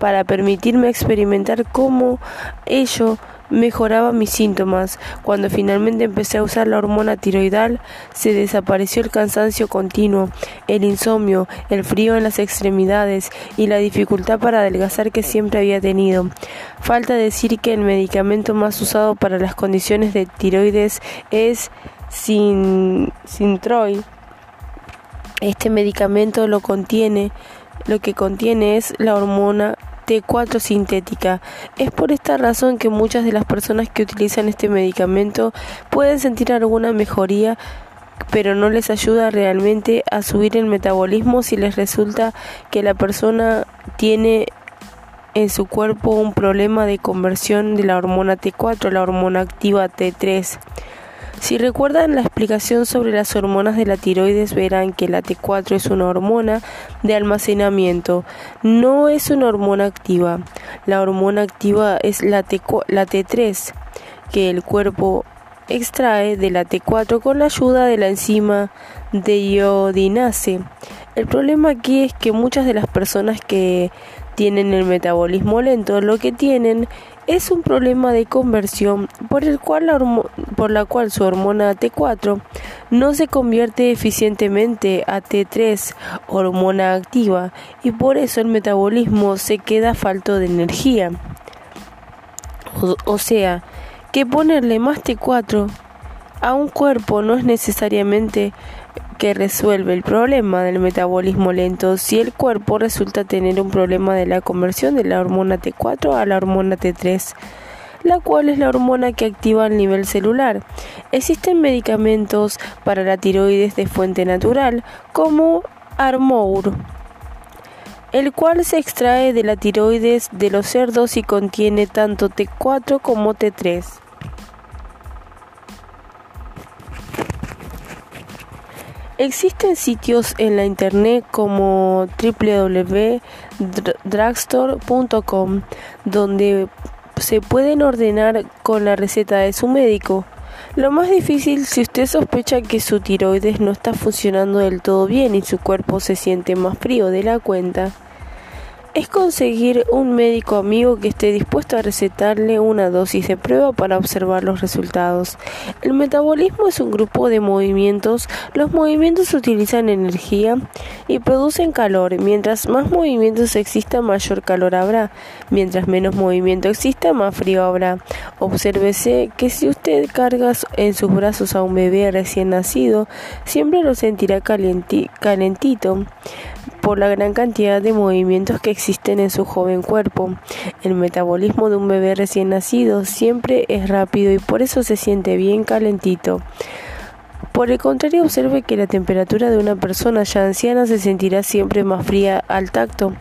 para permitirme experimentar cómo ello mejoraba mis síntomas. Cuando finalmente empecé a usar la hormona tiroidal, se desapareció el cansancio continuo, el insomnio, el frío en las extremidades y la dificultad para adelgazar que siempre había tenido. Falta decir que el medicamento más usado para las condiciones de tiroides es sin. Este medicamento lo contiene, lo que contiene es la hormona T4 sintética. Es por esta razón que muchas de las personas que utilizan este medicamento pueden sentir alguna mejoría pero no les ayuda realmente a subir el metabolismo si les resulta que la persona tiene en su cuerpo un problema de conversión de la hormona T4 a la hormona activa T3. Si recuerdan la explicación sobre las hormonas de la tiroides, verán que la T4 es una hormona de almacenamiento, no es una hormona activa. La hormona activa es la, T la T3, que el cuerpo extrae de la T4 con la ayuda de la enzima de iodinase. El problema aquí es que muchas de las personas que tienen el metabolismo lento, lo que tienen es un problema de conversión por el cual la, cual su hormona T4 no se convierte eficientemente a T3, hormona activa, y por eso el metabolismo se queda falto de energía. o sea, que ponerle más T4 a un cuerpo no es necesariamente que resuelve el problema del metabolismo lento si el cuerpo resulta tener un problema de la conversión de la hormona T4 a la hormona T3 la cual es la hormona que activa el nivel celular. Existen medicamentos para la tiroides de fuente natural, como Armour, el cual se extrae de la tiroides de los cerdos y contiene tanto T4 como T3. Existen sitios en la internet como www.drugstore.com donde se pueden ordenar con la receta de su médico. Lo más difícil si usted sospecha que su tiroides no está funcionando del todo bien y su cuerpo se siente más frío de la cuenta es conseguir un médico amigo que esté dispuesto a recetarle una dosis de prueba para observar los resultados. El metabolismo es un grupo de movimientos. Los movimientos utilizan energía y producen calor. Mientras más movimientos exista, mayor calor habrá. Mientras menos movimiento exista, más frío habrá. Obsérvese que si usted carga en sus brazos a un bebé recién nacido, siempre lo sentirá calentito por la gran cantidad de movimientos que existen en su joven cuerpo. El metabolismo de un bebé recién nacido siempre es rápido y por eso se siente bien calentito. Por el contrario, observe que la temperatura de una persona ya anciana se sentirá siempre más fría al tacto.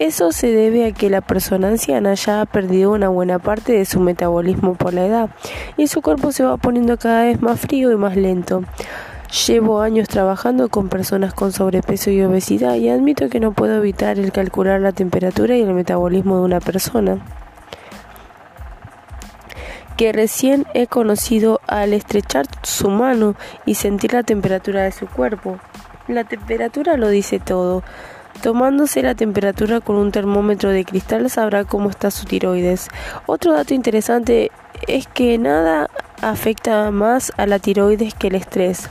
Eso se debe a que la persona anciana ya ha perdido una buena parte de su metabolismo por la edad y su cuerpo se va poniendo cada vez más frío y más lento. Llevo años trabajando con personas con sobrepeso y obesidad y admito que no puedo evitar el calcular la temperatura y el metabolismo de una persona que recién he conocido al estrechar su mano y sentir la temperatura de su cuerpo. La temperatura lo dice todo. Tomándose la temperatura con un termómetro de cristal sabrá cómo está su tiroides. Otro dato interesante es que nada afecta más a la tiroides que el estrés.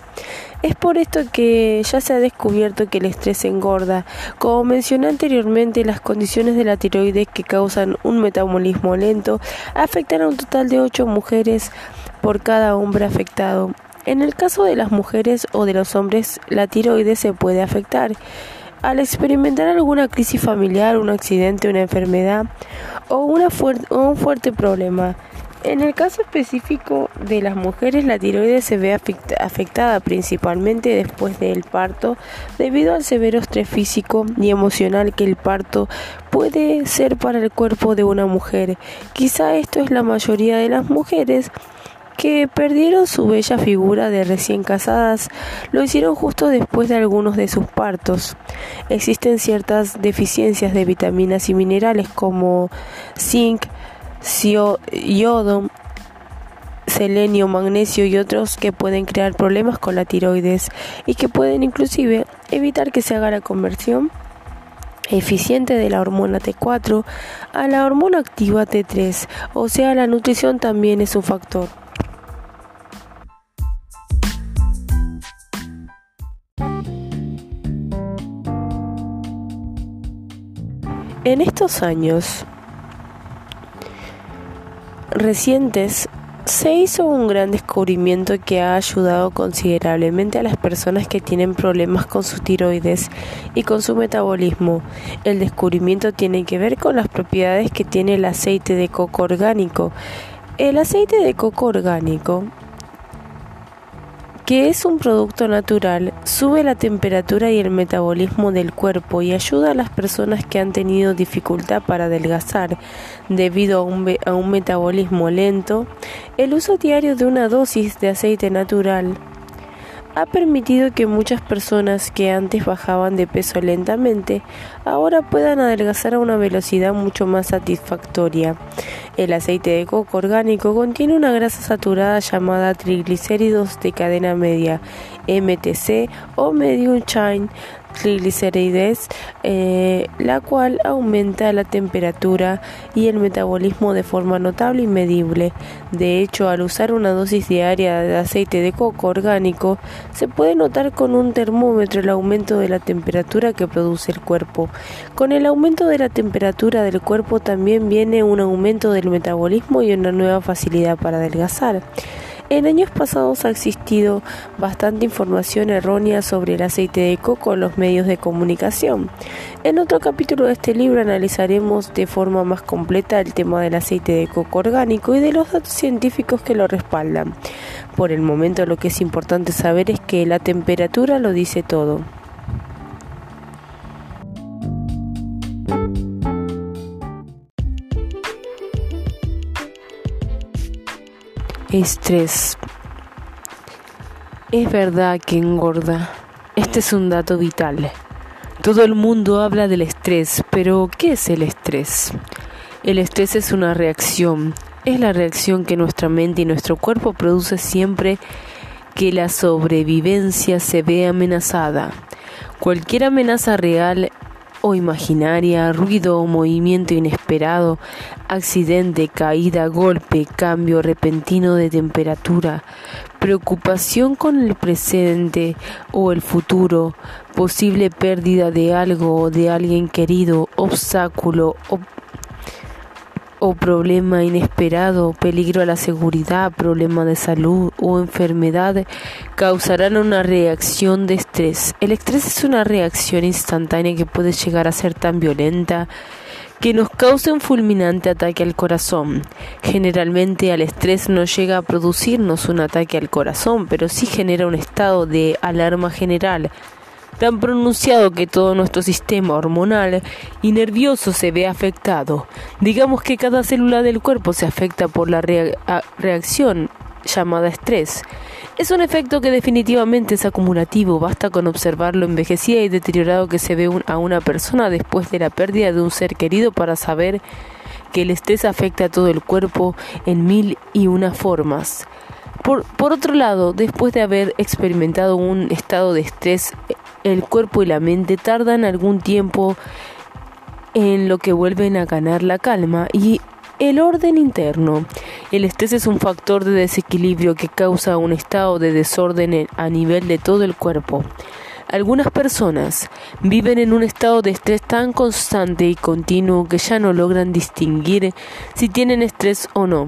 Es por esto que ya se ha descubierto que el estrés engorda. Como mencioné anteriormente, las condiciones de la tiroides que causan un metabolismo lento afectan a un total de 8 mujeres por cada hombre afectado. En el caso de las mujeres o de los hombres, la tiroides se puede afectar. Al experimentar alguna crisis familiar, un accidente, una enfermedad o, un fuerte problema, en el caso específico de las mujeres, la tiroides se ve afectada principalmente después del parto debido al severo estrés físico y emocional que el parto puede ser para el cuerpo de una mujer. Quizá esto es la mayoría de las mujeres que perdieron su bella figura de recién casadas, lo hicieron justo después de algunos de sus partos. Existen ciertas deficiencias de vitaminas y minerales como zinc, yodo, selenio, magnesio y otros que pueden crear problemas con la tiroides y que pueden inclusive evitar que se haga la conversión eficiente de la hormona T4 a la hormona activa T3, o sea, la nutrición también es un factor. En estos años, recientes se hizo un gran descubrimiento que ha ayudado considerablemente a las personas que tienen problemas con sus tiroides y con su metabolismo. El descubrimiento tiene que ver con las propiedades que tiene el aceite de coco orgánico. El aceite de coco orgánico que es un producto natural, sube la temperatura y el metabolismo del cuerpo y ayuda a las personas que han tenido dificultad para adelgazar debido a un, metabolismo lento. El uso diario de una dosis de aceite natural ha permitido que muchas personas que antes bajaban de peso lentamente ahora puedan adelgazar a una velocidad mucho más satisfactoria. El aceite de coco orgánico contiene una grasa saturada llamada triglicéridos de cadena media, MTC o medium chain triglicérides, eh, la cual aumenta la temperatura y el metabolismo de forma notable y medible. De hecho, al usar una dosis diaria de aceite de coco orgánico, se puede notar con un termómetro el aumento de la temperatura que produce el cuerpo. Con el aumento de la temperatura del cuerpo también viene un aumento del metabolismo y una nueva facilidad para adelgazar. En años pasados ha existido bastante información errónea sobre el aceite de coco en los medios de comunicación. En otro capítulo de este libro analizaremos de forma más completa el tema del aceite de coco orgánico y de los datos científicos que lo respaldan. Por el momento lo que es importante saber es que la temperatura lo dice todo. Estrés. Es verdad que engorda. Este es un dato vital. Todo el mundo habla del estrés, pero ¿qué es el estrés? El estrés es una reacción. Es la reacción que nuestra mente y nuestro cuerpo produce siempre que la sobrevivencia se ve amenazada. Cualquier amenaza real o imaginaria, ruido o movimiento inesperado, accidente, caída, golpe, cambio repentino de temperatura, preocupación con el presente o el futuro, posible pérdida de algo o de alguien querido, obstáculo o o problema inesperado, peligro a la seguridad, problema de salud o enfermedad causarán una reacción de estrés. El estrés es una reacción instantánea que puede llegar a ser tan violenta que nos cause un fulminante ataque al corazón. Generalmente al estrés no llega a producirnos un ataque al corazón, pero sí genera un estado de alarma general tan pronunciado que todo nuestro sistema hormonal y nervioso se ve afectado. Digamos que cada célula del cuerpo se afecta por la reacción llamada estrés. Es un efecto que definitivamente es acumulativo, basta con observar lo envejecida y deteriorado que se ve a una persona después de la pérdida de un ser querido para saber que el estrés afecta a todo el cuerpo en mil y una formas. Por, por, otro lado, después de haber experimentado un estado de estrés el cuerpo y la mente tardan algún tiempo en lo que vuelven a ganar la calma y el orden interno. El estrés es un factor de desequilibrio que causa un estado de desorden a nivel de todo el cuerpo. Algunas personas viven en un estado de estrés tan constante y continuo que ya no logran distinguir si tienen estrés o no.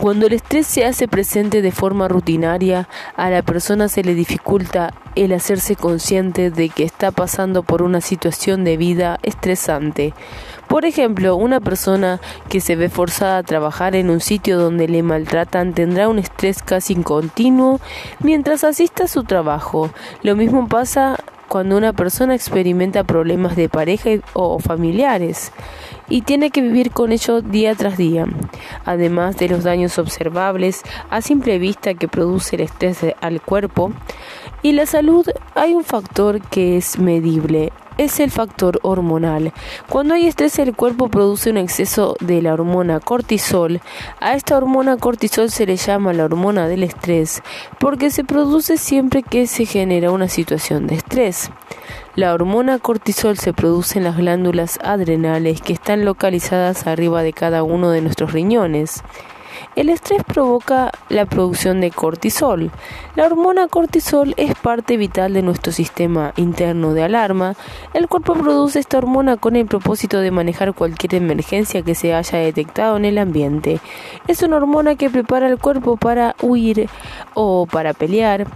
Cuando el estrés se hace presente de forma rutinaria, a la persona se le dificulta el hacerse consciente de que está pasando por una situación de vida estresante. Por ejemplo, una persona que se ve forzada a trabajar en un sitio donde le maltratan tendrá un estrés casi continuo mientras asista a su trabajo. Lo mismo pasa cuando una persona experimenta problemas de pareja o familiares y tiene que vivir con ello día tras día. Además de los daños observables a simple vista que produce el estrés al cuerpo y la salud, hay un factor que es medible, es el factor hormonal. Cuando hay estrés el cuerpo produce un exceso de la hormona cortisol. A esta hormona cortisol se le llama la hormona del estrés porque se produce siempre que se genera una situación de estrés. La hormona cortisol se produce en las glándulas adrenales que están localizadas arriba de cada uno de nuestros riñones. El estrés provoca la producción de cortisol. La hormona cortisol es parte vital de nuestro sistema interno de alarma. El cuerpo produce esta hormona con el propósito de manejar cualquier emergencia que se haya detectado en el ambiente. Es una hormona que prepara el cuerpo para huir o para pelear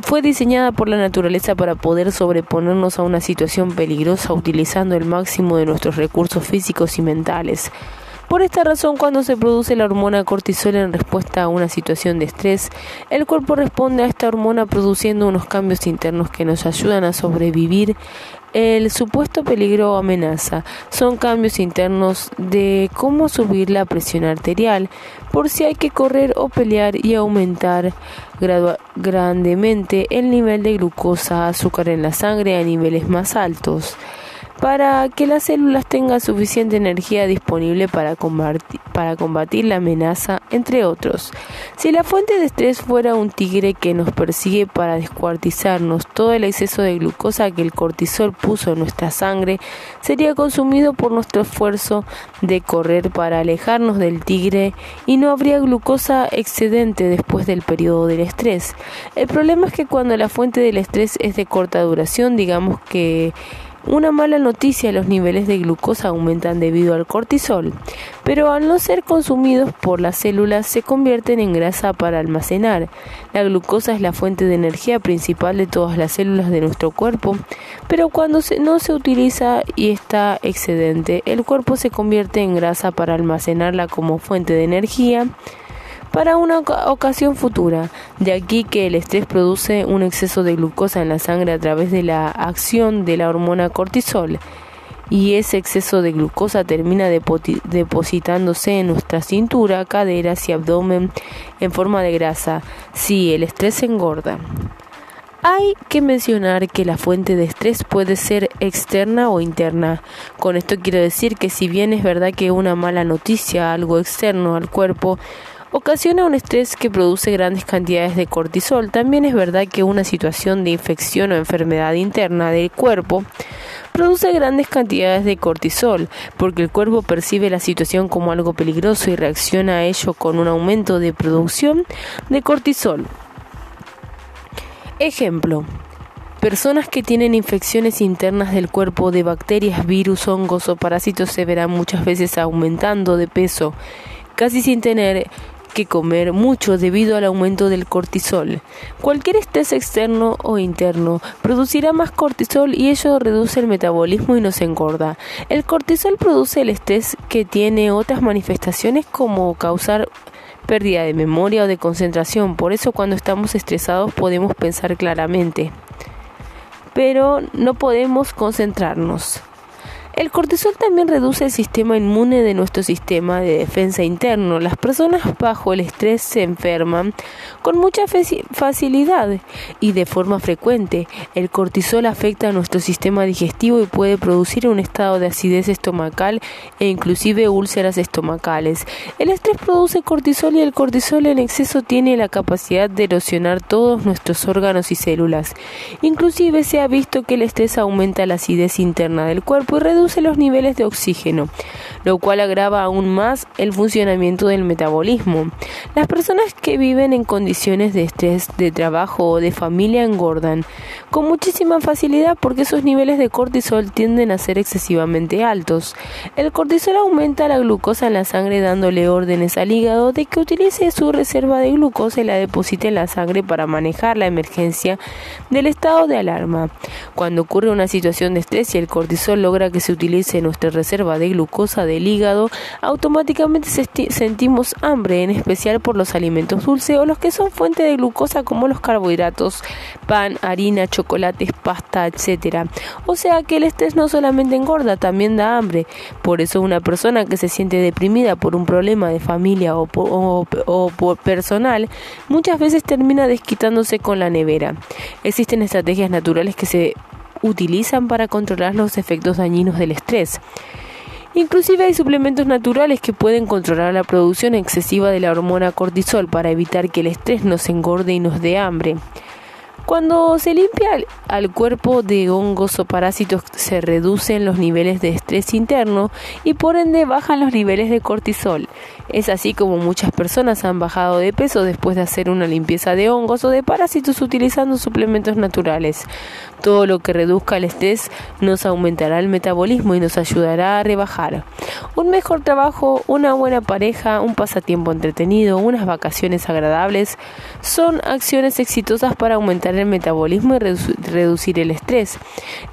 fue diseñada por la naturaleza para poder sobreponernos a una situación peligrosa utilizando el máximo de nuestros recursos físicos y mentales. Por esta razón, cuando se produce la hormona cortisol en respuesta a una situación de estrés, el cuerpo responde a esta hormona produciendo unos cambios internos que nos ayudan a sobrevivir el supuesto peligro o amenaza. Son cambios internos de cómo subir la presión arterial, por si hay que correr o pelear y aumentar grandemente el nivel de glucosa, azúcar en la sangre a niveles más altos para que las células tengan suficiente energía disponible para combatir, la amenaza, entre otros. Si la fuente de estrés fuera un tigre que nos persigue para descuartizarnos, todo el exceso de glucosa que el cortisol puso en nuestra sangre sería consumido por nuestro esfuerzo de correr para alejarnos del tigre y no habría glucosa excedente después del periodo del estrés. El problema es que cuando la fuente del estrés es de corta duración, digamos que una mala noticia, los niveles de glucosa aumentan debido al cortisol, pero al no ser consumidos por las células se convierten en grasa para almacenar. La glucosa es la fuente de energía principal de todas las células de nuestro cuerpo, pero cuando no se utiliza y está excedente, el cuerpo se convierte en grasa para almacenarla como fuente de energía para una ocasión futura. De aquí que el estrés produce un exceso de glucosa en la sangre a través de la acción de la hormona cortisol y ese exceso de glucosa termina depositándose en nuestra cintura, caderas y abdomen en forma de grasa. Sí, el estrés engorda. Hay que mencionar que la fuente de estrés puede ser externa o interna. Con esto quiero decir que si bien es verdad que una mala noticia, algo externo al cuerpo, ocasiona un estrés que produce grandes cantidades de cortisol. También es verdad que una situación de infección o enfermedad interna del cuerpo produce grandes cantidades de cortisol, porque el cuerpo percibe la situación como algo peligroso y reacciona a ello con un aumento de producción de cortisol. Ejemplo. Personas que tienen infecciones internas del cuerpo de bacterias, virus, hongos o parásitos se verán muchas veces aumentando de peso, casi sin tener que comer mucho debido al aumento del cortisol. Cualquier estrés externo o interno producirá más cortisol y ello reduce el metabolismo y nos engorda. El cortisol produce el estrés que tiene otras manifestaciones como causar pérdida de memoria o de concentración. Por eso cuando estamos estresados podemos pensar claramente, pero no podemos concentrarnos. El cortisol también reduce el sistema inmune de nuestro sistema de defensa interno. Las personas bajo el estrés se enferman con mucha facilidad y de forma frecuente. El cortisol afecta a nuestro sistema digestivo y puede producir un estado de acidez estomacal e inclusive úlceras estomacales. El estrés produce cortisol y el cortisol en exceso tiene la capacidad de erosionar todos nuestros órganos y células. Inclusive se ha visto que el estrés aumenta la acidez interna del cuerpo y reduce reduce los niveles de oxígeno, lo cual agrava aún más el funcionamiento del metabolismo. Las personas que viven en condiciones de estrés de trabajo o de familia engordan con muchísima facilidad porque sus niveles de cortisol tienden a ser excesivamente altos. El cortisol aumenta la glucosa en la sangre dándole órdenes al hígado de que utilice su reserva de glucosa y la deposite en la sangre para manejar la emergencia del estado de alarma. Cuando ocurre una situación de estrés y el cortisol logra que se utilice nuestra reserva de glucosa del hígado, automáticamente sentimos hambre, en especial por los alimentos dulces o los que son fuente de glucosa como los carbohidratos, pan, harina, chocolates, pasta, etc. O sea que el estrés no solamente engorda, también da hambre. Por eso una persona que se siente deprimida por un problema de familia o, o personal, muchas veces termina desquitándose con la nevera. Existen estrategias naturales que se utilizan para controlar los efectos dañinos del estrés. Inclusive hay suplementos naturales que pueden controlar la producción excesiva de la hormona cortisol para evitar que el estrés nos engorde y nos dé hambre. Cuando se limpia al cuerpo de hongos o parásitos se reducen los niveles de estrés interno y por ende bajan los niveles de cortisol. Es así como muchas personas han bajado de peso después de hacer una limpieza de hongos o de parásitos utilizando suplementos naturales. Todo lo que reduzca el estrés nos aumentará el metabolismo y nos ayudará a rebajar. Un mejor trabajo, una buena pareja, un pasatiempo entretenido, unas vacaciones agradables son acciones exitosas para aumentar el metabolismo y reducir el estrés.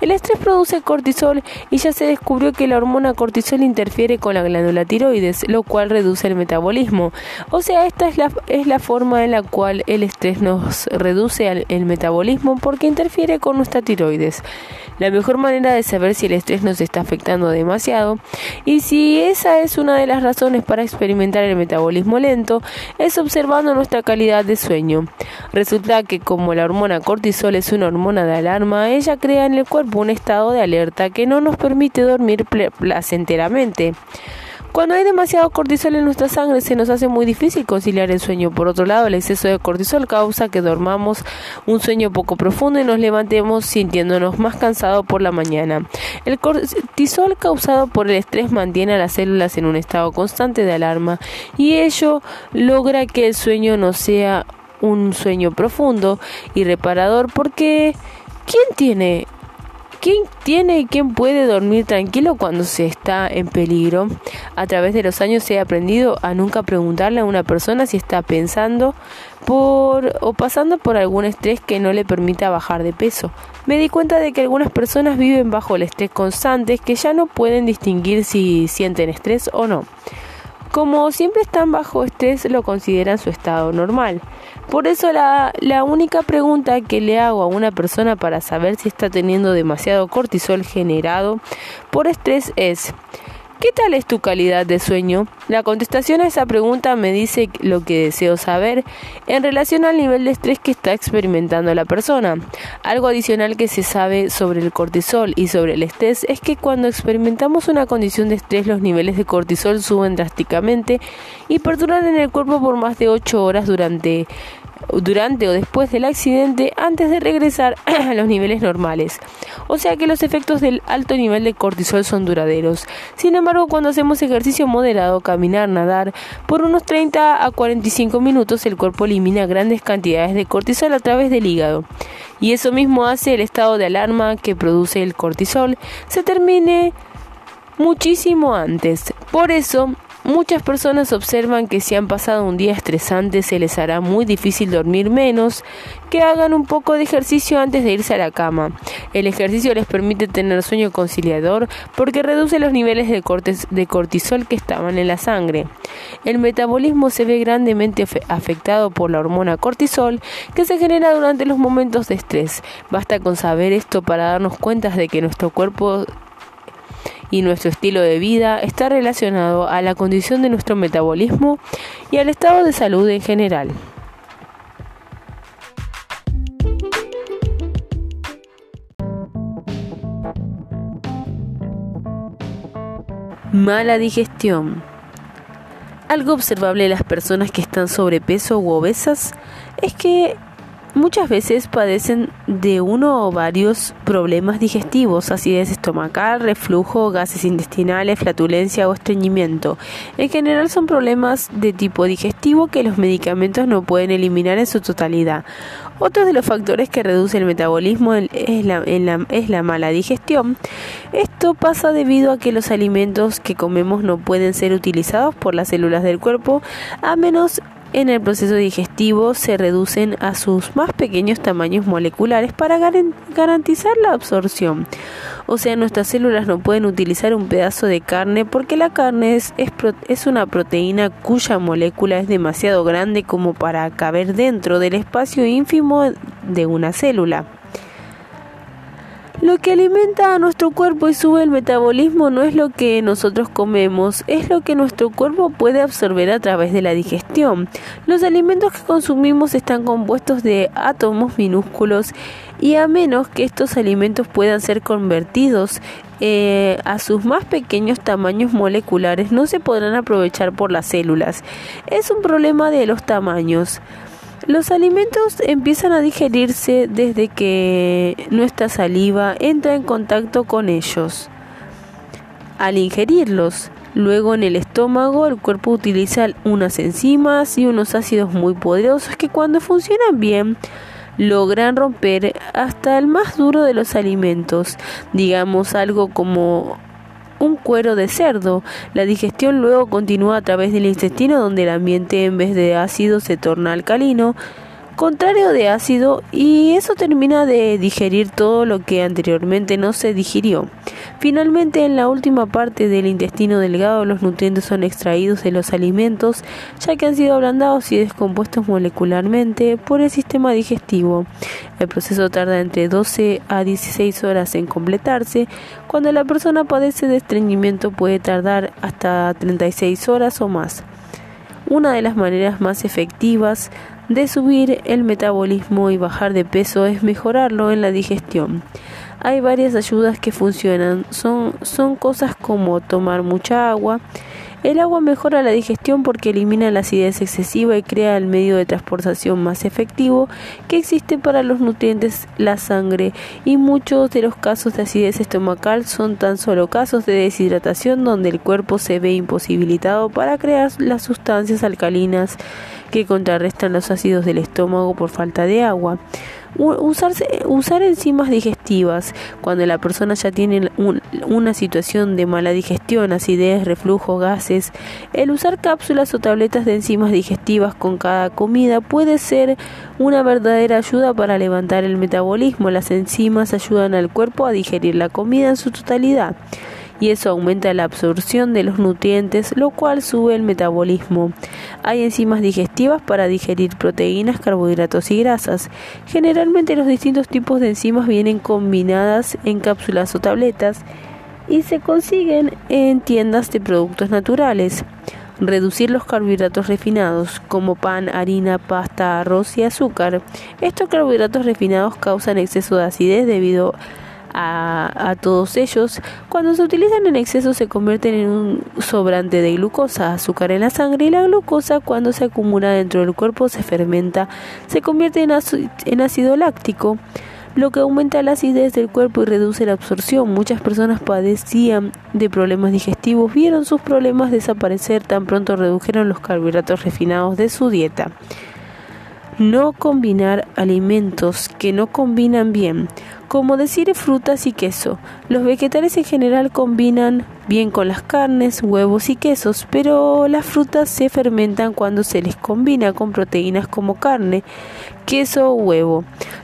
El estrés produce cortisol y ya se descubrió que la hormona cortisol interfiere con la glándula tiroides, lo cual reduce el metabolismo. O sea, esta es la, es la forma en la cual el estrés nos reduce el metabolismo porque interfiere con nuestra tiroides. La mejor manera de saber si el estrés nos está afectando demasiado y si esa es una de las razones para experimentar el metabolismo lento es observando nuestra calidad de sueño. Resulta que como la hormona cortisol es una hormona de alarma, ella crea en el cuerpo un estado de alerta que no nos permite dormir placenteramente. Cuando hay demasiado cortisol en nuestra sangre se nos hace muy difícil conciliar el sueño. Por otro lado, el exceso de cortisol causa que dormamos un sueño poco profundo y nos levantemos sintiéndonos más cansados por la mañana. El cortisol causado por el estrés mantiene a las células en un estado constante de alarma y ello logra que el sueño no sea un sueño profundo y reparador porque ¿quién tiene ¿Quién tiene y quién puede dormir tranquilo cuando se está en peligro? A través de los años he aprendido a nunca preguntarle a una persona si está pensando por o pasando por algún estrés que no le permita bajar de peso. Me di cuenta de que algunas personas viven bajo el estrés constante que ya no pueden distinguir si sienten estrés o no. Como siempre están bajo estrés, lo consideran su estado normal. Por eso la, la, única pregunta que le hago a una persona para saber si está teniendo demasiado cortisol generado por estrés es ¿Qué tal es tu calidad de sueño? La contestación a esa pregunta me dice lo que deseo saber en relación al nivel de estrés que está experimentando la persona. Algo adicional que se sabe sobre el cortisol y sobre el estrés es que cuando experimentamos una condición de estrés los niveles de cortisol suben drásticamente y perduran en el cuerpo por más de 8 horas durante durante o después del accidente antes de regresar a los niveles normales. O sea que los efectos del alto nivel de cortisol son duraderos. Sin embargo, cuando hacemos ejercicio moderado, caminar, nadar, por unos 30 a 45 minutos el cuerpo elimina grandes cantidades de cortisol a través del hígado. Y eso mismo hace el estado de alarma que produce el cortisol se termine muchísimo antes. Por eso, Muchas personas observan que si han pasado un día estresante se les hará muy difícil dormir menos, que hagan un poco de ejercicio antes de irse a la cama. El ejercicio les permite tener sueño conciliador porque reduce los niveles de, de cortisol que estaban en la sangre. El metabolismo se ve grandemente afectado por la hormona cortisol que se genera durante los momentos de estrés. Basta con saber esto para darnos cuenta de que nuestro cuerpo y nuestro estilo de vida está relacionado a la condición de nuestro metabolismo y al estado de salud en general. Mala digestión. Algo observable en las personas que están sobrepeso u obesas es que Muchas veces padecen de uno o varios problemas digestivos, acidez estomacal, reflujo, gases intestinales, flatulencia o estreñimiento. En general son problemas de tipo digestivo que los medicamentos no pueden eliminar en su totalidad. Otro de los factores que reduce el metabolismo es la, es la mala digestión. Esto pasa debido a que los alimentos que comemos no pueden ser utilizados por las células del cuerpo a menos en el proceso digestivo se reducen a sus más pequeños tamaños moleculares para garantizar la absorción. O sea, nuestras células no pueden utilizar un pedazo de carne porque la carne es, una proteína cuya molécula es demasiado grande como para caber dentro del espacio ínfimo de una célula. Lo que alimenta a nuestro cuerpo y sube el metabolismo no es lo que nosotros comemos, es lo que nuestro cuerpo puede absorber a través de la digestión. Los alimentos que consumimos están compuestos de átomos minúsculos y a menos que estos alimentos puedan ser convertidos eh, a sus más pequeños tamaños moleculares no se podrán aprovechar por las células. Es un problema de los tamaños. Los alimentos empiezan a digerirse desde que nuestra saliva entra en contacto con ellos. Al ingerirlos, luego en el estómago el cuerpo utiliza unas enzimas y unos ácidos muy poderosos que cuando funcionan bien logran romper hasta el más duro de los alimentos, digamos algo como un cuero de cerdo. La digestión luego continúa a través del intestino donde el ambiente en vez de ácido se torna alcalino contrario de ácido y eso termina de digerir todo lo que anteriormente no se digirió. Finalmente, en la última parte del intestino delgado, los nutrientes son extraídos de los alimentos, ya que han sido ablandados y descompuestos molecularmente por el sistema digestivo. El proceso tarda entre 12 a 16 horas en completarse. Cuando la persona padece de estreñimiento puede tardar hasta 36 horas o más. Una de las maneras más efectivas de subir el metabolismo y bajar de peso es mejorarlo en la digestión. Hay varias ayudas que funcionan, son, son cosas como tomar mucha agua, el agua mejora la digestión porque elimina la acidez excesiva y crea el medio de transportación más efectivo que existe para los nutrientes, la sangre, y muchos de los casos de acidez estomacal son tan solo casos de deshidratación donde el cuerpo se ve imposibilitado para crear las sustancias alcalinas que contrarrestan los ácidos del estómago por falta de agua. Usarse, usar enzimas digestivas cuando la persona ya tiene una situación de mala digestión, acidez, reflujo, gases. El usar cápsulas o tabletas de enzimas digestivas con cada comida puede ser una verdadera ayuda para levantar el metabolismo. Las enzimas ayudan al cuerpo a digerir la comida en su totalidad y eso aumenta la absorción de los nutrientes, lo cual sube el metabolismo. Hay enzimas digestivas para digerir proteínas, carbohidratos y grasas. Generalmente los distintos tipos de enzimas vienen combinadas en cápsulas o tabletas y se consiguen en tiendas de productos naturales. Reducir los carbohidratos refinados como pan, harina, pasta, arroz y azúcar. Estos carbohidratos refinados causan exceso de acidez debido a a, todos ellos, cuando se utilizan en exceso se convierten en un sobrante de glucosa, azúcar en la sangre y la glucosa cuando se acumula dentro del cuerpo se fermenta, se convierte en, en ácido láctico lo que aumenta la acidez del cuerpo y reduce la absorción. Muchas personas padecían de problemas digestivos, vieron sus problemas desaparecer tan pronto redujeron los carbohidratos refinados de su dieta. No combinar alimentos que no combinan bien como decir frutas y queso. Los vegetales en general combinan bien con las carnes, huevos y quesos, pero las frutas se fermentan cuando se les combina con proteínas como carne, queso o huevo.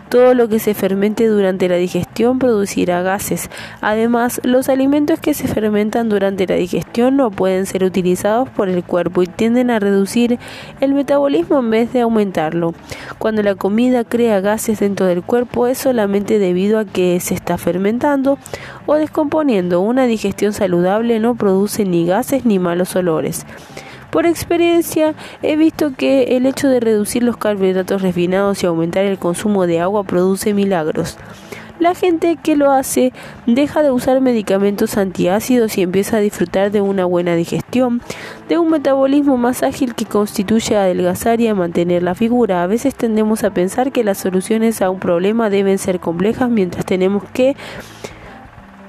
Todo lo que se fermente durante la digestión producirá gases. Además, los alimentos que se fermentan durante la digestión no pueden ser utilizados por el cuerpo y tienden a reducir el metabolismo en vez de aumentarlo. Cuando la comida crea gases dentro del cuerpo es solamente debido a que se está fermentando o descomponiendo. Una digestión saludable no produce ni gases ni malos olores. Por experiencia he visto que el hecho de reducir los carbohidratos refinados y aumentar el consumo de agua produce milagros. La gente que lo hace deja de usar medicamentos antiácidos y empieza a disfrutar de una buena digestión, de un metabolismo más ágil que constituye adelgazar y a mantener la figura. A veces tendemos a pensar que las soluciones a un problema deben ser complejas mientras tenemos que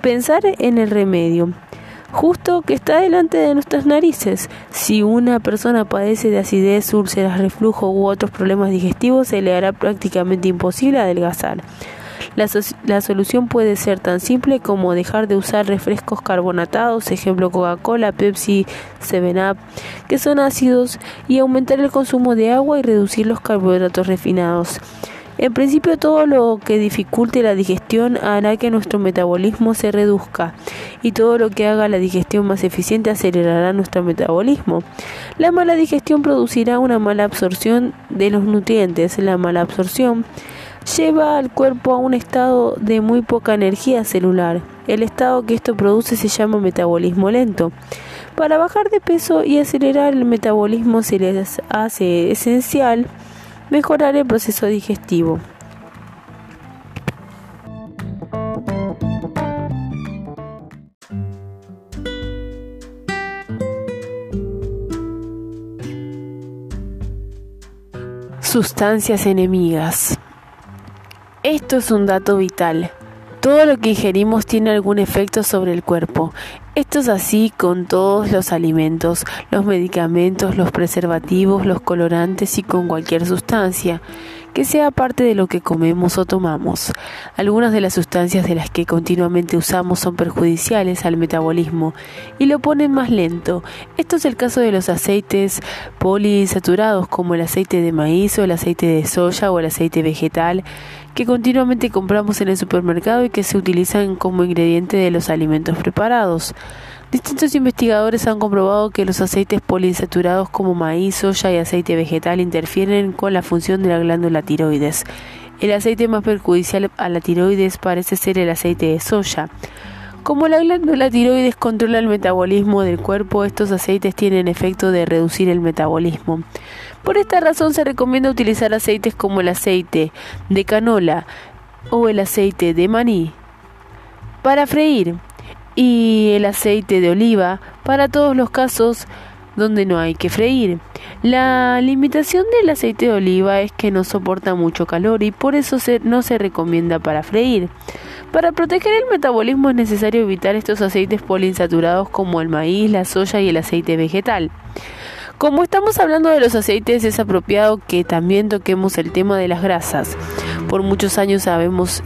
pensar en el remedio justo que está delante de nuestras narices. Si una persona padece de acidez, úlceras, reflujo u otros problemas digestivos, se le hará prácticamente imposible adelgazar. La, solución puede ser tan simple como dejar de usar refrescos carbonatados, ejemplo Coca-Cola, Pepsi, 7-Up, que son ácidos, y aumentar el consumo de agua y reducir los carbohidratos refinados. En principio todo lo que dificulte la digestión hará que nuestro metabolismo se reduzca y todo lo que haga la digestión más eficiente acelerará nuestro metabolismo. La mala digestión producirá una mala absorción de los nutrientes. La mala absorción lleva al cuerpo a un estado de muy poca energía celular. El estado que esto produce se llama metabolismo lento. Para bajar de peso y acelerar el metabolismo se les hace esencial mejorar el proceso digestivo. Sustancias enemigas. Esto es un dato vital. Todo lo que ingerimos tiene algún efecto sobre el cuerpo. Esto es así con todos los alimentos, los medicamentos, los preservativos, los colorantes y con cualquier sustancia que sea parte de lo que comemos o tomamos. Algunas de las sustancias de las que continuamente usamos son perjudiciales al metabolismo y lo ponen más lento. Esto es el caso de los aceites poliinsaturados como el aceite de maíz o el aceite de soya o el aceite vegetal que continuamente compramos en el supermercado y que se utilizan como ingrediente de los alimentos preparados. Distintos investigadores han comprobado que los aceites poliinsaturados como maíz, soya y aceite vegetal interfieren con la función de la glándula tiroides. El aceite más perjudicial a la tiroides parece ser el aceite de soya. Como la glándula tiroides controla el metabolismo del cuerpo, estos aceites tienen efecto de reducir el metabolismo. Por esta razón se recomienda utilizar aceites como el aceite de canola o el aceite de maní para freír y el aceite de oliva para todos los casos donde no hay que freír. La limitación del aceite de oliva es que no soporta mucho calor y por eso no se recomienda para freír. Para proteger el metabolismo es necesario evitar estos aceites poliinsaturados como el maíz, la soya y el aceite vegetal. Como estamos hablando de los aceites, es apropiado que también toquemos el tema de las grasas. Por muchos años sabemos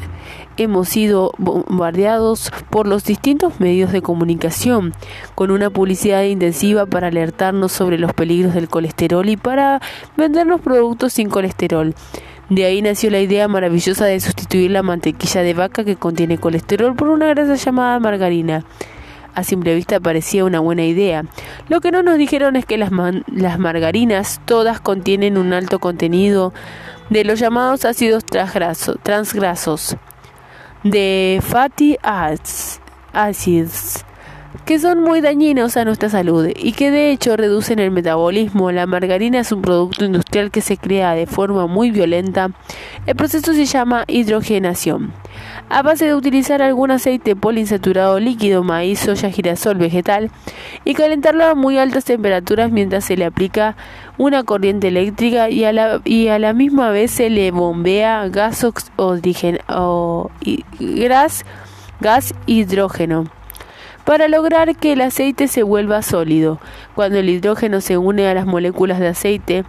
hemos sido bombardeados por los distintos medios de comunicación con una publicidad intensiva para alertarnos sobre los peligros del colesterol y para vendernos productos sin colesterol. De ahí nació la idea maravillosa de sustituir la mantequilla de vaca que contiene colesterol por una grasa llamada margarina. A simple vista parecía una buena idea. Lo que no nos dijeron es que las, las margarinas todas contienen un alto contenido de los llamados ácidos transgrasos de fatty acids que son muy dañinos a nuestra salud y que de hecho reducen el metabolismo. La margarina es un producto industrial que se crea de forma muy violenta. El proceso se llama hidrogenación. A base de utilizar algún aceite poliinsaturado líquido, maíz, soya, girasol, vegetal y calentarlo a muy altas temperaturas mientras se le aplica una corriente eléctrica y a la, y a la misma vez se le bombea gas, o, gas, gas hidrógeno para lograr que el aceite se vuelva sólido. Cuando el hidrógeno se une a las moléculas de aceite,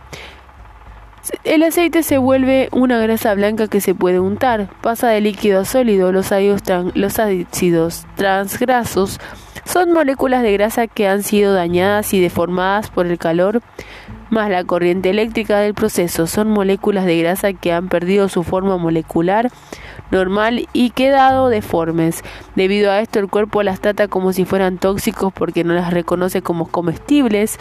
el aceite se vuelve una grasa blanca que se puede untar, pasa de líquido a sólido. Los, ácidos transgrasos son moléculas de grasa que han sido dañadas y deformadas por el calor más la corriente eléctrica del proceso. Son moléculas de grasa que han perdido su forma molecular normal y quedado deformes. Debido a esto el cuerpo las trata como si fueran tóxicos porque no las reconoce como comestibles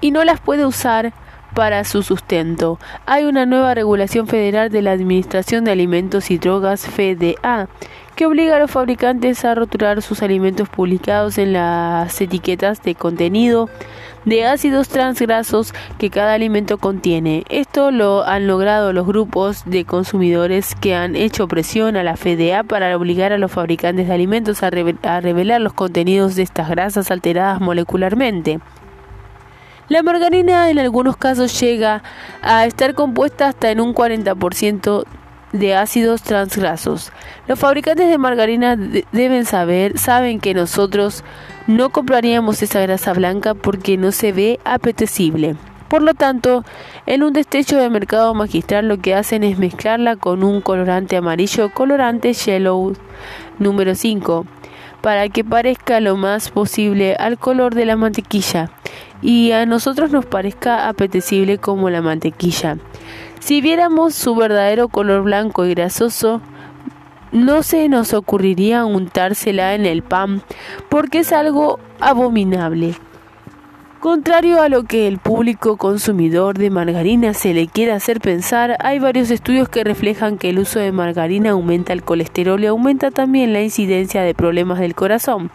y no las puede usar para su sustento. Hay una nueva regulación federal de la Administración de Alimentos y Drogas FDA que obliga a los fabricantes a rotular sus alimentos publicados en las etiquetas de contenido de ácidos transgrasos que cada alimento contiene. Esto lo han logrado los grupos de consumidores que han hecho presión a la FDA para obligar a los fabricantes de alimentos a, revelar los contenidos de estas grasas alteradas molecularmente. La margarina en algunos casos llega a estar compuesta hasta en un 40% de ácidos transgrasos. Los fabricantes de margarina deben saber, saben que nosotros no compraríamos esa grasa blanca porque no se ve apetecible. Por lo tanto, en un destello de mercado magistral lo que hacen es mezclarla con un colorante amarillo, colorante yellow número 5, para que parezca lo más posible al color de la mantequilla y a nosotros nos parezca apetecible como la mantequilla. Si viéramos su verdadero color blanco y grasoso, no se nos ocurriría untársela en el pan, porque es algo abominable. Contrario a lo que el público consumidor de margarina se le quiere hacer pensar, hay varios estudios que reflejan que el uso de margarina aumenta el colesterol y aumenta también la incidencia de problemas del corazón.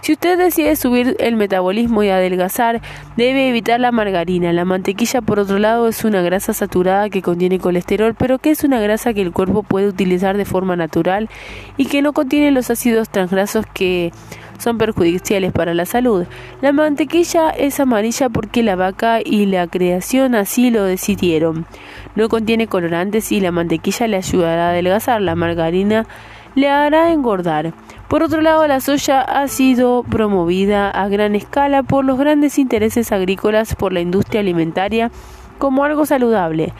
Si usted decide subir el metabolismo y adelgazar, debe evitar la margarina. La mantequilla, por otro lado, es una grasa saturada que contiene colesterol, pero que es una grasa que el cuerpo puede utilizar de forma natural y que no contiene los ácidos transgrasos que son perjudiciales para la salud. La mantequilla es amarilla porque la vaca y la creación así lo decidieron. No contiene colorantes y la mantequilla le ayudará a adelgazar. La margarina le hará engordar. Por otro lado, la soya ha sido promovida a gran escala por los grandes intereses agrícolas por la industria alimentaria como algo saludable.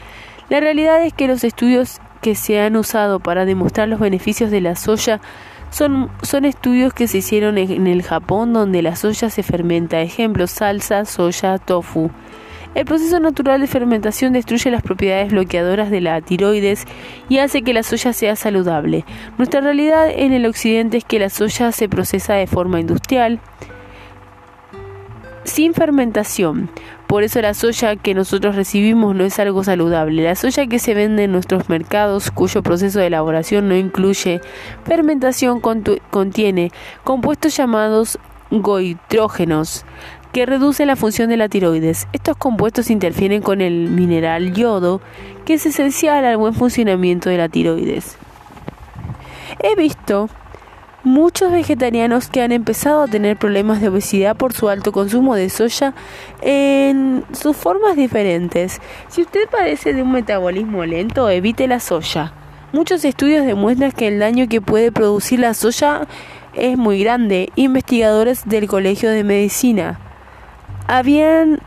La realidad es que los estudios que se han usado para demostrar los beneficios de la soya son, son estudios que se hicieron en el Japón donde la soya se fermenta. Ejemplo, salsa, soya, tofu. El proceso natural de fermentación destruye las propiedades bloqueadoras de la tiroides y hace que la soya sea saludable. Nuestra realidad en el occidente es que la soya se procesa de forma industrial, sin fermentación. Por eso la soya que nosotros recibimos no es algo saludable. La soya que se vende en nuestros mercados, cuyo proceso de elaboración no incluye fermentación, contiene compuestos llamados goitrógenos que reducen la función de la tiroides. Estos compuestos interfieren con el mineral yodo, que es esencial al buen funcionamiento de la tiroides. He visto muchos vegetarianos que han empezado a tener problemas de obesidad por su alto consumo de soya en sus formas diferentes. Si usted padece de un metabolismo lento, evite la soya. Muchos estudios demuestran que el daño que puede producir la soya es muy grande. Investigadores del Colegio de Medicina habían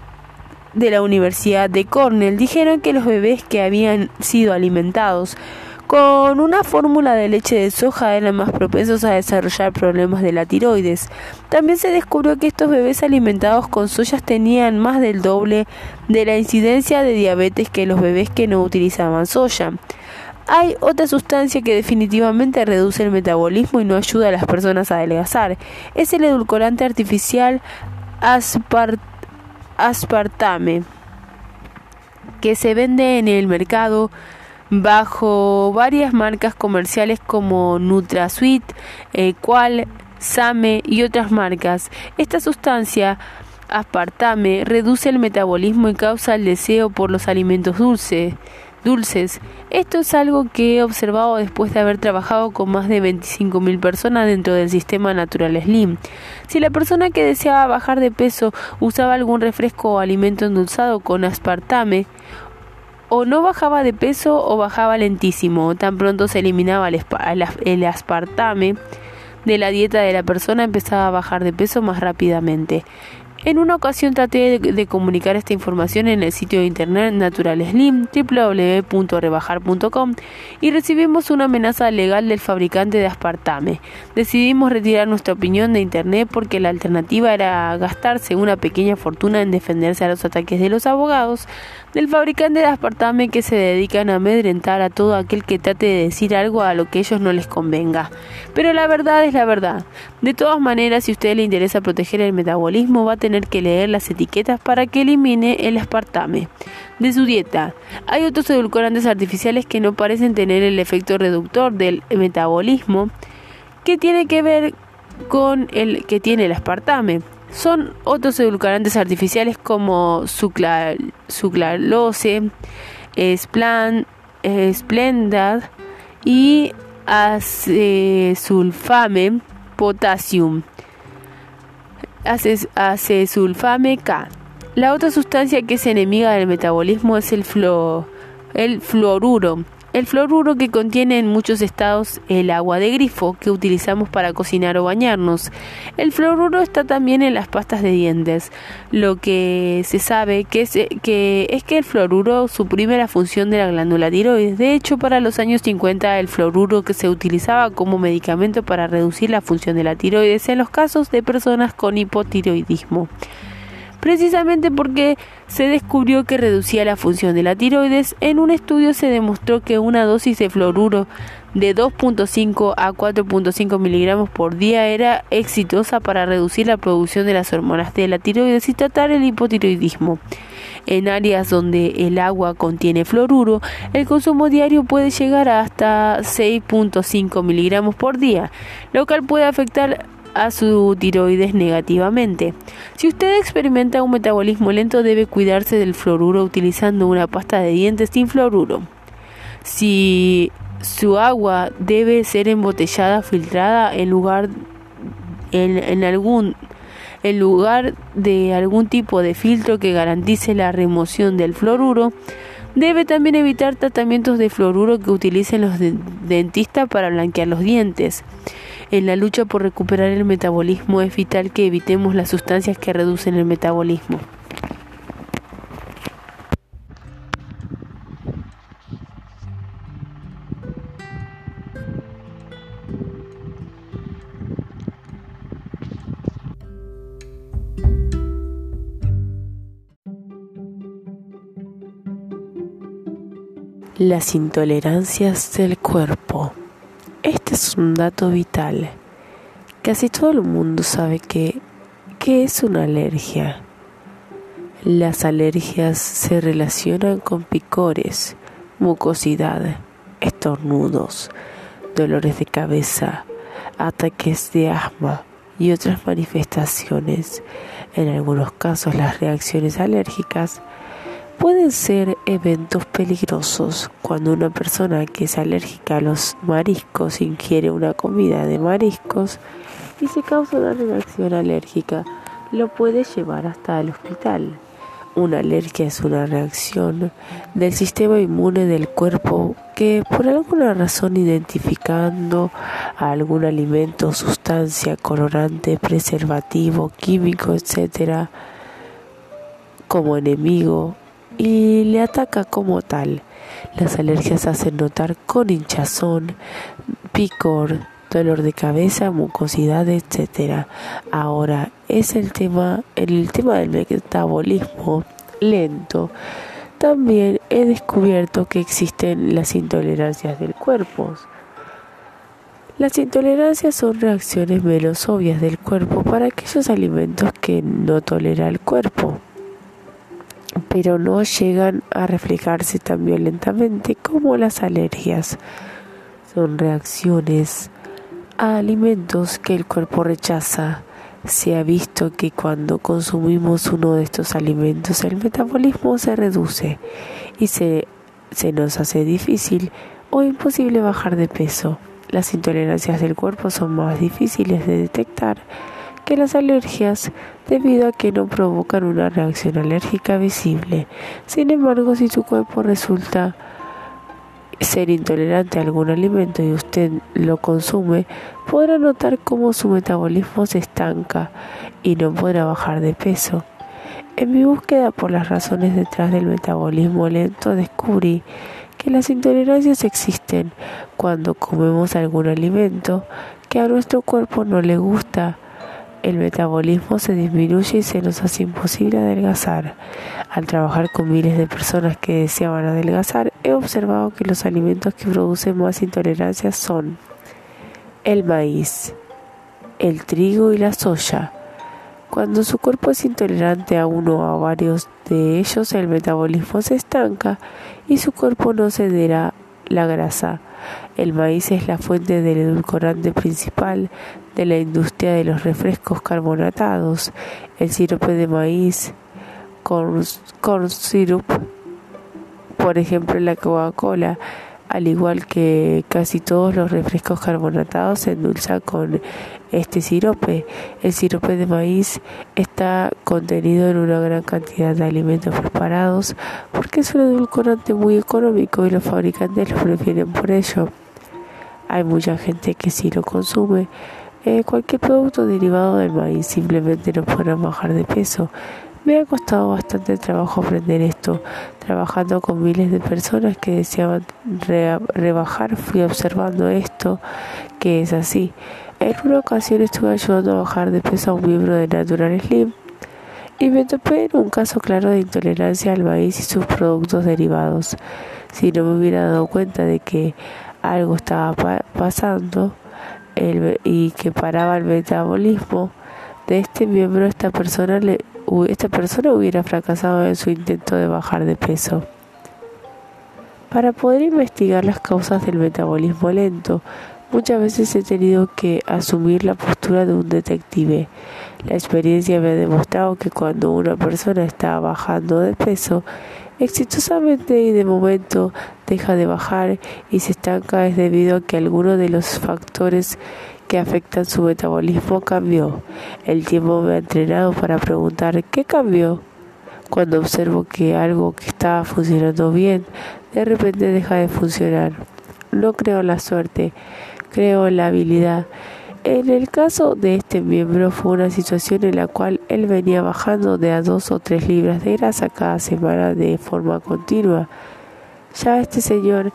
de la Universidad de Cornell dijeron que los bebés que habían sido alimentados con una fórmula de leche de soja eran más propensos a desarrollar problemas de la tiroides. También se descubrió que estos bebés alimentados con soyas tenían más del doble de la incidencia de diabetes que los bebés que no utilizaban soya. Hay otra sustancia que definitivamente reduce el metabolismo y no ayuda a las personas a adelgazar. Es el edulcorante artificial aspartame que se vende en el mercado bajo varias marcas comerciales como NutraSweet, eh, Qual, Same y otras marcas. Esta sustancia aspartame reduce el metabolismo y causa el deseo por los alimentos dulces dulces. Esto es algo que he observado después de haber trabajado con más de 25.000 personas dentro del sistema Natural Slim. Si la persona que deseaba bajar de peso usaba algún refresco o alimento endulzado con aspartame, o no bajaba de peso o bajaba lentísimo. Tan pronto se eliminaba el, aspartame de la dieta de la persona, empezaba a bajar de peso más rápidamente. En una ocasión traté de, comunicar esta información en el sitio de internet Natural Slim www.rebajar.com y recibimos una amenaza legal del fabricante de aspartame. Decidimos retirar nuestra opinión de internet porque la alternativa era gastarse una pequeña fortuna en defenderse a los ataques de los abogados del fabricante de aspartame que se dedican a amedrentar a todo aquel que trate de decir algo a lo que ellos no les convenga. Pero la verdad es la verdad. De todas maneras, si a usted le interesa proteger el metabolismo, va a tener que leer las etiquetas para que elimine el aspartame de su dieta. Hay otros edulcorantes artificiales que no parecen tener el efecto reductor del metabolismo que tiene que ver con el que tiene el aspartame son otros edulcorantes artificiales como sucralose, Splan, Splendad y acesulfame potassium. Acesulfame K. La otra sustancia que es enemiga del metabolismo es el, el fluoruro el fluoruro que contiene en muchos estados el agua de grifo que utilizamos para cocinar o bañarnos. El fluoruro está también en las pastas de dientes. Lo que se sabe que es que, es que el fluoruro suprime la función de la glándula tiroides. De hecho, para los años 50 el fluoruro que se utilizaba como medicamento para reducir la función de la tiroides en los casos de personas con hipotiroidismo precisamente porque se descubrió que reducía la función de la tiroides. En un estudio se demostró que una dosis de fluoruro de 2.5 a 4.5 miligramos por día era exitosa para reducir la producción de las hormonas de la tiroides y tratar el hipotiroidismo. En áreas donde el agua contiene fluoruro, el consumo diario puede llegar a hasta 6.5 miligramos por día, lo cual puede afectar a su tiroides negativamente. Si usted experimenta un metabolismo lento debe cuidarse del fluoruro utilizando una pasta de dientes sin fluoruro. Si su agua debe ser embotellada, filtrada en lugar en, algún en lugar de algún tipo de filtro que garantice la remoción del fluoruro, debe también evitar tratamientos de fluoruro que utilicen los dentistas para blanquear los dientes. En la lucha por recuperar el metabolismo es vital que evitemos las sustancias que reducen el metabolismo. las intolerancias del cuerpo. Este es un dato vital. Casi todo el mundo sabe que ¿qué es una alergia? Las alergias se relacionan con picores, mucosidad, estornudos, dolores de cabeza, ataques de asma y otras manifestaciones. En algunos casos las reacciones alérgicas Pueden ser eventos peligrosos cuando una persona que es alérgica a los mariscos ingiere una comida de mariscos y se causa una reacción alérgica, lo puede llevar hasta el hospital. Una alergia es una reacción del sistema inmune del cuerpo que por alguna razón identificando a algún alimento, sustancia, colorante, preservativo, químico, etc., como enemigo y le ataca como tal. Las alergias hacen notar con hinchazón, picor, dolor de cabeza, mucosidad, etc. Ahora, es el tema, el tema del metabolismo lento. También he descubierto que existen las intolerancias del cuerpo. Las intolerancias son reacciones menos obvias del cuerpo para aquellos alimentos que no tolera el cuerpo pero no llegan a reflejarse tan violentamente como las alergias. Son reacciones a alimentos que el cuerpo rechaza. Se ha visto que cuando consumimos uno de estos alimentos el metabolismo se reduce y se, se nos hace difícil o imposible bajar de peso. Las intolerancias del cuerpo son más difíciles de detectar que las alergias debido a que no provocan una reacción alérgica visible. Sin embargo, si su cuerpo resulta ser intolerante a algún alimento y usted lo consume, podrá notar cómo su metabolismo se estanca y no podrá bajar de peso. En mi búsqueda por las razones detrás del metabolismo lento descubrí que las intolerancias existen cuando comemos algún alimento que a nuestro cuerpo no le gusta el metabolismo se disminuye y se nos hace imposible adelgazar. Al trabajar con miles de personas que deseaban adelgazar, he observado que los alimentos que producen más intolerancia son el maíz, el trigo y la soya. Cuando su cuerpo es intolerante a uno o a varios de ellos, el metabolismo se estanca y su cuerpo no cederá la grasa. El maíz es la fuente del edulcorante principal de la industria de los refrescos carbonatados. El sirope de maíz, corn, corn syrup, por ejemplo la Coca-Cola, al igual que casi todos los refrescos carbonatados se endulza con este sirope. El sirope de maíz está contenido en una gran cantidad de alimentos preparados porque es un edulcorante muy económico y los fabricantes lo prefieren por ello. Hay mucha gente que si lo consume eh, cualquier producto derivado del maíz simplemente no podrá bajar de peso. Me ha costado bastante trabajo aprender esto. Trabajando con miles de personas que deseaban rebajar, fui observando esto, que es así. En una ocasión estuve ayudando a bajar de peso a un miembro de Natural Slim y me topé en un caso claro de intolerancia al maíz y sus productos derivados. Si no me hubiera dado cuenta de que algo estaba pasando y que paraba el metabolismo de este miembro, esta persona, le, esta persona hubiera fracasado en su intento de bajar de peso. Para poder investigar las causas del metabolismo lento, muchas veces he tenido que asumir la postura de un detective. La experiencia me ha demostrado que cuando una persona está bajando de peso, exitosamente y de momento deja de bajar y se estanca es debido a que alguno de los factores que afectan su metabolismo cambió. El tiempo me ha entrenado para preguntar ¿qué cambió? Cuando observo que algo que estaba funcionando bien de repente deja de funcionar. No creo en la suerte, creo en la habilidad en el caso de este miembro fue una situación en la cual él venía bajando de a dos o tres libras de grasa cada semana de forma continua. Ya este señor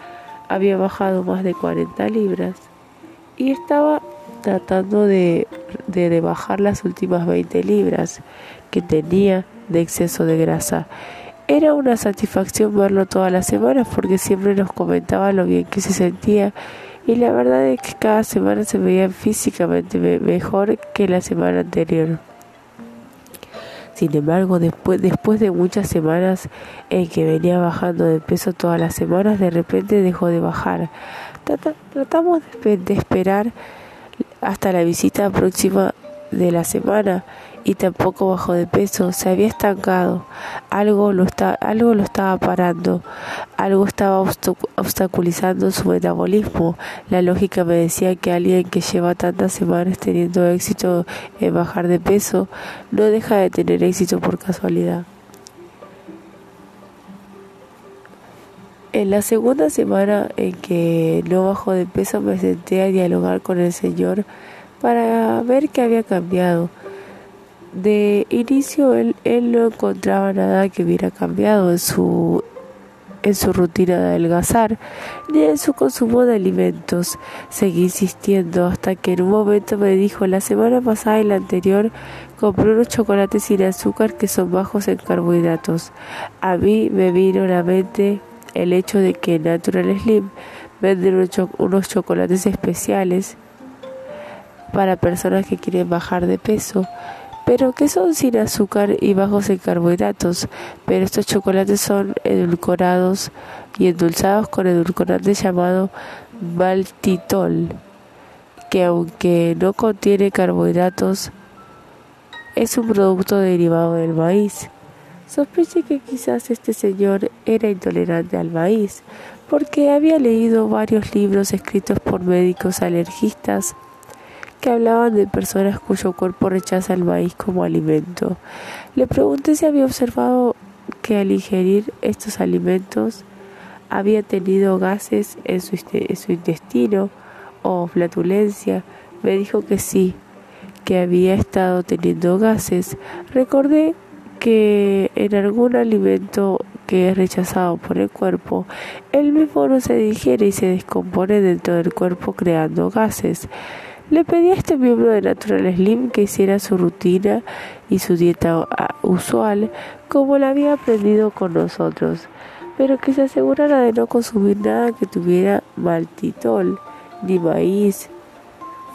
había bajado más de 40 libras y estaba tratando de, de, bajar las últimas 20 libras que tenía de exceso de grasa. Era una satisfacción verlo todas las semanas porque siempre nos comentaba lo bien que se sentía y la verdad es que cada semana se veía físicamente mejor que la semana anterior. Sin embargo, después, después de muchas semanas en que venía bajando de peso todas las semanas, de repente dejó de bajar. tratamos de esperar hasta la visita próxima de la semana y tampoco bajó de peso, se había estancado, algo lo, algo lo estaba parando, algo estaba obstaculizando su metabolismo. La lógica me decía que alguien que lleva tantas semanas teniendo éxito en bajar de peso no deja de tener éxito por casualidad. En la segunda semana en que no bajó de peso me senté a dialogar con el Señor para ver qué había cambiado. De inicio él, él no encontraba nada que hubiera cambiado en su, en su rutina de adelgazar ni en su consumo de alimentos. Seguí insistiendo hasta que en un momento me dijo la semana pasada y la anterior compré unos chocolates sin azúcar que son bajos en carbohidratos. A mí me vino a la mente el hecho de que Natural Slim venden unos chocolates especiales para personas que quieren bajar de peso pero que son sin azúcar y bajos en carbohidratos, pero estos chocolates son edulcorados y endulzados con edulcorante llamado maltitol, que aunque no contiene carbohidratos, es un producto derivado del maíz. Sospeché que quizás este señor era intolerante al maíz, porque había leído varios libros escritos por médicos alergistas que hablaban de personas cuyo cuerpo rechaza el maíz como alimento. Le pregunté si había observado que al ingerir estos alimentos había tenido gases en su, intestino o flatulencia. Me dijo que sí, que había estado teniendo gases. Recordé que en algún alimento que es rechazado por el cuerpo, el mismo no se digiere y se descompone dentro del cuerpo creando gases. Le pedí a este miembro de Natural Slim que hiciera su rutina y su dieta ah, usual como la había aprendido con nosotros, pero que se asegurara de no consumir nada que tuviera maltitol ni maíz.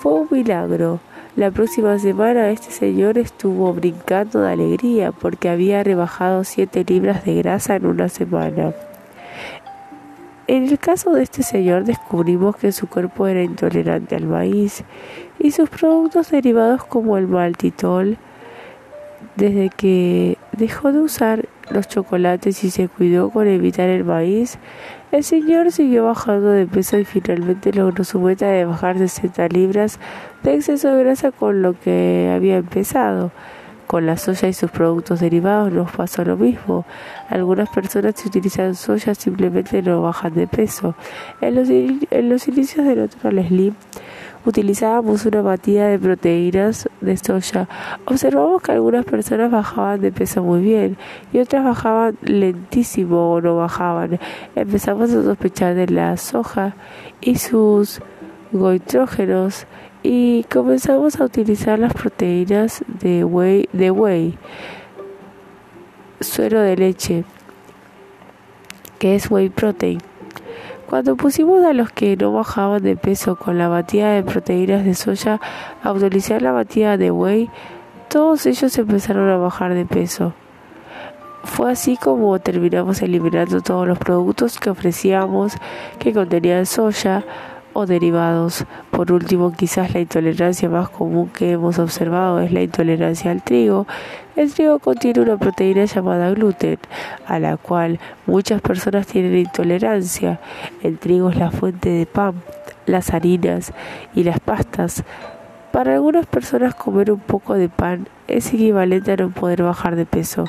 Fue un milagro. La próxima semana este señor estuvo brincando de alegría porque había rebajado siete libras de grasa en una semana. En el caso de este señor descubrimos que su cuerpo era intolerante al maíz y sus productos derivados como el maltitol. Desde que dejó de usar los chocolates y se cuidó con evitar el maíz, el señor siguió bajando de peso y finalmente logró su meta de bajar 60 libras de exceso de grasa con lo que había empezado. Con la soya y sus productos derivados nos pasó lo mismo. Algunas personas que utilizan soya simplemente no bajan de peso. En los, en los inicios de Natural Slim utilizábamos una batida de proteínas de soya. Observamos que algunas personas bajaban de peso muy bien y otras bajaban lentísimo o no bajaban. Empezamos a sospechar de la soja y sus goitrógenos y comenzamos a utilizar las proteínas de whey, suero de leche, que es whey protein. Cuando pusimos a los que no bajaban de peso con la batida de proteínas de soya a utilizar la batida de whey, todos ellos empezaron a bajar de peso. Fue así como terminamos eliminando todos los productos que ofrecíamos que contenían soya, o derivados. Por último, quizás la intolerancia más común que hemos observado es la intolerancia al trigo. El trigo contiene una proteína llamada gluten, a la cual muchas personas tienen intolerancia. El trigo es la fuente de pan, las harinas y las pastas. Para algunas personas comer un poco de pan es equivalente a no poder bajar de peso.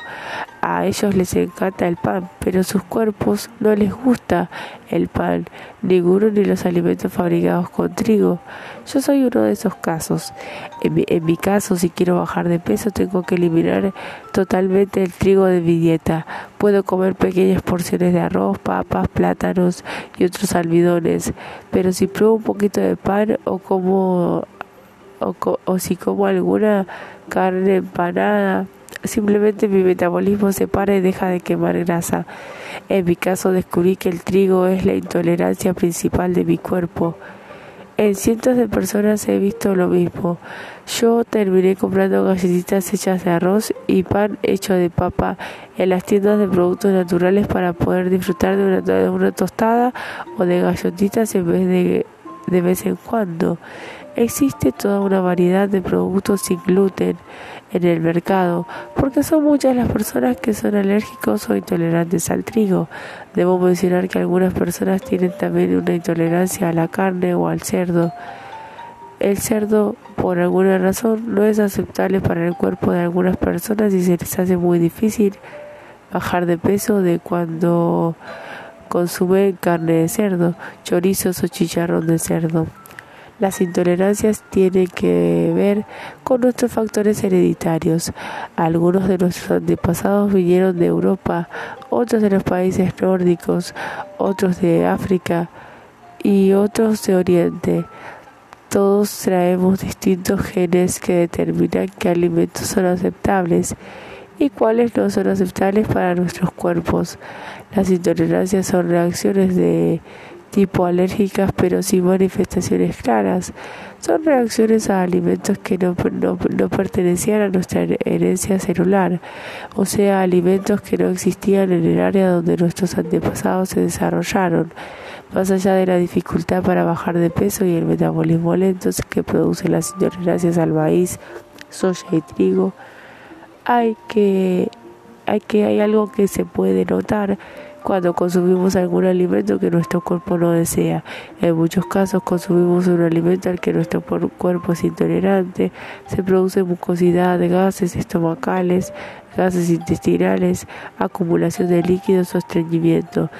A ellos les encanta el pan, pero sus cuerpos no les gusta el pan, ninguno ni los alimentos fabricados con trigo. Yo soy uno de esos casos. En mi, en mi caso, si quiero bajar de peso, tengo que eliminar totalmente el trigo de mi dieta. Puedo comer pequeñas porciones de arroz, papas, plátanos y otros almidones, pero si pruebo un poquito de pan o como o, o si como alguna carne empanada Simplemente mi metabolismo se para y deja de quemar grasa. En mi caso descubrí que el trigo es la intolerancia principal de mi cuerpo. En cientos de personas he visto lo mismo. Yo terminé comprando galletitas hechas de arroz y pan hecho de papa en las tiendas de productos naturales para poder disfrutar de una, tostada o de galletitas en vez de de vez en cuando. Existe toda una variedad de productos sin gluten en el mercado, porque son muchas las personas que son alérgicos o intolerantes al trigo. Debo mencionar que algunas personas tienen también una intolerancia a la carne o al cerdo. El cerdo, por alguna razón, no es aceptable para el cuerpo de algunas personas y se les hace muy difícil bajar de peso de cuando consumen carne de cerdo, chorizos o chicharrón de cerdo. Las intolerancias tienen que ver con nuestros factores hereditarios. Algunos de nuestros antepasados vinieron de Europa, otros de los países nórdicos, otros de África y otros de Oriente. Todos traemos distintos genes que determinan qué alimentos son aceptables y cuáles no son aceptables para nuestros cuerpos. Las intolerancias son reacciones de tipo alérgicas pero sin manifestaciones claras. Son reacciones a alimentos que no, no, pertenecían a nuestra herencia celular, o sea, alimentos que no existían en el área donde nuestros antepasados se desarrollaron. Más allá de la dificultad para bajar de peso y el metabolismo lento que producen las intolerancias al maíz, soya y trigo, hay que, hay que hay algo que se puede notar cuando consumimos algún alimento que nuestro cuerpo no desea. En muchos casos consumimos un alimento al que nuestro cuerpo es intolerante, se produce mucosidad, gases estomacales, gases intestinales, acumulación de líquidos o estreñimiento.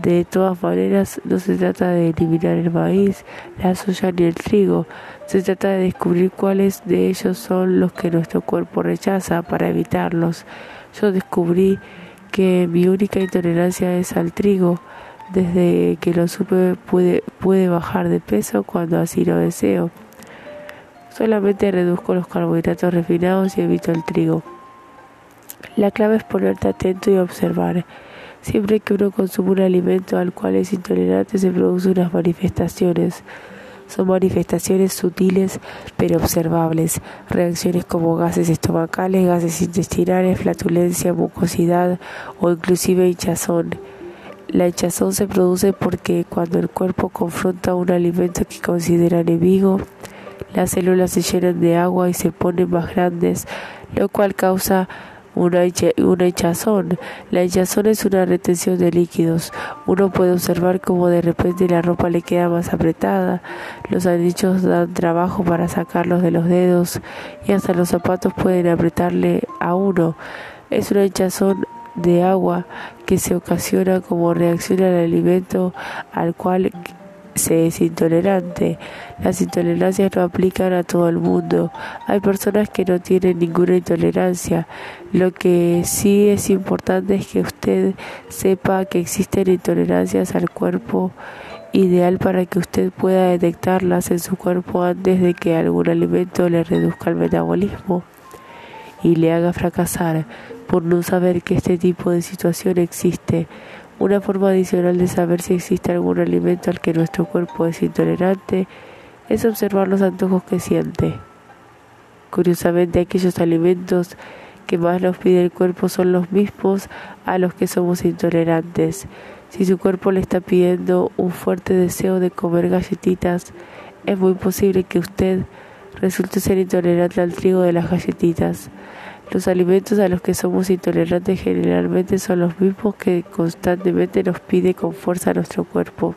De todas maneras, no se trata de eliminar el maíz, la soya ni el trigo, se trata de descubrir cuáles de ellos son los que nuestro cuerpo rechaza para evitarlos. Yo descubrí que mi única intolerancia es al trigo. Desde que lo supe pude, puede bajar de peso cuando así lo deseo. Solamente reduzco los carbohidratos refinados y evito el trigo. La clave es ponerte atento y observar. Siempre que uno consume un alimento al cual es intolerante se producen unas manifestaciones. Son manifestaciones sutiles pero observables, reacciones como gases estomacales, gases intestinales, flatulencia, mucosidad o inclusive hinchazón. La hinchazón se produce porque cuando el cuerpo confronta un alimento que considera enemigo, las células se llenan de agua y se ponen más grandes, lo cual causa una, hinchazón. La hinchazón es una retención de líquidos. Uno puede observar cómo de repente la ropa le queda más apretada. Los anillos dan trabajo para sacarlos de los dedos y hasta los zapatos pueden apretarle a uno. Es una hinchazón de agua que se ocasiona como reacción al alimento al cual se es intolerante. Las intolerancias no aplican a todo el mundo. Hay personas que no tienen ninguna intolerancia. Lo que sí es importante es que usted sepa que existen intolerancias al cuerpo ideal para que usted pueda detectarlas en su cuerpo antes de que algún alimento le reduzca el metabolismo y le haga fracasar por no saber que este tipo de situación existe. Una forma adicional de saber si existe algún alimento al que nuestro cuerpo es intolerante es observar los antojos que siente. Curiosamente, aquellos alimentos que más nos pide el cuerpo son los mismos a los que somos intolerantes. Si su cuerpo le está pidiendo un fuerte deseo de comer galletitas, es muy posible que usted resulte ser intolerante al trigo de las galletitas. Los alimentos a los que somos intolerantes generalmente son los mismos que constantemente nos pide con fuerza nuestro cuerpo.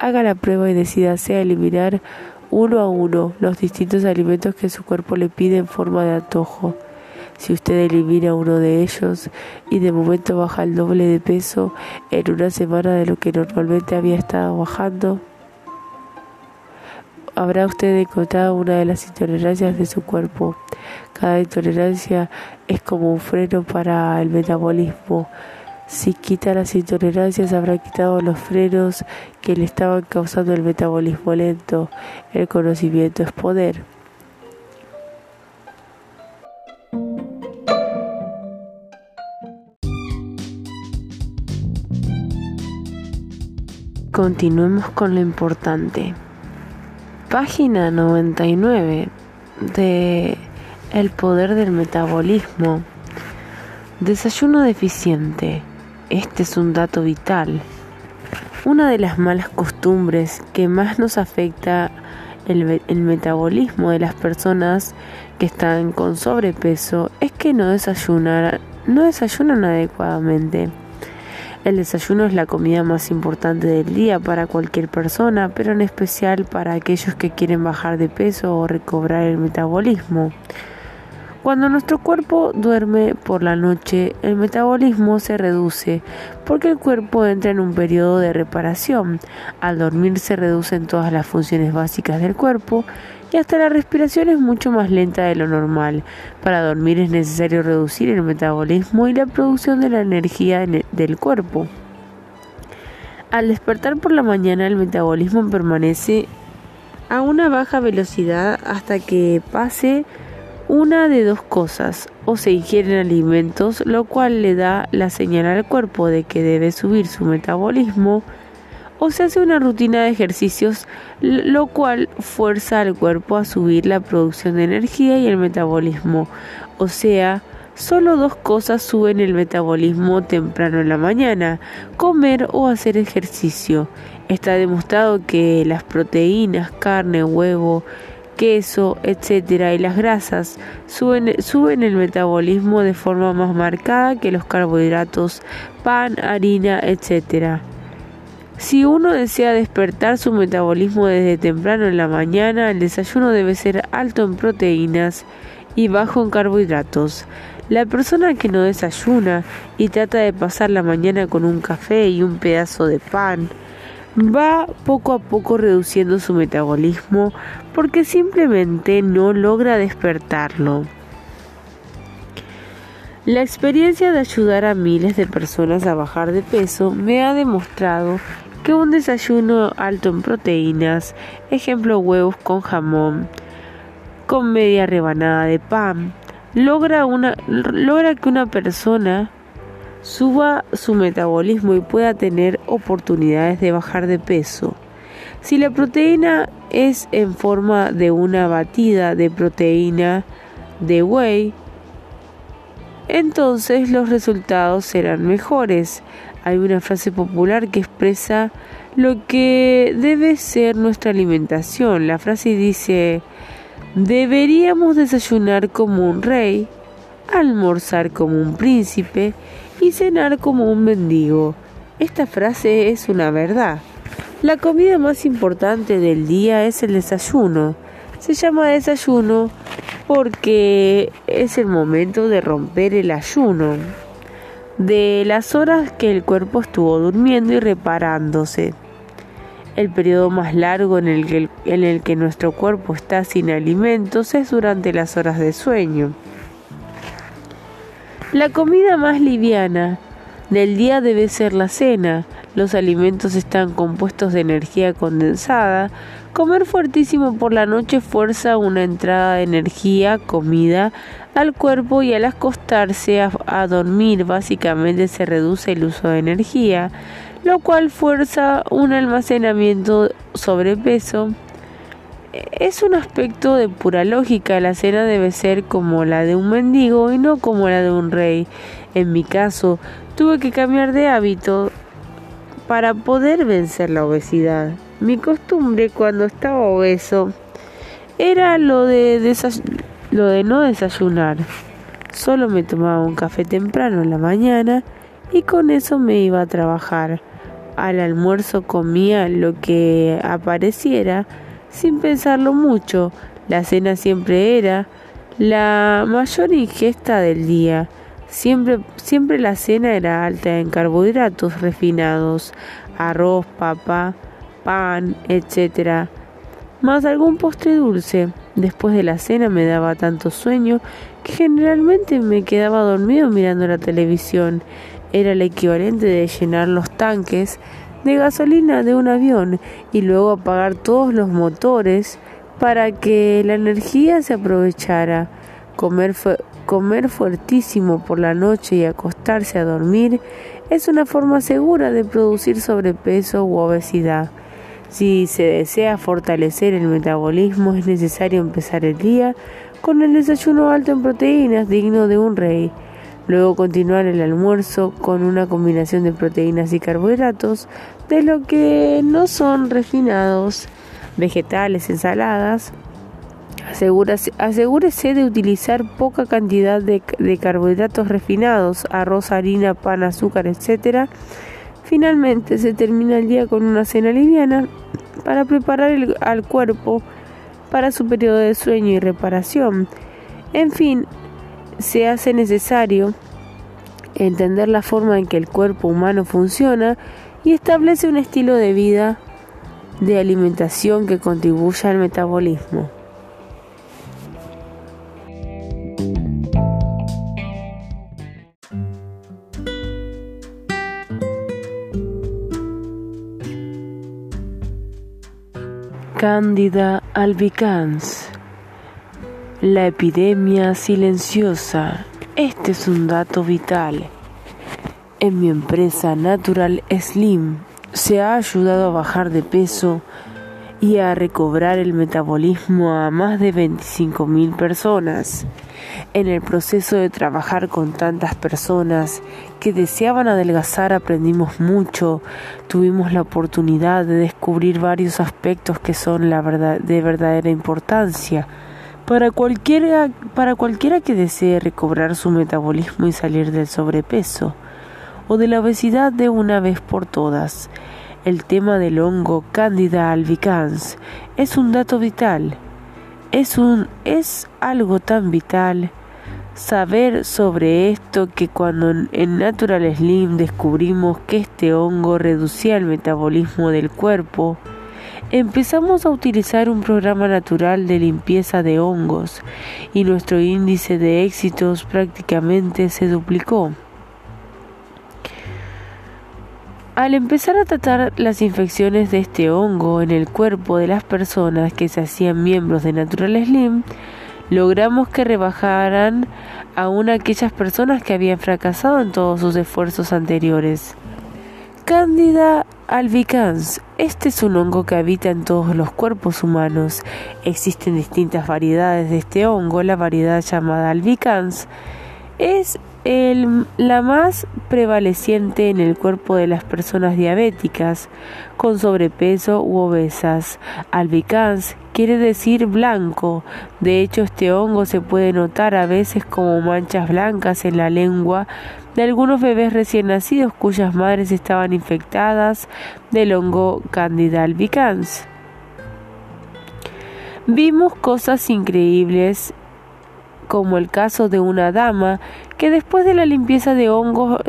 Haga la prueba y decídase a eliminar uno a uno los distintos alimentos que su cuerpo le pide en forma de antojo. Si usted elimina uno de ellos y de momento baja el doble de peso en una semana de lo que normalmente había estado bajando, habrá usted encontrado una de las intolerancias de su cuerpo. Cada intolerancia es como un freno para el metabolismo. Si quita las intolerancias, habrá quitado los frenos que le estaban causando el metabolismo lento. El conocimiento es poder. Continuemos con lo importante. Página 99 de El poder del metabolismo. Desayuno deficiente. Este es un dato vital. Una de las malas costumbres que más nos afecta el, el, metabolismo de las personas que están con sobrepeso es que no desayunan, no desayunan adecuadamente. El desayuno es la comida más importante del día para cualquier persona, pero en especial para aquellos que quieren bajar de peso o recobrar el metabolismo. Cuando nuestro cuerpo duerme por la noche, el metabolismo se reduce porque el cuerpo entra en un periodo de reparación. Al dormir se reducen todas las funciones básicas del cuerpo y hasta la respiración es mucho más lenta de lo normal. Para dormir es necesario reducir el metabolismo y la producción de la energía del cuerpo. Al despertar por la mañana el metabolismo permanece a una baja velocidad hasta que pase una de dos cosas, o se ingieren alimentos, lo cual le da la señal al cuerpo de que debe subir su metabolismo, o se hace una rutina de ejercicios, lo cual fuerza al cuerpo a subir la producción de energía y el metabolismo. O sea, solo dos cosas suben el metabolismo temprano en la mañana, comer o hacer ejercicio. Está demostrado que las proteínas, carne, huevo, queso, etcétera, y las grasas suben, suben el metabolismo de forma más marcada que los carbohidratos, pan, harina, etcétera. Si uno desea despertar su metabolismo desde temprano en la mañana, el desayuno debe ser alto en proteínas y bajo en carbohidratos. La persona que no desayuna y trata de pasar la mañana con un café y un pedazo de pan, va poco a poco reduciendo su metabolismo porque simplemente no logra despertarlo. La experiencia de ayudar a miles de personas a bajar de peso me ha demostrado que un desayuno alto en proteínas, ejemplo huevos con jamón, con media rebanada de pan, logra, una, logra que una persona suba su metabolismo y pueda tener oportunidades de bajar de peso. Si la proteína es en forma de una batida de proteína de whey, entonces los resultados serán mejores. Hay una frase popular que expresa lo que debe ser nuestra alimentación. La frase dice, deberíamos desayunar como un rey, almorzar como un príncipe y cenar como un mendigo. Esta frase es una verdad. La comida más importante del día es el desayuno. Se llama desayuno porque es el momento de romper el ayuno de las horas que el cuerpo estuvo durmiendo y reparándose. El periodo más largo en el, que, en el que nuestro cuerpo está sin alimentos es durante las horas de sueño. La comida más liviana del día debe ser la cena. Los alimentos están compuestos de energía condensada. Comer fuertísimo por la noche fuerza una entrada de energía, comida, al cuerpo y al acostarse a, dormir básicamente se reduce el uso de energía, lo cual fuerza un almacenamiento sobrepeso. Es un aspecto de pura lógica, la cena debe ser como la de un mendigo y no como la de un rey. En mi caso, tuve que cambiar de hábito para poder vencer la obesidad. Mi costumbre cuando estaba obeso era lo de lo de no desayunar. Solo me tomaba un café temprano en la mañana y con eso me iba a trabajar. Al almuerzo comía lo que apareciera sin pensarlo mucho. La cena siempre era la mayor ingesta del día. Siempre, siempre la cena era alta en carbohidratos refinados, arroz, papa, pan, etc. Más algún postre dulce. Después de la cena me daba tanto sueño que generalmente me quedaba dormido mirando la televisión. Era el equivalente de llenar los tanques de gasolina de un avión y luego apagar todos los motores para que la energía se aprovechara. Comer, comer fuertísimo por la noche y acostarse a dormir es una forma segura de producir sobrepeso u obesidad. Si se desea fortalecer el metabolismo es necesario empezar el día con el desayuno alto en proteínas digno de un rey. Luego continuar el almuerzo con una combinación de proteínas y carbohidratos de lo que no son refinados, vegetales, ensaladas. asegúrese de utilizar poca cantidad de, de carbohidratos refinados, arroz, harina, pan, azúcar, etc. Finalmente se termina el día con una cena liviana para preparar al cuerpo para su periodo de sueño y reparación. En fin, se hace necesario entender la forma en que el cuerpo humano funciona y establece un estilo de vida de alimentación que contribuya al metabolismo. Cándida albicans la epidemia silenciosa. Este es un dato vital. En mi empresa Natural Slim se ha ayudado a bajar de peso y a recobrar el metabolismo a más de 25.000 personas. En el proceso de trabajar con tantas personas que deseaban adelgazar aprendimos mucho, tuvimos la oportunidad de descubrir varios aspectos que son la verdad, de verdadera importancia para cualquiera, para cualquiera que desee recobrar su metabolismo y salir del sobrepeso o de la obesidad de una vez por todas. El tema del hongo Candida albicans es un dato vital. Es un es algo tan vital saber sobre esto que cuando en Natural Slim descubrimos que este hongo reducía el metabolismo del cuerpo, empezamos a utilizar un programa natural de limpieza de hongos y nuestro índice de éxitos prácticamente se duplicó. Al empezar a tratar las infecciones de este hongo en el cuerpo de las personas que se hacían miembros de Natural Slim, logramos que rebajaran aún aquellas personas que habían fracasado en todos sus esfuerzos anteriores. Cándida albicans. Este es un hongo que habita en todos los cuerpos humanos. Existen distintas variedades de este hongo. La variedad llamada albicans es la más prevaleciente en el cuerpo de las personas diabéticas con sobrepeso u obesas. Albicans quiere decir blanco. De hecho, este hongo se puede notar a veces como manchas blancas en la lengua de algunos bebés recién nacidos cuyas madres estaban infectadas del hongo Candida albicans. Vimos cosas increíbles como el caso de una dama que después de la limpieza de,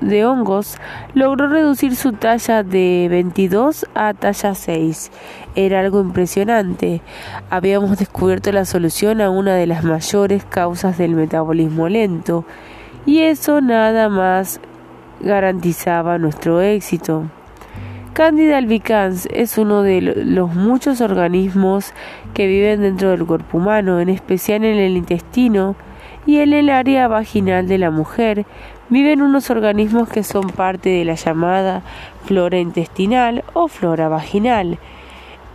de hongos logró reducir su talla de 22 a talla 6. Era algo impresionante. Habíamos descubierto la solución a una de las mayores causas del metabolismo lento y eso nada más garantizaba nuestro éxito. Candida albicans es uno de los muchos organismos que viven dentro del cuerpo humano, en especial en el intestino y en el área vaginal de la mujer. Viven unos organismos que son parte de la llamada flora intestinal o flora vaginal.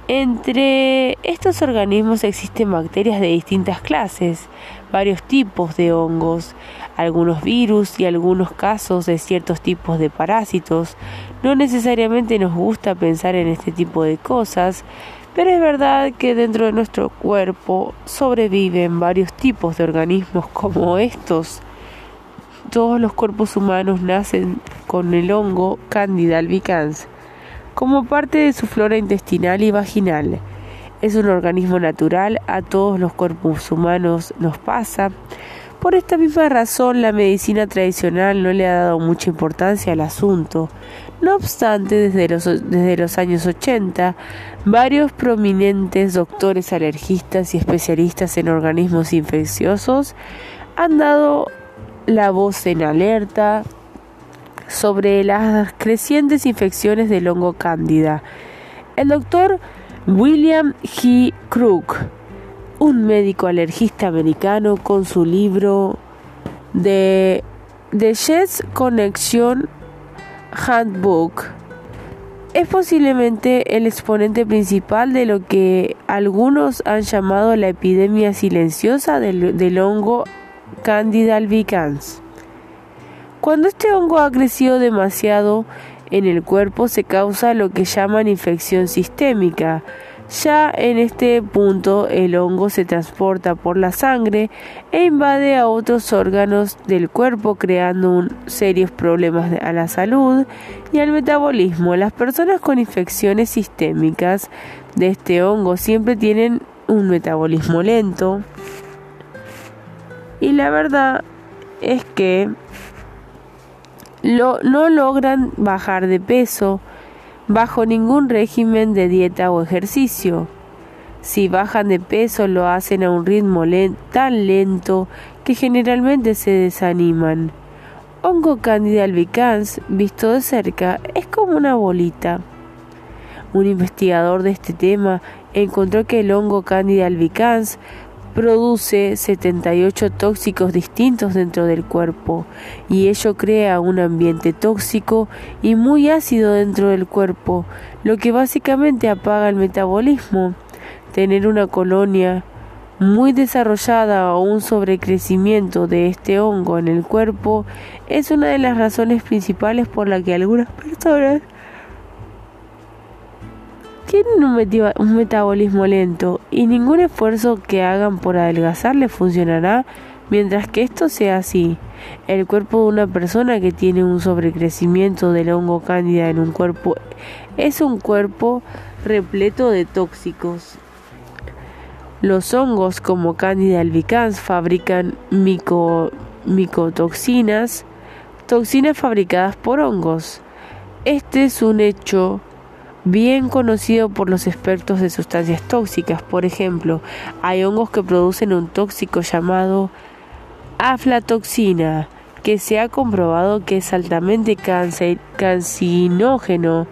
Entre estos organismos existen bacterias de distintas clases, varios tipos de hongos, algunos virus y algunos casos de ciertos tipos de parásitos. No necesariamente nos gusta pensar en este tipo de cosas, pero es verdad que dentro de nuestro cuerpo sobreviven varios tipos de organismos como estos. Todos los cuerpos humanos nacen con el hongo Candida albicans como parte de su flora intestinal y vaginal. Es un organismo natural, a todos los cuerpos humanos nos pasa. Por esta misma razón, la medicina tradicional no le ha dado mucha importancia al asunto. No obstante, desde los, desde los años 80, varios prominentes doctores alergistas y especialistas en organismos infecciosos han dado la voz en alerta sobre las crecientes infecciones del hongo cándida. El doctor William G. Crook, un médico alergista americano, con su libro de The Jets Connection Handbook. Es posiblemente el exponente principal de lo que algunos han llamado la epidemia silenciosa del, hongo Candida albicans. Cuando este hongo ha crecido demasiado en el cuerpo se causa lo que llaman infección sistémica. Ya en este punto el hongo se transporta por la sangre e invade a otros órganos del cuerpo creando serios problemas a la salud y al metabolismo. Las personas con infecciones sistémicas de este hongo siempre tienen un metabolismo lento y la verdad es que no logran bajar de peso bajo ningún régimen de dieta o ejercicio. Si bajan de peso lo hacen a un ritmo tan lento que generalmente se desaniman. Hongo Candida albicans, visto de cerca, es como una bolita. Un investigador de este tema encontró que el hongo Candida albicans produce 78 tóxicos distintos dentro del cuerpo y ello crea un ambiente tóxico y muy ácido dentro del cuerpo, lo que básicamente apaga el metabolismo. Tener una colonia muy desarrollada o un sobrecrecimiento de este hongo en el cuerpo es una de las razones principales por la que algunas personas tienen un, metabolismo lento y ningún esfuerzo que hagan por adelgazar les funcionará mientras que esto sea así. El cuerpo de una persona que tiene un sobrecrecimiento del hongo cándida en un cuerpo es un cuerpo repleto de tóxicos. Los hongos como Candida albicans fabrican micotoxinas, toxinas fabricadas por hongos. Este es un hecho bien conocido por los expertos de sustancias tóxicas. Por ejemplo, hay hongos que producen un tóxico llamado aflatoxina, que se ha comprobado que es altamente cancinógeno,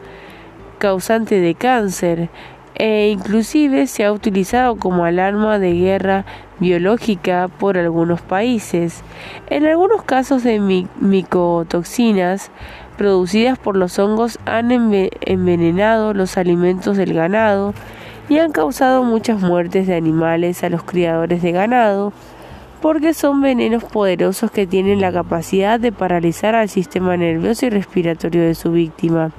causante de cáncer, e inclusive se ha utilizado como alarma de guerra biológica por algunos países. En algunos casos de micotoxinas, producidas por los hongos han envenenado los alimentos del ganado y han causado muchas muertes de animales a los criadores de ganado, porque son venenos poderosos que tienen la capacidad de paralizar al sistema nervioso y respiratorio de su víctima.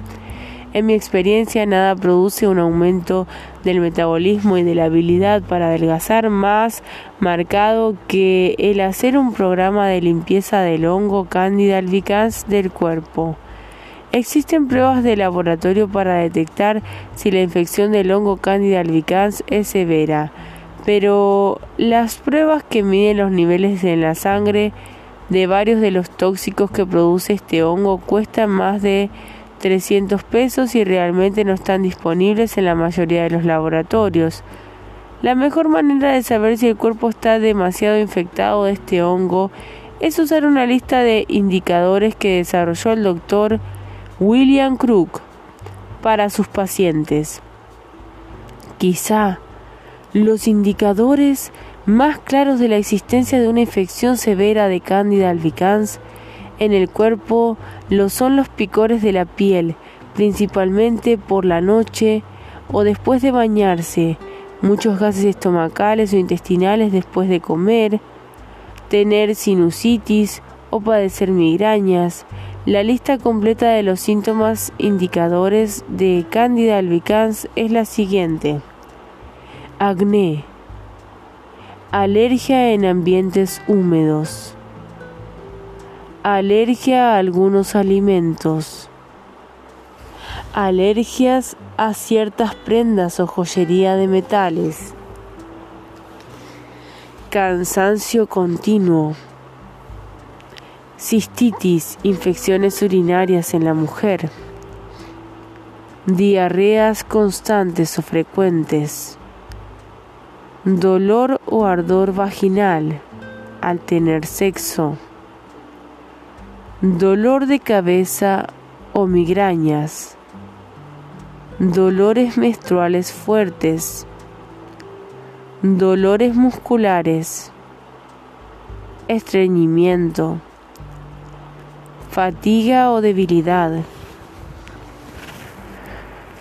En mi experiencia nada produce un aumento del metabolismo y de la habilidad para adelgazar más marcado que el hacer un programa de limpieza del hongo Candida albicans del cuerpo. Existen pruebas de laboratorio para detectar si la infección del hongo Candida albicans es severa, pero las pruebas que miden los niveles en la sangre de varios de los tóxicos que produce este hongo cuestan más de 300 pesos y realmente no están disponibles en la mayoría de los laboratorios. La mejor manera de saber si el cuerpo está demasiado infectado de este hongo es usar una lista de indicadores que desarrolló el doctor William Crook para sus pacientes. Quizá los indicadores más claros de la existencia de una infección severa de Candida albicans en el cuerpo lo son los picores de la piel, principalmente por la noche o después de bañarse, muchos gases estomacales o intestinales después de comer, tener sinusitis o padecer migrañas, la lista completa de los síntomas indicadores de Candida albicans es la siguiente. Acné. Alergia en ambientes húmedos. Alergia a algunos alimentos. Alergias a ciertas prendas o joyería de metales. Cansancio continuo cistitis, infecciones urinarias en la mujer, diarreas constantes o frecuentes, dolor o ardor vaginal al tener sexo, dolor de cabeza o migrañas, dolores menstruales fuertes, dolores musculares, estreñimiento, fatiga o debilidad,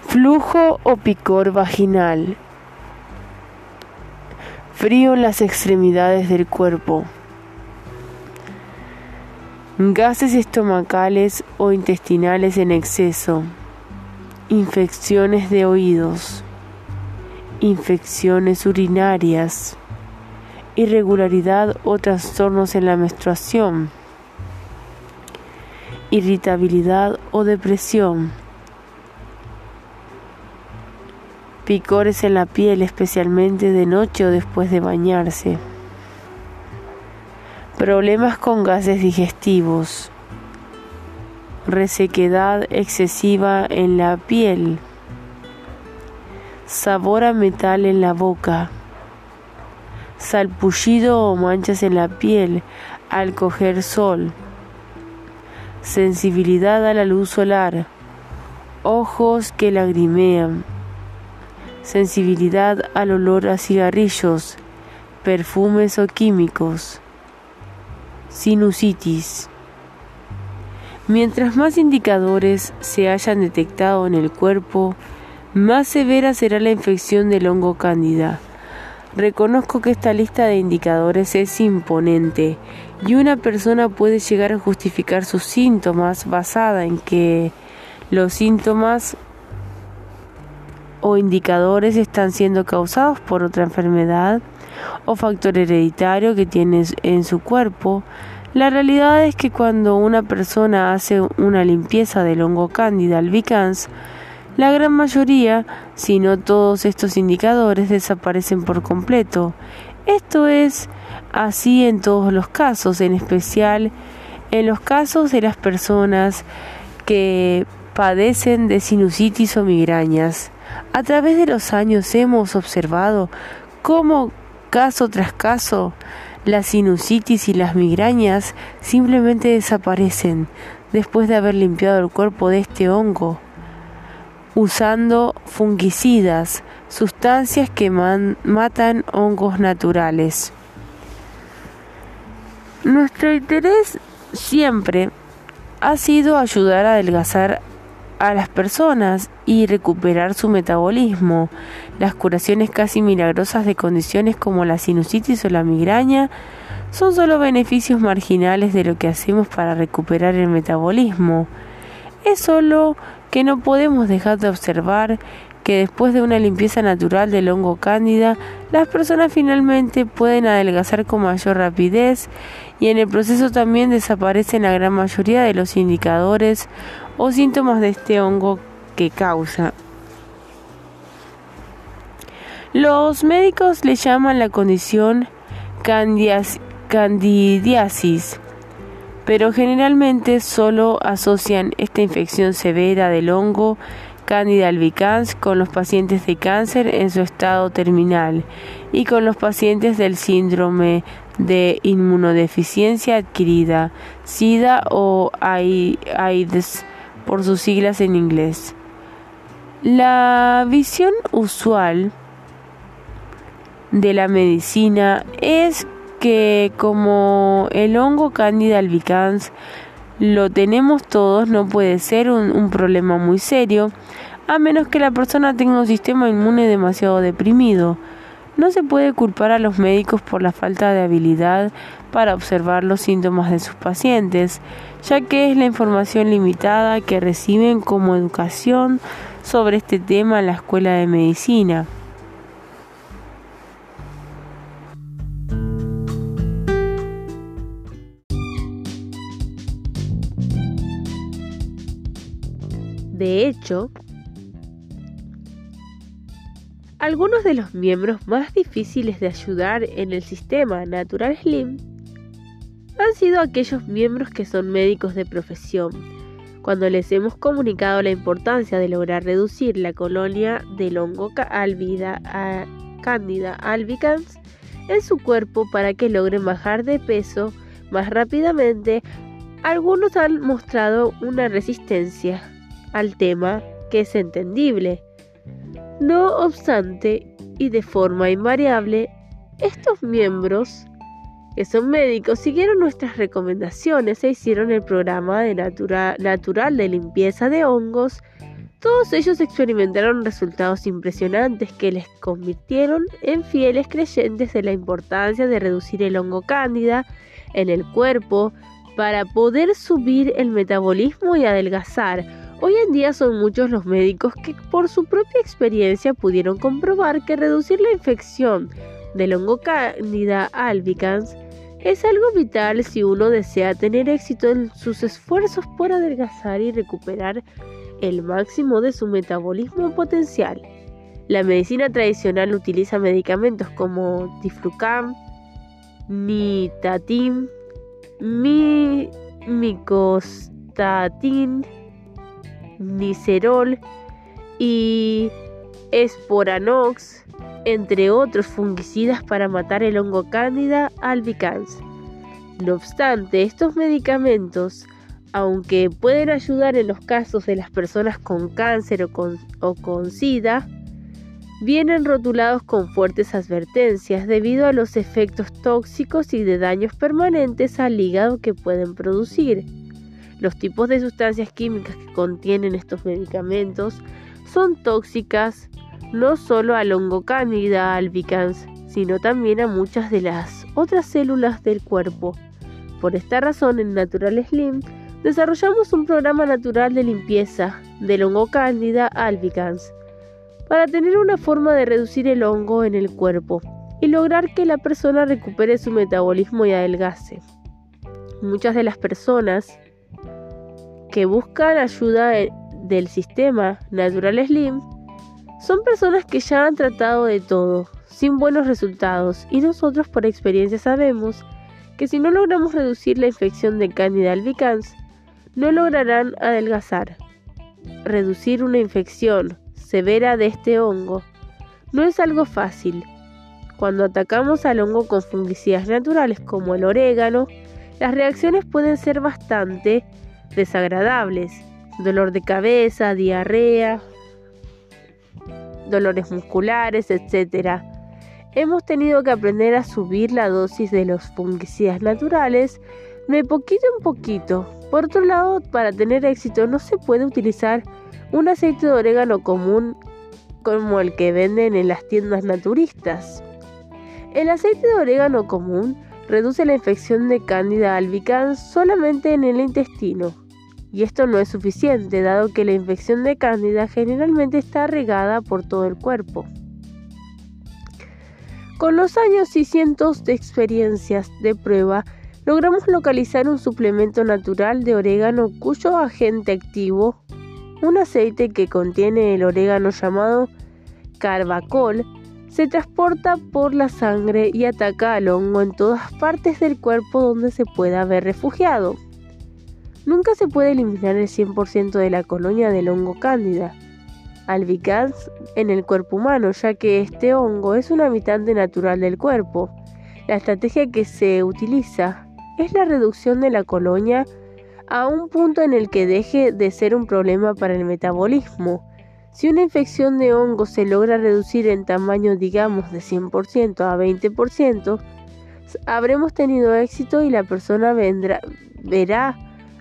flujo o picor vaginal, frío en las extremidades del cuerpo, gases estomacales o intestinales en exceso, infecciones de oídos, infecciones urinarias, irregularidad o trastornos en la menstruación, irritabilidad o depresión, picores en la piel especialmente de noche o después de bañarse, problemas con gases digestivos, resequedad excesiva en la piel, sabor a metal en la boca, salpullido o manchas en la piel al coger sol, sensibilidad a la luz solar, ojos que lagrimean, sensibilidad al olor a cigarrillos, perfumes o químicos, sinusitis. Mientras más indicadores se hayan detectado en el cuerpo, más severa será la infección del hongo cándida. Reconozco que esta lista de indicadores es imponente y una persona puede llegar a justificar sus síntomas basada en que los síntomas o indicadores están siendo causados por otra enfermedad o factor hereditario que tiene en su cuerpo. La realidad es que cuando una persona hace una limpieza del hongo cándida albicans, la gran mayoría, si no todos estos indicadores, desaparecen por completo. Esto es así en todos los casos, en especial en los casos de las personas que padecen de sinusitis o migrañas. A través de los años hemos observado cómo caso tras caso la sinusitis y las migrañas simplemente desaparecen después de haber limpiado el cuerpo de este hongo usando fungicidas, sustancias que matan hongos naturales. Nuestro interés siempre ha sido ayudar a adelgazar a las personas y recuperar su metabolismo. Las curaciones casi milagrosas de condiciones como la sinusitis o la migraña son solo beneficios marginales de lo que hacemos para recuperar el metabolismo. Es solo que no podemos dejar de observar que después de una limpieza natural del hongo cándida, las personas finalmente pueden adelgazar con mayor rapidez y en el proceso también desaparecen la gran mayoría de los indicadores o síntomas de este hongo que causa. Los médicos le llaman la condición candidiasis pero generalmente solo asocian esta infección severa del hongo Candida albicans con los pacientes de cáncer en su estado terminal y con los pacientes del síndrome de inmunodeficiencia adquirida, SIDA o AIDS por sus siglas en inglés. La visión usual de la medicina es que como el hongo Candida albicans lo tenemos todos, no puede ser un, un, problema muy serio, a menos que la persona tenga un sistema inmune demasiado deprimido. No se puede culpar a los médicos por la falta de habilidad para observar los síntomas de sus pacientes, ya que es la información limitada que reciben como educación sobre este tema en la escuela de medicina. De hecho, algunos de los miembros más difíciles de ayudar en el sistema Natural Slim han sido aquellos miembros que son médicos de profesión, cuando les hemos comunicado la importancia de lograr reducir la colonia del hongo albida a Candida albicans en su cuerpo para que logren bajar de peso más rápidamente, algunos han mostrado una resistencia al tema que es entendible. No obstante, y de forma invariable, estos miembros que son médicos, siguieron nuestras recomendaciones e hicieron el programa de natural de limpieza de hongos. Todos ellos experimentaron resultados impresionantes que les convirtieron en fieles creyentes de la importancia de reducir el hongo cándida en el cuerpo para poder subir el metabolismo y adelgazar. Hoy en día son muchos los médicos que por su propia experiencia pudieron comprobar que reducir la infección del hongo Candida albicans es algo vital si uno desea tener éxito en sus esfuerzos por adelgazar y recuperar el máximo de su metabolismo potencial. La medicina tradicional utiliza medicamentos como Diflucam, Nitatim, mi, micostatin, nicerol y esporanox, entre otros fungicidas para matar el hongo cándida albicans. No obstante, estos medicamentos, aunque pueden ayudar en los casos de las personas con cáncer o con, o con SIDA, vienen rotulados con fuertes advertencias debido a los efectos tóxicos y de daños permanentes al hígado que pueden producir. Los tipos de sustancias químicas que contienen estos medicamentos son tóxicas no solo al hongo Candida albicans, sino también a muchas de las otras células del cuerpo. Por esta razón, en Natural Slim desarrollamos un programa natural de limpieza del hongo Candida albicans para tener una forma de reducir el hongo en el cuerpo y lograr que la persona recupere su metabolismo y adelgace. Muchas de las personas que buscan ayuda del sistema Natural Slim son personas que ya han tratado de todo, sin buenos resultados, y nosotros por experiencia sabemos que si no logramos reducir la infección de Candida albicans, no lograrán adelgazar. Reducir una infección severa de este hongo no es algo fácil. Cuando atacamos al hongo con fungicidas naturales como el orégano, las reacciones pueden ser bastante desagradables. Dolor de cabeza, diarrea, dolores musculares, etc. Hemos tenido que aprender a subir la dosis de los fungicidas naturales de poquito en poquito. Por otro lado, para tener éxito no se puede utilizar un aceite de orégano común como el que venden en las tiendas naturistas. El aceite de orégano común reduce la infección de Candida albicans solamente en el intestino. Y esto no es suficiente, dado que la infección de Cándida generalmente está regada por todo el cuerpo. Con los años y cientos de experiencias de prueba, logramos localizar un suplemento natural de orégano cuyo agente activo un aceite que contiene el orégano llamado carbacol se transporta por la sangre y ataca al hongo en todas partes del cuerpo donde se pueda haber refugiado. Nunca se puede eliminar el 100% de la colonia del hongo cándida albicans en el cuerpo humano, ya que este hongo es un habitante natural del cuerpo. La estrategia que se utiliza es la reducción de la colonia a un punto en el que deje de ser un problema para el metabolismo. Si una infección de hongo se logra reducir en tamaño, digamos, de 100% a 20%, habremos tenido éxito y la persona verá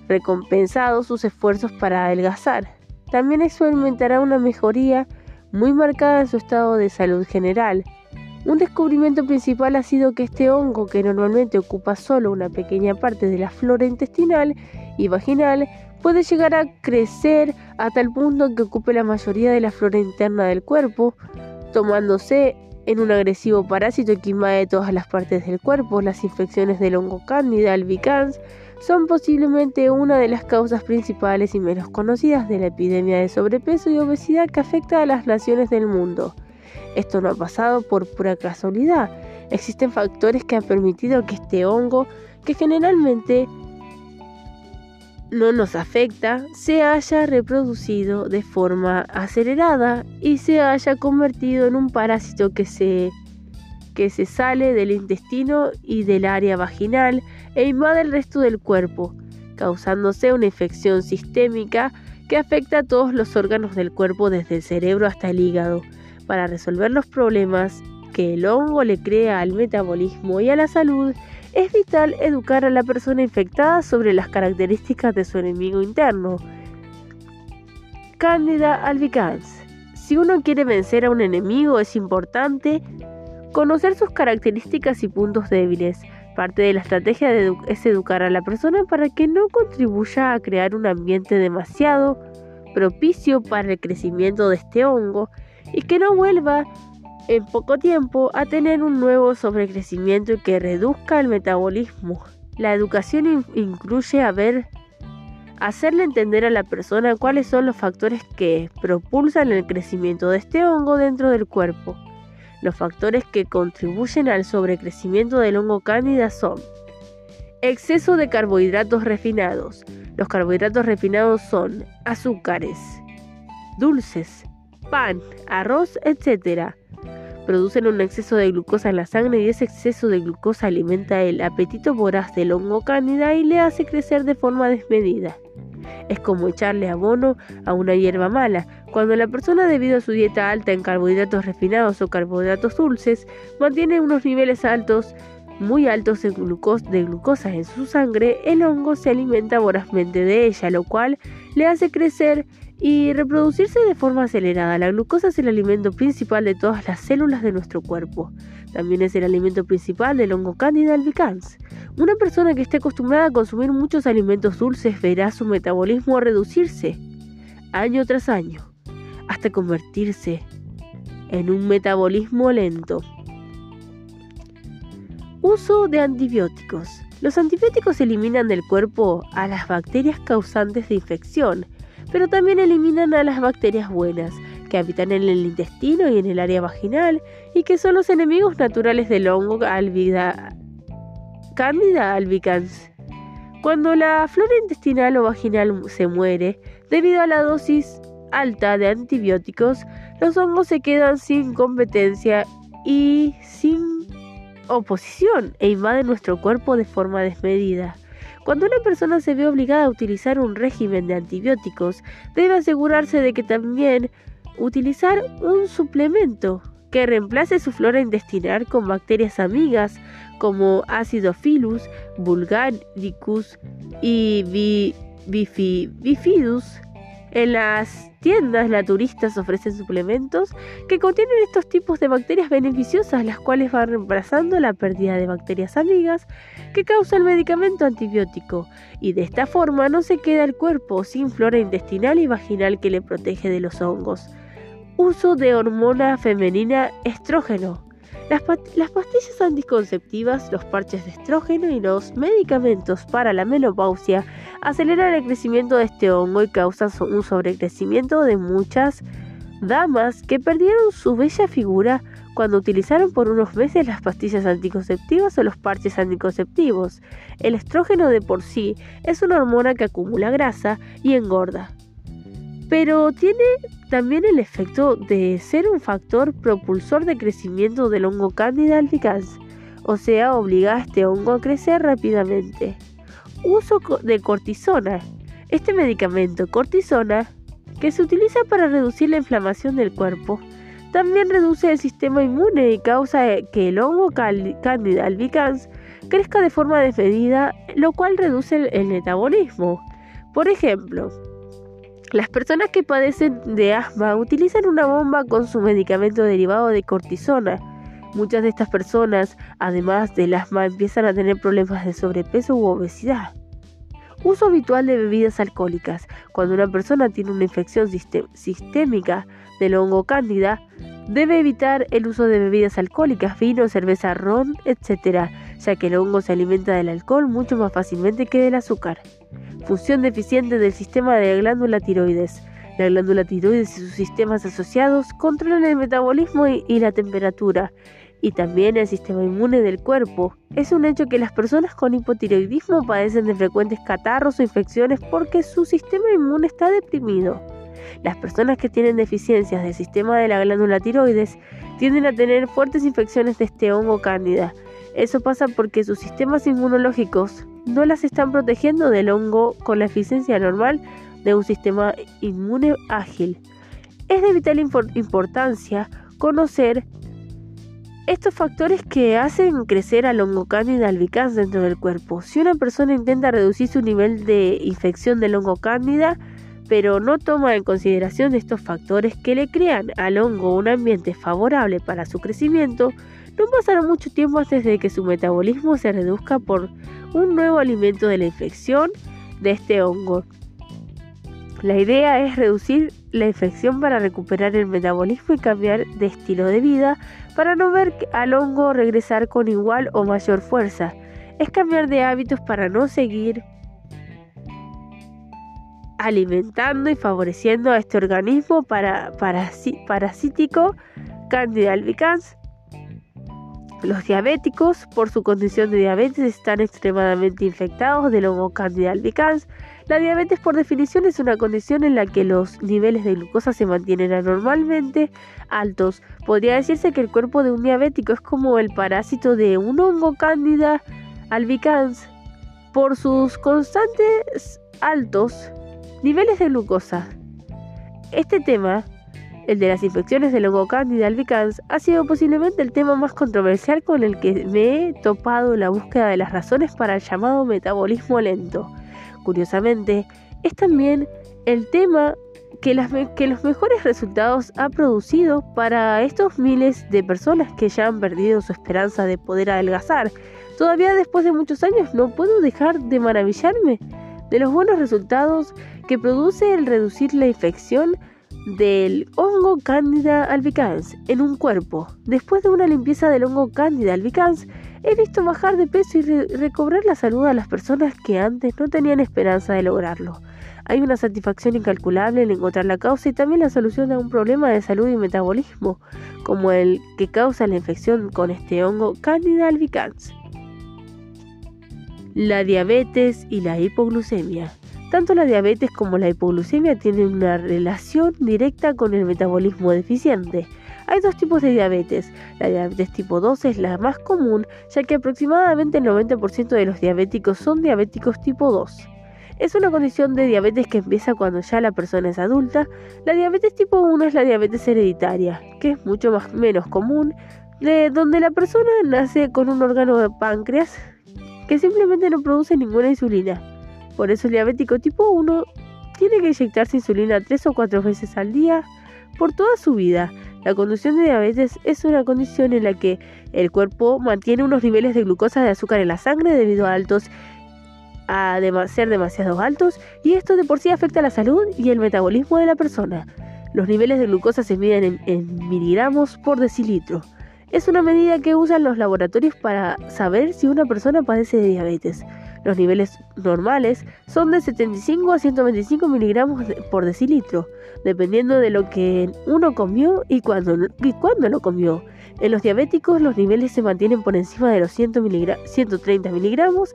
recompensados sus esfuerzos para adelgazar. También experimentará una mejoría muy marcada en su estado de salud general. Un descubrimiento principal ha sido que este hongo, que normalmente ocupa solo una pequeña parte de la flora intestinal, y vaginal puede llegar a crecer a tal punto que ocupe la mayoría de la flora interna del cuerpo, tomándose en un agresivo parásito que invade todas las partes del cuerpo. Las infecciones del hongo cándida albicans son posiblemente una de las causas principales y menos conocidas de la epidemia de sobrepeso y obesidad que afecta a las naciones del mundo. Esto no ha pasado por pura casualidad. Existen factores que han permitido que este hongo, que generalmente no nos afecta, se haya reproducido de forma acelerada y se haya convertido en un parásito que se, que se sale del intestino y del área vaginal e invade el resto del cuerpo, causándose una infección sistémica que afecta a todos los órganos del cuerpo desde el cerebro hasta el hígado. Para resolver los problemas que el hongo le crea al metabolismo y a la salud, es vital educar a la persona infectada sobre las características de su enemigo interno. Cándida albicans. Si uno quiere vencer a un enemigo es importante conocer sus características y puntos débiles. Parte de la estrategia es educar a la persona para que no contribuya a crear un ambiente demasiado propicio para el crecimiento de este hongo y que no vuelva en poco tiempo a tener un nuevo sobrecrecimiento que reduzca el metabolismo. La educación incluye a ver, hacerle entender a la persona cuáles son los factores que propulsan el crecimiento de este hongo dentro del cuerpo. Los factores que contribuyen al sobrecrecimiento del hongo cándida son exceso de carbohidratos refinados. Los carbohidratos refinados son azúcares, dulces, pan, arroz, etc producen un exceso de glucosa en la sangre y ese exceso de glucosa alimenta el apetito voraz del hongo cándida y le hace crecer de forma desmedida. Es como echarle abono a una hierba mala. Cuando la persona debido a su dieta alta en carbohidratos refinados o carbohidratos dulces mantiene unos niveles altos muy altos de, de glucosa en su sangre, el hongo se alimenta vorazmente de ella, lo cual le hace crecer y reproducirse de forma acelerada. La glucosa es el alimento principal de todas las células de nuestro cuerpo. También es el alimento principal del hongo Candida albicans. Una persona que esté acostumbrada a consumir muchos alimentos dulces verá su metabolismo reducirse año tras año hasta convertirse en un metabolismo lento. Uso de antibióticos. Los antibióticos eliminan del cuerpo a las bacterias causantes de infección pero también eliminan a las bacterias buenas, que habitan en el intestino y en el área vaginal, y que son los enemigos naturales del hongo albida, Candida albicans. Cuando la flora intestinal o vaginal se muere, debido a la dosis alta de antibióticos, los hongos se quedan sin competencia y sin oposición e invaden nuestro cuerpo de forma desmedida. Cuando una persona se ve obligada a utilizar un régimen de antibióticos, debe asegurarse de que también utilizar un suplemento que reemplace su flora intestinal con bacterias amigas como Acidophilus vulgaricus y Bifidus en las tiendas naturistas ofrecen suplementos que contienen estos tipos de bacterias beneficiosas, las cuales van reemplazando la pérdida de bacterias amigas que causa el medicamento antibiótico, y de esta forma no se queda el cuerpo sin flora intestinal y vaginal que le protege de los hongos. Uso de hormona femenina estrógeno. Las, pastillas anticonceptivas, los parches de estrógeno y los medicamentos para la menopausia aceleran el crecimiento de este hongo y causan un sobrecrecimiento de muchas damas que perdieron su bella figura cuando utilizaron por unos meses las pastillas anticonceptivas o los parches anticonceptivos. El estrógeno de por sí es una hormona que acumula grasa y engorda, pero tiene también el efecto de ser un factor propulsor de crecimiento del hongo Candida albicans, o sea, obliga a este hongo a crecer rápidamente. Uso de cortisona. Este medicamento, cortisona, que se utiliza para reducir la inflamación del cuerpo, también reduce el sistema inmune y causa que el hongo Candida albicans crezca de forma desmedida, lo cual reduce el metabolismo. Por ejemplo, las personas que padecen de asma utilizan una bomba con su medicamento derivado de cortisona. Muchas de estas personas, además del asma, empiezan a tener problemas de sobrepeso u obesidad. Uso habitual de bebidas alcohólicas. Cuando una persona tiene una infección sistémica del hongo cándida, debe evitar el uso de bebidas alcohólicas, vino, cerveza, ron, etc., ya que el hongo se alimenta del alcohol mucho más fácilmente que del azúcar función deficiente del sistema de la glándula tiroides. La glándula tiroides y sus sistemas asociados controlan el metabolismo y, la temperatura, y también el sistema inmune del cuerpo. Es un hecho que las personas con hipotiroidismo padecen de frecuentes catarros o infecciones porque su sistema inmune está deprimido. Las personas que tienen deficiencias del sistema de la glándula tiroides tienden a tener fuertes infecciones de este hongo cándida. Eso pasa porque sus sistemas inmunológicos no las están protegiendo del hongo con la eficiencia normal de un sistema inmune ágil. Es de vital importancia conocer estos factores que hacen crecer al hongo cándida albicans dentro del cuerpo. Si una persona intenta reducir su nivel de infección del hongo cándida, pero no toma en consideración estos factores que le crean al hongo un ambiente favorable para su crecimiento, no pasará mucho tiempo antes de que su metabolismo se reduzca por un nuevo alimento de la infección de este hongo. La idea es reducir la infección para recuperar el metabolismo y cambiar de estilo de vida para no ver al hongo regresar con igual o mayor fuerza. Es cambiar de hábitos para no seguir alimentando y favoreciendo a este organismo para, parasítico Candida albicans. Los diabéticos, por su condición de diabetes, están extremadamente infectados del hongo Candida albicans la diabetes por definición es una condición en la que los niveles de glucosa se mantienen anormalmente altos. Podría decirse que el cuerpo de un diabético es como el parásito de un hongo cándida albicans por sus constantes altos niveles de glucosa. Este tema, el de las infecciones del hongo cándida albicans, ha sido posiblemente el tema más controversial con el que me he topado en la búsqueda de las razones para el llamado metabolismo lento curiosamente, es también el tema que, que, los mejores resultados ha producido para estos miles de personas que ya han perdido su esperanza de poder adelgazar. Todavía después de muchos años no puedo dejar de maravillarme de los buenos resultados que produce el reducir la infección del hongo Candida albicans en un cuerpo. Después de una limpieza del hongo Candida albicans, He visto bajar de peso y recobrar la salud a las personas que antes no tenían esperanza de lograrlo. Hay una satisfacción incalculable en encontrar la causa y también la solución a un problema de salud y metabolismo, como el que causa la infección con este hongo Candida albicans. La diabetes y la hipoglucemia. Tanto la diabetes como la hipoglucemia tienen una relación directa con el metabolismo deficiente. Hay dos tipos de diabetes. La diabetes tipo 2 es la más común, ya que aproximadamente el 90% de los diabéticos son diabéticos tipo 2. Es una condición de diabetes que empieza cuando ya la persona es adulta. La diabetes tipo 1 es la diabetes hereditaria, que es mucho más, menos común, de donde la persona nace con un órgano de páncreas que simplemente no produce ninguna insulina. Por eso el diabético tipo 1 tiene que inyectarse insulina 3 o 4 veces al día por toda su vida la condición de diabetes es una condición en la que el cuerpo mantiene unos niveles de glucosa de azúcar en la sangre debido a altos a ser demasiado altos y esto de por sí afecta la salud y el metabolismo de la persona. Los niveles de glucosa se miden en, en miligramos por decilitro. Es una medida que usan los laboratorios para saber si una persona padece de diabetes. Los niveles normales son de 75 a 125 miligramos por decilitro, dependiendo de lo que uno comió y cuándo, y cuándo lo comió. En los diabéticos los niveles se mantienen por encima de los 130 miligramos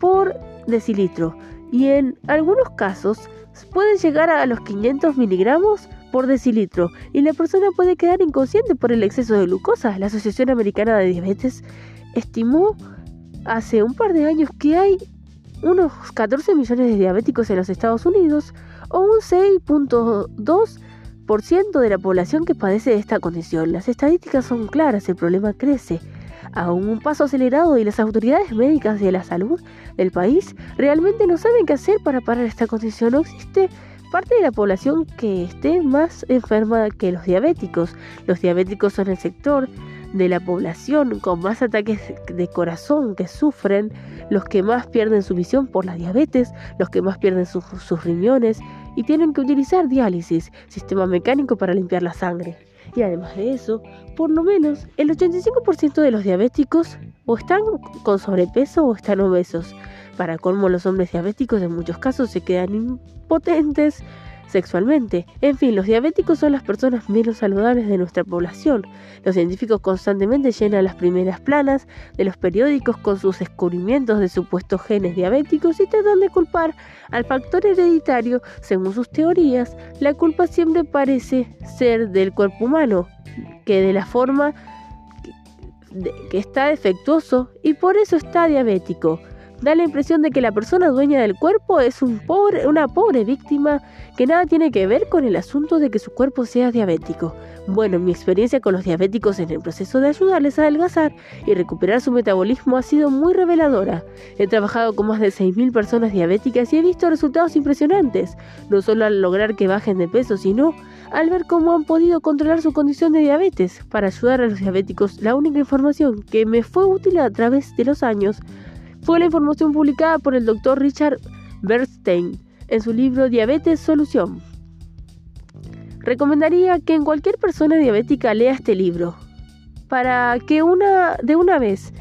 por decilitro y en algunos casos pueden llegar a los 500 miligramos por decilitro y la persona puede quedar inconsciente por el exceso de glucosa. La Asociación Americana de Diabetes estimó hace un par de años que hay unos 14 millones de diabéticos en los Estados Unidos o un 6.2% de la población que padece de esta condición. Las estadísticas son claras, el problema crece a un paso acelerado y las autoridades médicas de la salud del país realmente no saben qué hacer para parar esta condición. No existe parte de la población que esté más enferma que los diabéticos. Los diabéticos son el sector de la población con más ataques de corazón que sufren, los que más pierden su visión por la diabetes, los que más pierden sus riñones y tienen que utilizar diálisis, sistema mecánico para limpiar la sangre. Y además de eso, por lo menos el 85% de los diabéticos o están con sobrepeso o están obesos. Para colmo, los hombres diabéticos en muchos casos se quedan impotentes sexualmente. En fin, los diabéticos son las personas menos saludables de nuestra población. Los científicos constantemente llenan las primeras planas de los periódicos con sus descubrimientos de supuestos genes diabéticos y tratan de culpar al factor hereditario. Según sus teorías, la culpa siempre parece ser del cuerpo humano, que de la forma que está defectuoso y por eso está diabético. Da la impresión de que la persona dueña del cuerpo es una pobre víctima que nada tiene que ver con el asunto de que su cuerpo sea diabético. Bueno, mi experiencia con los diabéticos en el proceso de ayudarles a adelgazar y recuperar su metabolismo ha sido muy reveladora. He trabajado con más de 6.000 personas diabéticas y he visto resultados impresionantes, no solo al lograr que bajen de peso, sino al ver cómo han podido controlar su condición de diabetes. Para ayudar a los diabéticos, la única información que me fue útil a través de los años fue la información publicada por el doctor Richard Bernstein en su libro Diabetes Solución. Recomendaría que en cualquier persona diabética lea este libro para que una de una vez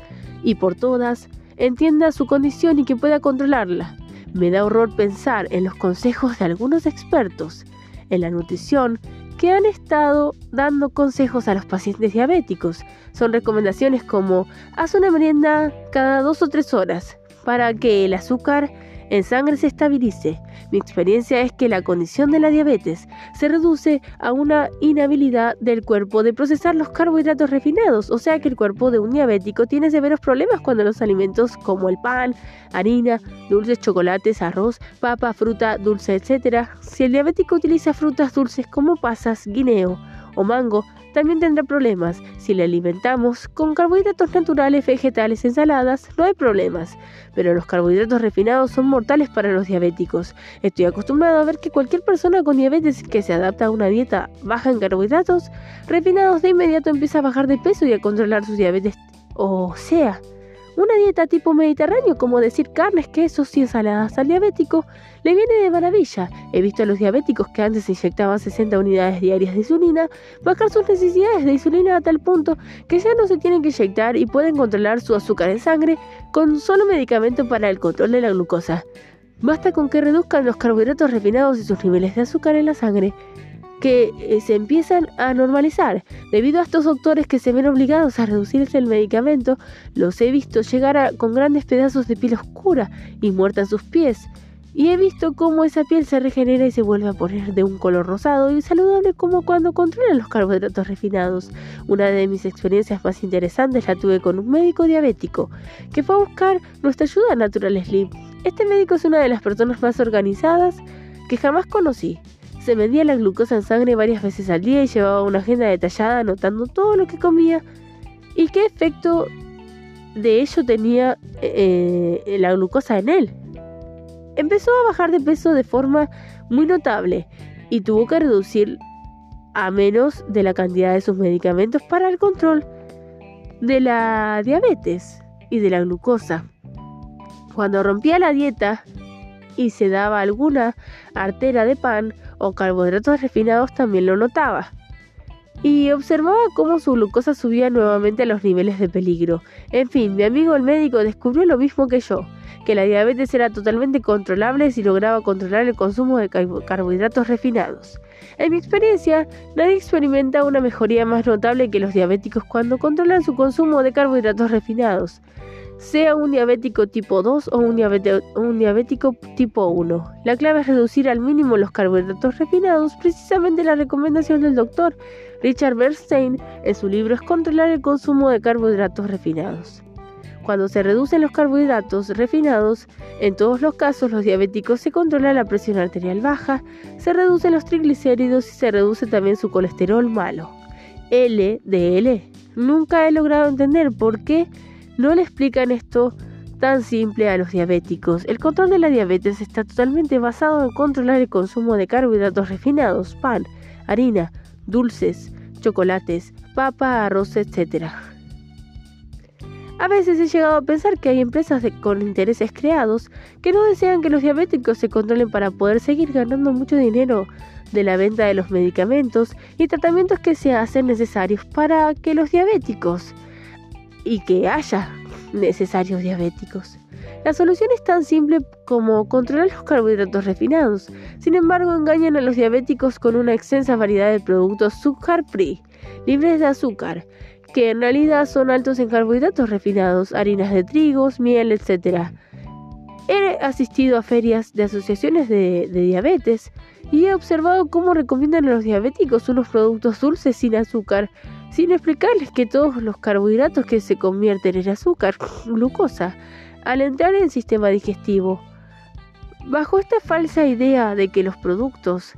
y por todas entienda su condición y que pueda controlarla. Me da horror pensar en los consejos de algunos expertos en la nutrición que han estado dando consejos a los pacientes diabéticos. Son recomendaciones como haz una merienda cada dos o tres horas para que el azúcar en sangre se estabilice. Mi experiencia es que la condición de la diabetes se reduce a una inhabilidad del cuerpo de procesar los carbohidratos refinados, o sea que el cuerpo de un diabético tiene severos problemas cuando los alimentos como el pan, harina, dulces, chocolates, arroz, papa, fruta, dulce, etc. Si el diabético utiliza frutas dulces como pasas, guineo o mango, también tendrá problemas. Si le alimentamos con carbohidratos naturales, vegetales, ensaladas, no hay problemas. Pero los carbohidratos refinados son mortales para los diabéticos. Estoy acostumbrado a ver que cualquier persona con diabetes que se adapta a una dieta baja en carbohidratos refinados de inmediato empieza a bajar de peso y a controlar su diabetes. O sea, una dieta tipo mediterráneo, como decir carnes, quesos y ensaladas al diabético, le viene de maravilla. He visto a los diabéticos que antes inyectaban 60 unidades diarias de insulina bajar sus necesidades de insulina a tal punto que ya no se tienen que inyectar y pueden controlar su azúcar en sangre con solo medicamento para el control de la glucosa. Basta con que reduzcan los carbohidratos refinados y sus niveles de azúcar en la sangre que eh, se empiezan a normalizar. Debido a estos doctores que se ven obligados a reducirse el medicamento, los he visto llegar con grandes pedazos de piel oscura y muerta en sus pies. Y he visto cómo esa piel se regenera y se vuelve a poner de un color rosado y saludable como cuando controlan los carbohidratos refinados. Una de mis experiencias más interesantes la tuve con un médico diabético que fue a buscar nuestra ayuda Natural Slim. Este médico es una de las personas más organizadas que jamás conocí. Se medía la glucosa en sangre varias veces al día y llevaba una agenda detallada anotando todo lo que comía y qué efecto de ello tenía eh, la glucosa en él. Empezó a bajar de peso de forma muy notable y tuvo que reducir a menos de la cantidad de sus medicamentos para el control de la diabetes y de la glucosa. Cuando rompía la dieta y se daba alguna artera de pan o carbohidratos refinados también lo notaba. Y observaba cómo su glucosa subía nuevamente a los niveles de peligro. En fin, mi amigo el médico descubrió lo mismo que yo, que la diabetes era totalmente controlable si lograba controlar el consumo de carbohidratos refinados. En mi experiencia, nadie experimenta una mejoría más notable que los diabéticos cuando controlan su consumo de carbohidratos refinados sea un diabético tipo 2 o un, diabético tipo 1. La clave es reducir al mínimo los carbohidratos refinados, precisamente la recomendación del doctor Richard Bernstein en su libro es controlar el consumo de carbohidratos refinados. Cuando se reducen los carbohidratos refinados, en todos los casos los diabéticos se controla la presión arterial baja, se reducen los triglicéridos y se reduce también su colesterol malo. LDL. Nunca he logrado entender por qué no le explican esto tan simple a los diabéticos. El control de la diabetes está totalmente basado en controlar el consumo de carbohidratos refinados, pan, harina, dulces, chocolates, papa, arroz, etc. A veces he llegado a pensar que hay empresas con intereses creados que no desean que los diabéticos se controlen para poder seguir ganando mucho dinero de la venta de los medicamentos y tratamientos que se hacen necesarios para que los diabéticos y que haya necesarios diabéticos. La solución es tan simple como controlar los carbohidratos refinados. Sin embargo, engañan a los diabéticos con una extensa variedad de productos sugar free, libres de azúcar, que en realidad son altos en carbohidratos refinados, harinas de trigos, miel, etc. He asistido a ferias de asociaciones de, de diabetes y he observado cómo recomiendan a los diabéticos unos productos dulces sin azúcar, sin explicarles que todos los carbohidratos que se convierten en azúcar, glucosa, al entrar en el sistema digestivo. Bajo esta falsa idea de que los productos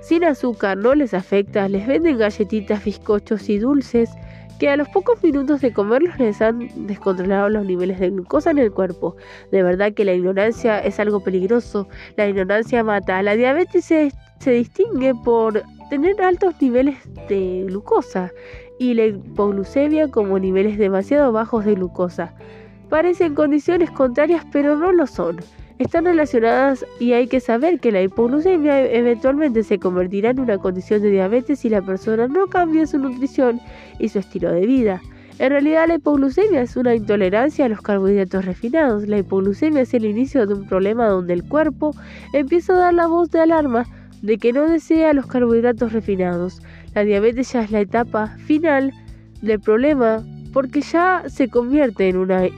sin azúcar no les afecta, les venden galletitas, bizcochos y dulces que a los pocos minutos de comerlos les han descontrolado los niveles de glucosa en el cuerpo. De verdad que la ignorancia es algo peligroso, la ignorancia mata. La diabetes se, se distingue por tener altos niveles de glucosa y la hipoglucemia como niveles demasiado bajos de glucosa. Parecen condiciones contrarias pero no lo son están relacionadas y hay que saber que la hipoglucemia eventualmente se convertirá en una condición de diabetes si la persona no cambia su nutrición y su estilo de vida. En realidad la hipoglucemia es una intolerancia a los carbohidratos refinados. La hipoglucemia es el inicio de un problema donde el cuerpo empieza a dar la voz de alarma de que no desea los carbohidratos refinados. La diabetes ya es la etapa final del problema porque ya se convierte en una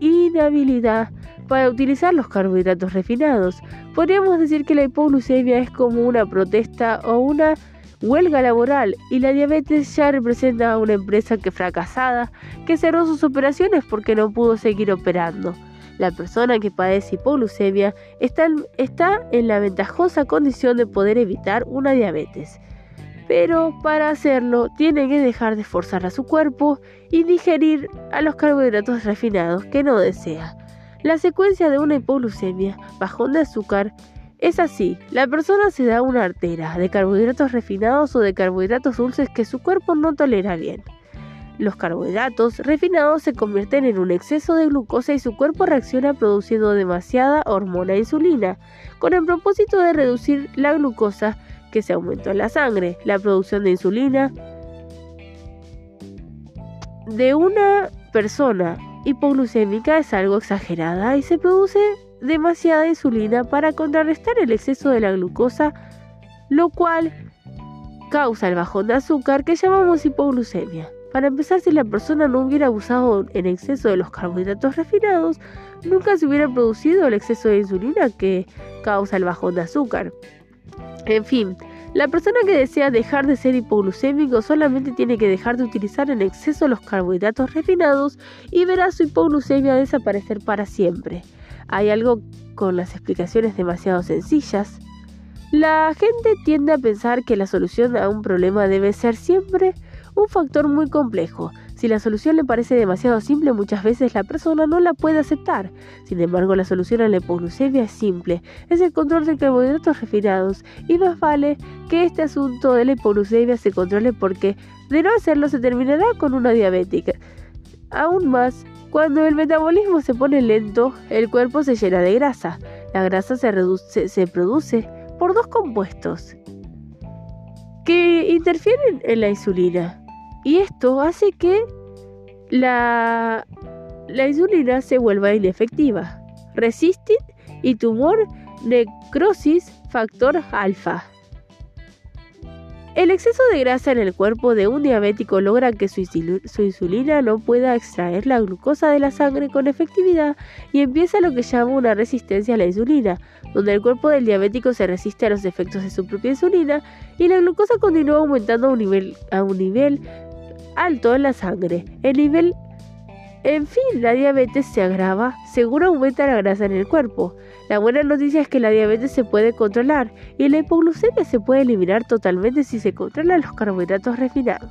inhabilidad para utilizar los carbohidratos refinados. Podríamos decir que la hipoglucemia es como una protesta o una huelga laboral y la diabetes ya representa una empresa que fracasada, que cerró sus operaciones porque no pudo seguir operando. La persona que padece hipoglucemia está en la ventajosa condición de poder evitar una diabetes. Pero para hacerlo tiene que dejar de forzar a su cuerpo y digerir a los carbohidratos refinados que no desea. La secuencia de una hipoglucemia, bajón de azúcar, es así. La persona se da una artera de carbohidratos refinados o de carbohidratos dulces que su cuerpo no tolera bien. Los carbohidratos refinados se convierten en un exceso de glucosa y su cuerpo reacciona produciendo demasiada hormona insulina, con el propósito de reducir la glucosa que se aumentó en la sangre. La producción de insulina de una persona hipoglucémica es algo exagerada y se produce demasiada insulina para contrarrestar el exceso de la glucosa, lo cual causa el bajón de azúcar que llamamos hipoglucemia. Para empezar, si la persona no hubiera abusado en exceso de los carbohidratos refinados, nunca se hubiera producido el exceso de insulina que causa el bajón de azúcar. En fin, la persona que desea dejar de ser hipoglucémico solamente tiene que dejar de utilizar en exceso los carbohidratos refinados y verá su hipoglucemia desaparecer para siempre. Hay algo con las explicaciones demasiado sencillas. La gente tiende a pensar que la solución a un problema debe ser siempre un factor muy complejo, si la solución le parece demasiado simple, muchas veces la persona no la puede aceptar. Sin embargo, la solución a la hipoglucemia es simple, es el control de carbohidratos refinados y más vale que este asunto de la hipoglucemia se controle porque de no hacerlo se terminará con una diabética. Aún más, cuando el metabolismo se pone lento, el cuerpo se llena de grasa. La grasa se, se produce por dos compuestos que interfieren en la insulina. Y esto hace que la, insulina se vuelva inefectiva. Resistin y tumor necrosis factor alfa. El exceso de grasa en el cuerpo de un diabético logra que su, insulina no pueda extraer la glucosa de la sangre con efectividad y empieza lo que llama una resistencia a la insulina, donde el cuerpo del diabético se resiste a los efectos de su propia insulina y la glucosa continúa aumentando a un nivel, a un nivel alto en la sangre. El nivel... En fin, la diabetes se agrava, seguro aumenta la grasa en el cuerpo. La buena noticia es que la diabetes se puede controlar y la hipoglucemia se puede eliminar totalmente si se controlan los carbohidratos refinados.